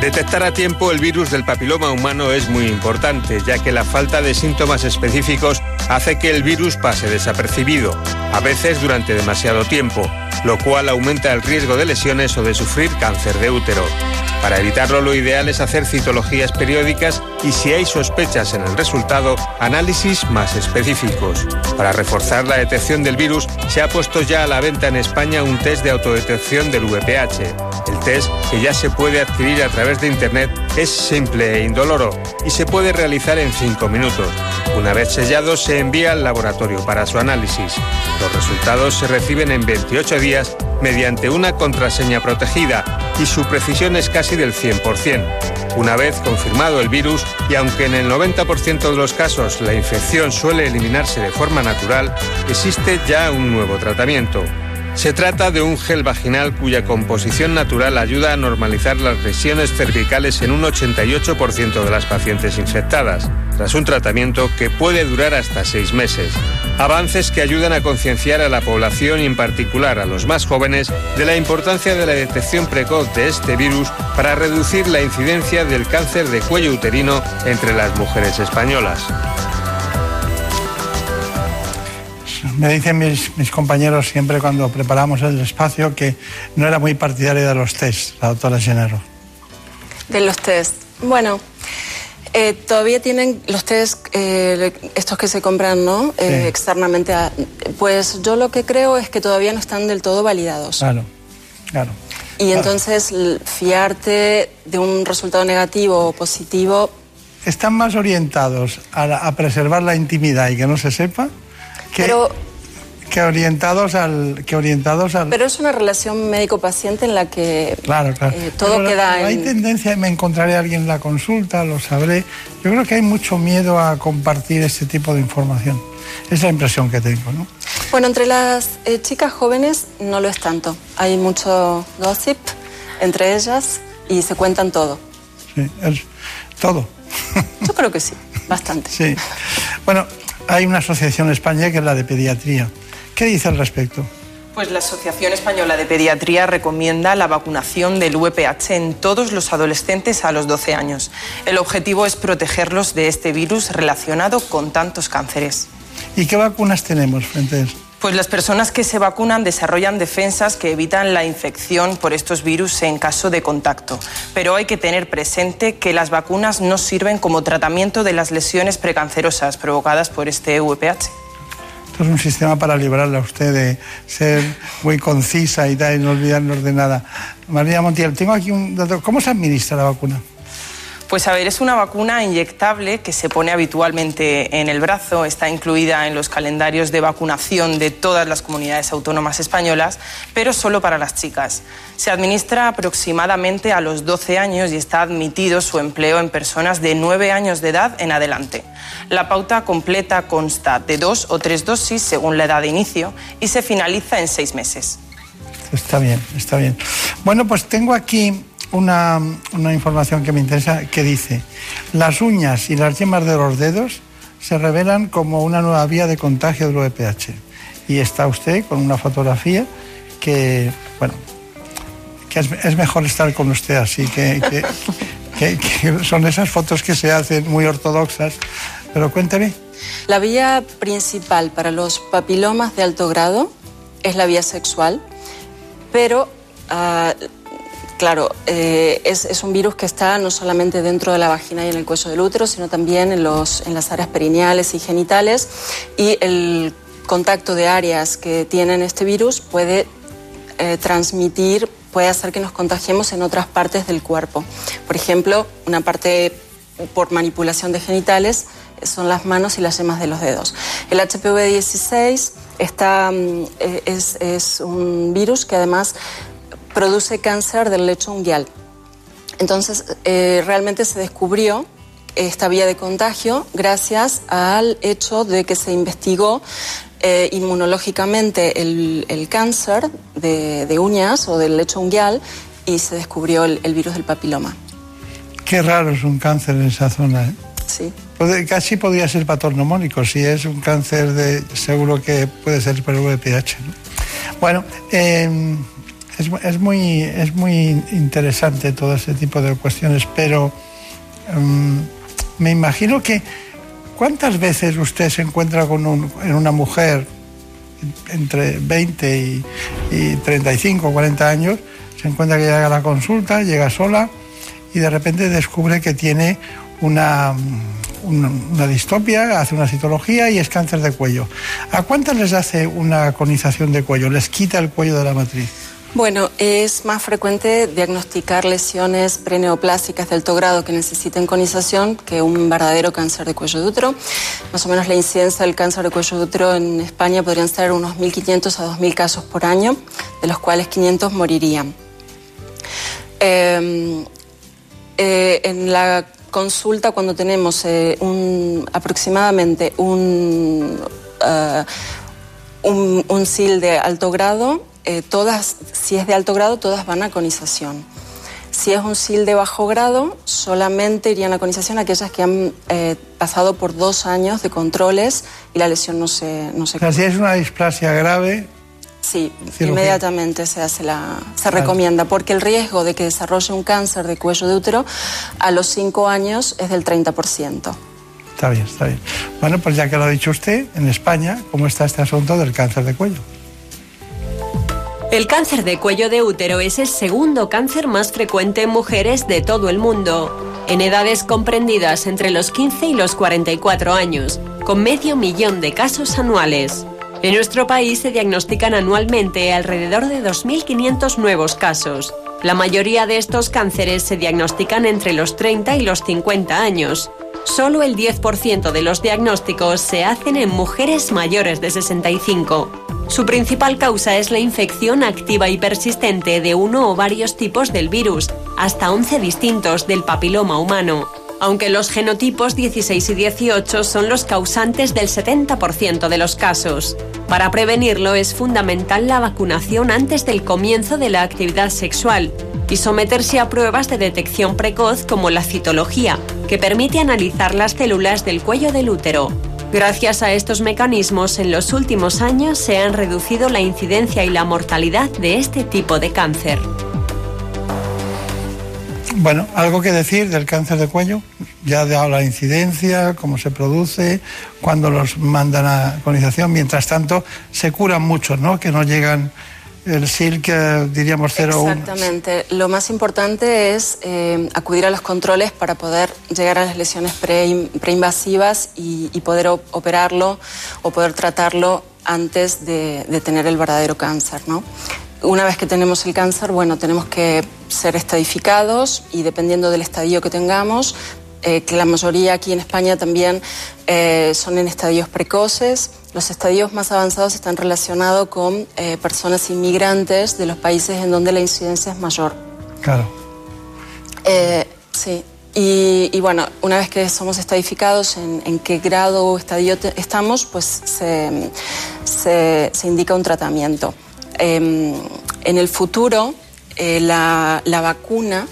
Detectar a tiempo el virus del papiloma humano es muy importante, ya que la falta de síntomas específicos hace que el virus pase desapercibido, a veces durante demasiado tiempo, lo cual aumenta el riesgo de lesiones o de sufrir cáncer de útero. Para evitarlo lo ideal es hacer citologías periódicas y si hay sospechas en el resultado, análisis más específicos. Para reforzar la detección del virus, se ha puesto ya a la venta en España un test de autodetección del VPH. El test, que ya se puede adquirir a través de Internet, es simple e indoloro y se puede realizar en 5 minutos. Una vez sellado, se envía al laboratorio para su análisis. Los resultados se reciben en 28 días mediante una contraseña protegida y su precisión es casi del 100%. Una vez confirmado el virus, y aunque en el 90% de los casos la infección suele eliminarse de forma natural, existe ya un nuevo tratamiento. Se trata de un gel vaginal cuya composición natural ayuda a normalizar las lesiones cervicales en un 88% de las pacientes infectadas, tras un tratamiento que puede durar hasta seis meses. Avances que ayudan a concienciar a la población y en particular a los más jóvenes de la importancia de la detección precoz de este virus para reducir la incidencia del cáncer de cuello uterino entre las mujeres españolas. Me dicen mis, compañeros siempre cuando preparamos el espacio que no era muy partidaria de los test, la doctora Genero. De los test. Bueno, eh, todavía tienen los test, eh, estos que se compran, ¿no? Eh, externamente. pues yo lo que creo es que todavía no están del todo validados. Claro, claro. Y entonces fiarte de un resultado negativo o positivo. ¿Están más orientados a, a preservar la intimidad y que no se sepa? Pero que orientados al que orientados al pero es una relación médico paciente en la que claro, claro. Eh, todo queda hay tendencia me encontraré a alguien en la consulta lo sabré yo creo que hay mucho miedo a compartir este tipo de información es la impresión que tengo no Bueno, entre las eh, chicas jóvenes no lo es tanto. Hay mucho gossip entre ellas y se cuentan todo. Sí, es todo. Yo creo que sí, bastante. (laughs) Sí. Bueno, hay una asociación en España que es la de pediatría. ¿Qué dice al respecto? Pues la Asociación Española de Pediatría recomienda la vacunación del VPH en todos los adolescentes a los 12 años. El objetivo es protegerlos de este virus relacionado con tantos cánceres. ¿Y qué vacunas tenemos frente a eso? Pues las personas que se vacunan desarrollan defensas que evitan la infección por estos virus en caso de contacto. Pero hay que tener presente que las vacunas no sirven como tratamiento de las lesiones precancerosas provocadas por este VPH. Esto es un sistema para librarle a usted de ser muy concisa y tal, y no olvidarnos de nada. María Montiel, tengo aquí un dato. ¿Cómo se administra la vacuna? Pues a ver, es una vacuna inyectable que se pone habitualmente en el brazo, está incluida en los calendarios de vacunación de todas las comunidades autónomas españolas, pero solo para las chicas. Se administra aproximadamente a los 12 años y está admitido su empleo en personas de 9 años de edad en adelante. La pauta completa consta de dos o tres dosis según la edad de inicio y se finaliza en seis meses. Está bien, está bien. Bueno, pues tengo aquí una, una, información que me interesa que dice, las uñas y las yemas de los dedos se revelan como una nueva vía de contagio del VPH. Y está usted con una fotografía que, bueno, que es, es mejor estar con usted así, que, que, (laughs) que, son esas fotos que se hacen muy ortodoxas. Pero cuéntame. La vía principal para los papilomas de alto grado es la vía sexual, pero... Uh, Claro, eh, es, un virus que está no solamente dentro de la vagina y en el cuello del útero, sino también en, los, en las áreas perineales y genitales. Y el contacto de áreas que tienen este virus puede eh, transmitir, puede hacer que nos contagiemos en otras partes del cuerpo. Por ejemplo, una parte por manipulación de genitales son las manos y las yemas de los dedos. El HPV-16 está, eh, es, es un virus que además produce cáncer del lecho unguial. Entonces, eh, realmente se descubrió esta vía de contagio gracias al hecho de que se investigó eh, inmunológicamente el, el cáncer de, de, uñas o del lecho unguial y se descubrió el, el, virus del papiloma. Qué raro es un cáncer en esa zona. ¿eh? Sí. Casi podría ser patognomónico, si es un cáncer de seguro que puede ser por el VPH. ¿no? Bueno, eh, es, muy, es muy interesante todo ese tipo de cuestiones, pero um, me imagino que ¿cuántas veces usted se encuentra con un, en una mujer entre 20 y, y 35 o 40 años? Se encuentra que llega a la consulta, llega sola y de repente descubre que tiene una, una, distopia, hace una citología y es cáncer de cuello. ¿A cuántas les hace una conización de cuello? ¿Les quita el cuello de la matriz? Bueno, es más frecuente diagnosticar lesiones preneoplásicas de alto grado que necesiten conización que un verdadero cáncer de cuello de útero. Más o menos la incidencia del cáncer de cuello de útero en España podrían ser unos 1.500 a 2.000 casos por año, de los cuales 500 morirían. Eh, eh, en la consulta, cuando tenemos eh, aproximadamente un, un, un SIL de alto grado, eh, todas, si es de alto grado, todas van a conización. Si es un SIL de bajo grado, solamente irían a conización aquellas que han eh, pasado por dos años de controles y la lesión no se... No se o sea, si es una displasia grave... Sí, cirugía. inmediatamente se, hace la, se vale. recomienda, porque el riesgo de que desarrolle un cáncer de cuello de útero a los cinco años es del 30%. Está bien, está bien. Bueno, pues ya que lo ha dicho usted, en España, ¿cómo está este asunto del cáncer de cuello? El cáncer de cuello de útero es el segundo cáncer más frecuente en mujeres de todo el mundo, en edades comprendidas entre los 15 y los 44 años, con medio millón de casos anuales. En nuestro país se diagnostican anualmente alrededor de 2.500 nuevos casos. La mayoría de estos cánceres se diagnostican entre los 30 y los 50 años. Solo el 10% de los diagnósticos se hacen en mujeres mayores de 65. Su principal causa es la infección activa y persistente de uno o varios tipos del virus, hasta 11 distintos del papiloma humano. aunque los genotipos 16 y 18 son los causantes del 70% de los casos. Para prevenirlo es fundamental la vacunación antes del comienzo de la actividad sexual y someterse a pruebas de detección precoz como la citología, que permite analizar las células del cuello del útero. Gracias a estos mecanismos, en los últimos años se han reducido la incidencia y la mortalidad de este tipo de cáncer. Bueno, algo que decir del cáncer de cuello. Ya dado la incidencia, cómo se produce, cuándo los mandan a colonización. Mientras tanto, se curan muchos, ¿no? Que no llegan el SILC, diríamos 0 Exactamente. Lo más importante es eh, acudir a los controles para poder llegar a las lesiones preinvasivas y, poder operarlo o poder tratarlo antes de, de, tener el verdadero cáncer, ¿no? Una vez que tenemos el cáncer, bueno, tenemos que ser estadificados y dependiendo del estadio que tengamos, eh, que la mayoría aquí en España también eh, son en estadios precoces. Los estadios más avanzados están relacionados con eh, personas inmigrantes de los países en donde la incidencia es mayor. Claro. sí. Y, bueno, una vez que somos estadificados en, qué grado o estadio estamos, pues se, se, se indica un tratamiento. Em, en el futuro, la, la vacuna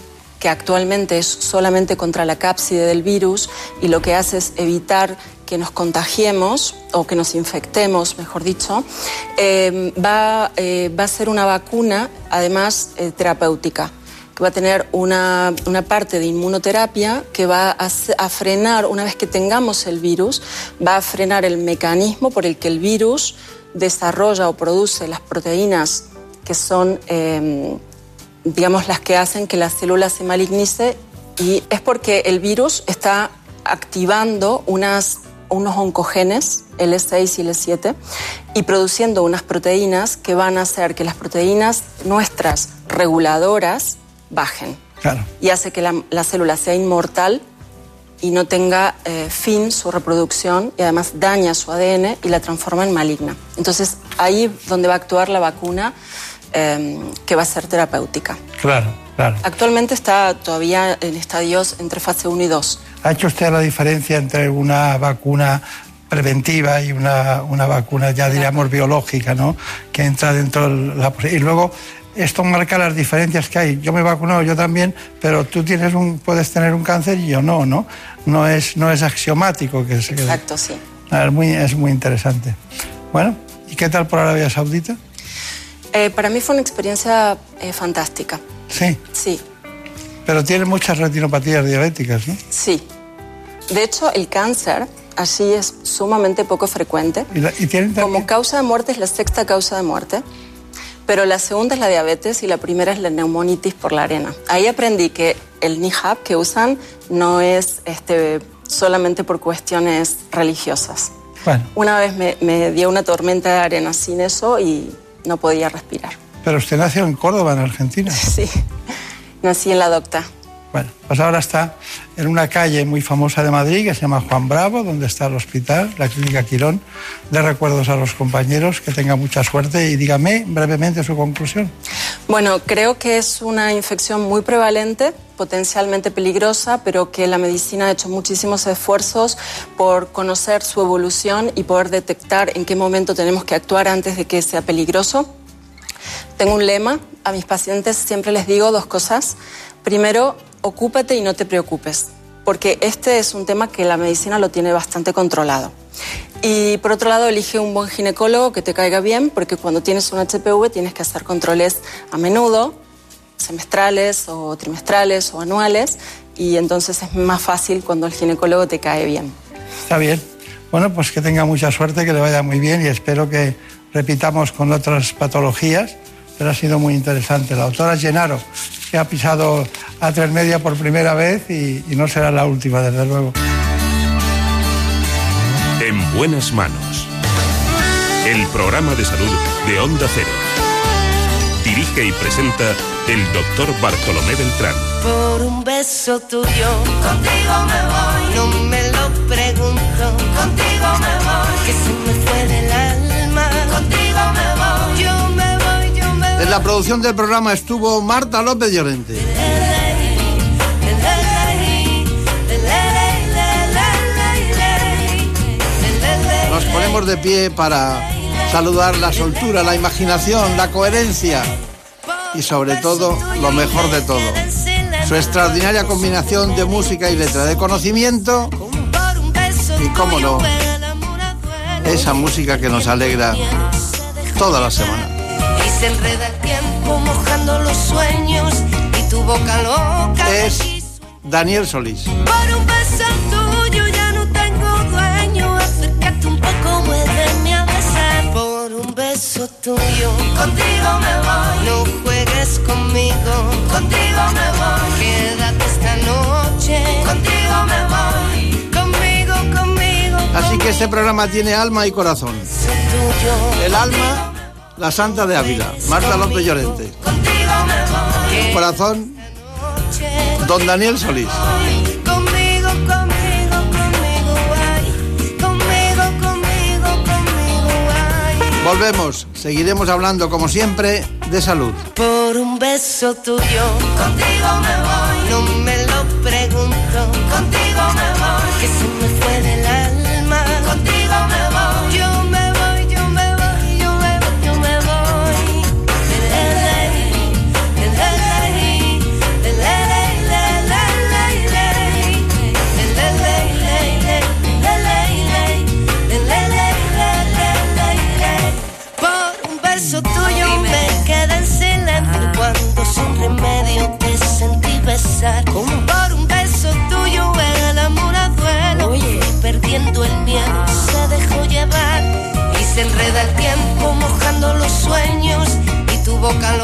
que actualmente es solamente contra la cápside del virus y lo que hace es evitar que nos contagiemos o que nos infectemos, mejor dicho, em, va, eh, va, a ser una vacuna, además, eh, terapéutica que va a tener una, una, parte de inmunoterapia que va a, a, frenar, una vez que tengamos el virus, va a frenar el mecanismo por el que el virus desarrolla o produce las proteínas que son em, digamos, las que hacen que la célula se malignice y es porque el virus está activando unas, unos oncogenes, L6 y L7, y produciendo unas proteínas que van a hacer que las proteínas nuestras reguladoras bajen. Y hace que la, célula sea inmortal y no tenga eh, fin su reproducción y además daña su ADN y la transforma en maligna. Entonces ahí donde va a actuar la vacuna Em, que va a ser terapéutica. Claro, claro. Actualmente está todavía en estadios entre fase 1 y 2. ¿Ha hecho usted la diferencia entre una vacuna preventiva y una, una vacuna ya diríamos biológica, ¿no? Que entra dentro de la... Y luego esto marca las diferencias que hay. Yo me he vacunado, yo también, pero tú tienes un, puedes tener un cáncer y yo no, ¿no? No es, no es axiomático que se Exacto, sí. Es muy, es muy interesante. Bueno, ¿y qué tal por Arabia Saudita? Eh, para mí fue una experiencia eh, fantástica. Sí. Sí. Pero tiene muchas retinopatías diabéticas, ¿no? Sí. De hecho, el cáncer así es sumamente poco frecuente. ¿Y, tienen Como causa de muerte es la sexta causa de muerte, pero la segunda es la diabetes y la primera es la neumonitis por la arena. Ahí aprendí que el NIHAP que usan no es este, solamente por cuestiones religiosas. Bueno. Una vez me, me dio una tormenta de arena sin eso y no podía respirar. Pero usted nació en Córdoba, en Argentina. (laughs) Sí, nací en la docta. Bueno, pues ahora está en una calle muy famosa de Madrid que se llama Juan Bravo, donde está el hospital, la clínica Quirón. De recuerdos a los compañeros, que tenga mucha suerte y dígame brevemente su conclusión. Bueno, creo que es una infección muy prevalente, potencialmente peligrosa, pero que la medicina ha hecho muchísimos esfuerzos por conocer su evolución y poder detectar en qué momento tenemos que actuar antes de que sea peligroso. Tengo un lema, a mis pacientes siempre les digo dos cosas. Primero, ocúpate y no te preocupes, porque este es un tema que la medicina lo tiene bastante controlado. Y por otro lado, elige un buen ginecólogo que te caiga bien, porque cuando tienes un HPV tienes que hacer controles a menudo, semestrales o trimestrales o anuales, y entonces es más fácil cuando el ginecólogo te cae bien. Está bien. Bueno, pues que tenga mucha suerte, que le vaya muy bien y espero que repitamos con otras patologías, pero ha sido muy interesante. La doctora Llenaro que ha pisado a tres media por primera vez y, no será la última, desde luego. En buenas manos. El programa de salud de Onda Cero dirige y presenta el doctor Bartolomé Beltrán. Por un beso tuyo, contigo me voy. No me lo pregunto, contigo me voy. Que se me fue del alma, contigo me voy. Yo me voy, yo me voy. En la producción del programa estuvo Marta López Llorente. Nos ponemos de pie para saludar la soltura, la imaginación, la coherencia y sobre todo lo mejor de todo, su extraordinaria combinación de música y letra, de conocimiento y, cómo no, esa música que nos alegra toda la semana. Y se enreda el tiempo mojando los sueños y tu boca loca. Es Daniel Solís. Por un beso tuyo ya no tengo dueño. Acércate un poco, beso tuyo, contigo me voy. No juegues conmigo, contigo me voy. Quédate esta noche, contigo me voy. Conmigo, conmigo. Así que este programa tiene alma y corazón. El alma, la Santa de Ávila, Marta López Llorente. El corazón, don Daniel Solís. Volvemos, seguiremos hablando como siempre de salud. Por un beso tuyo, contigo me voy. No me lo pregunto, contigo me voy. Que se me fue del alma, sueños y tu boca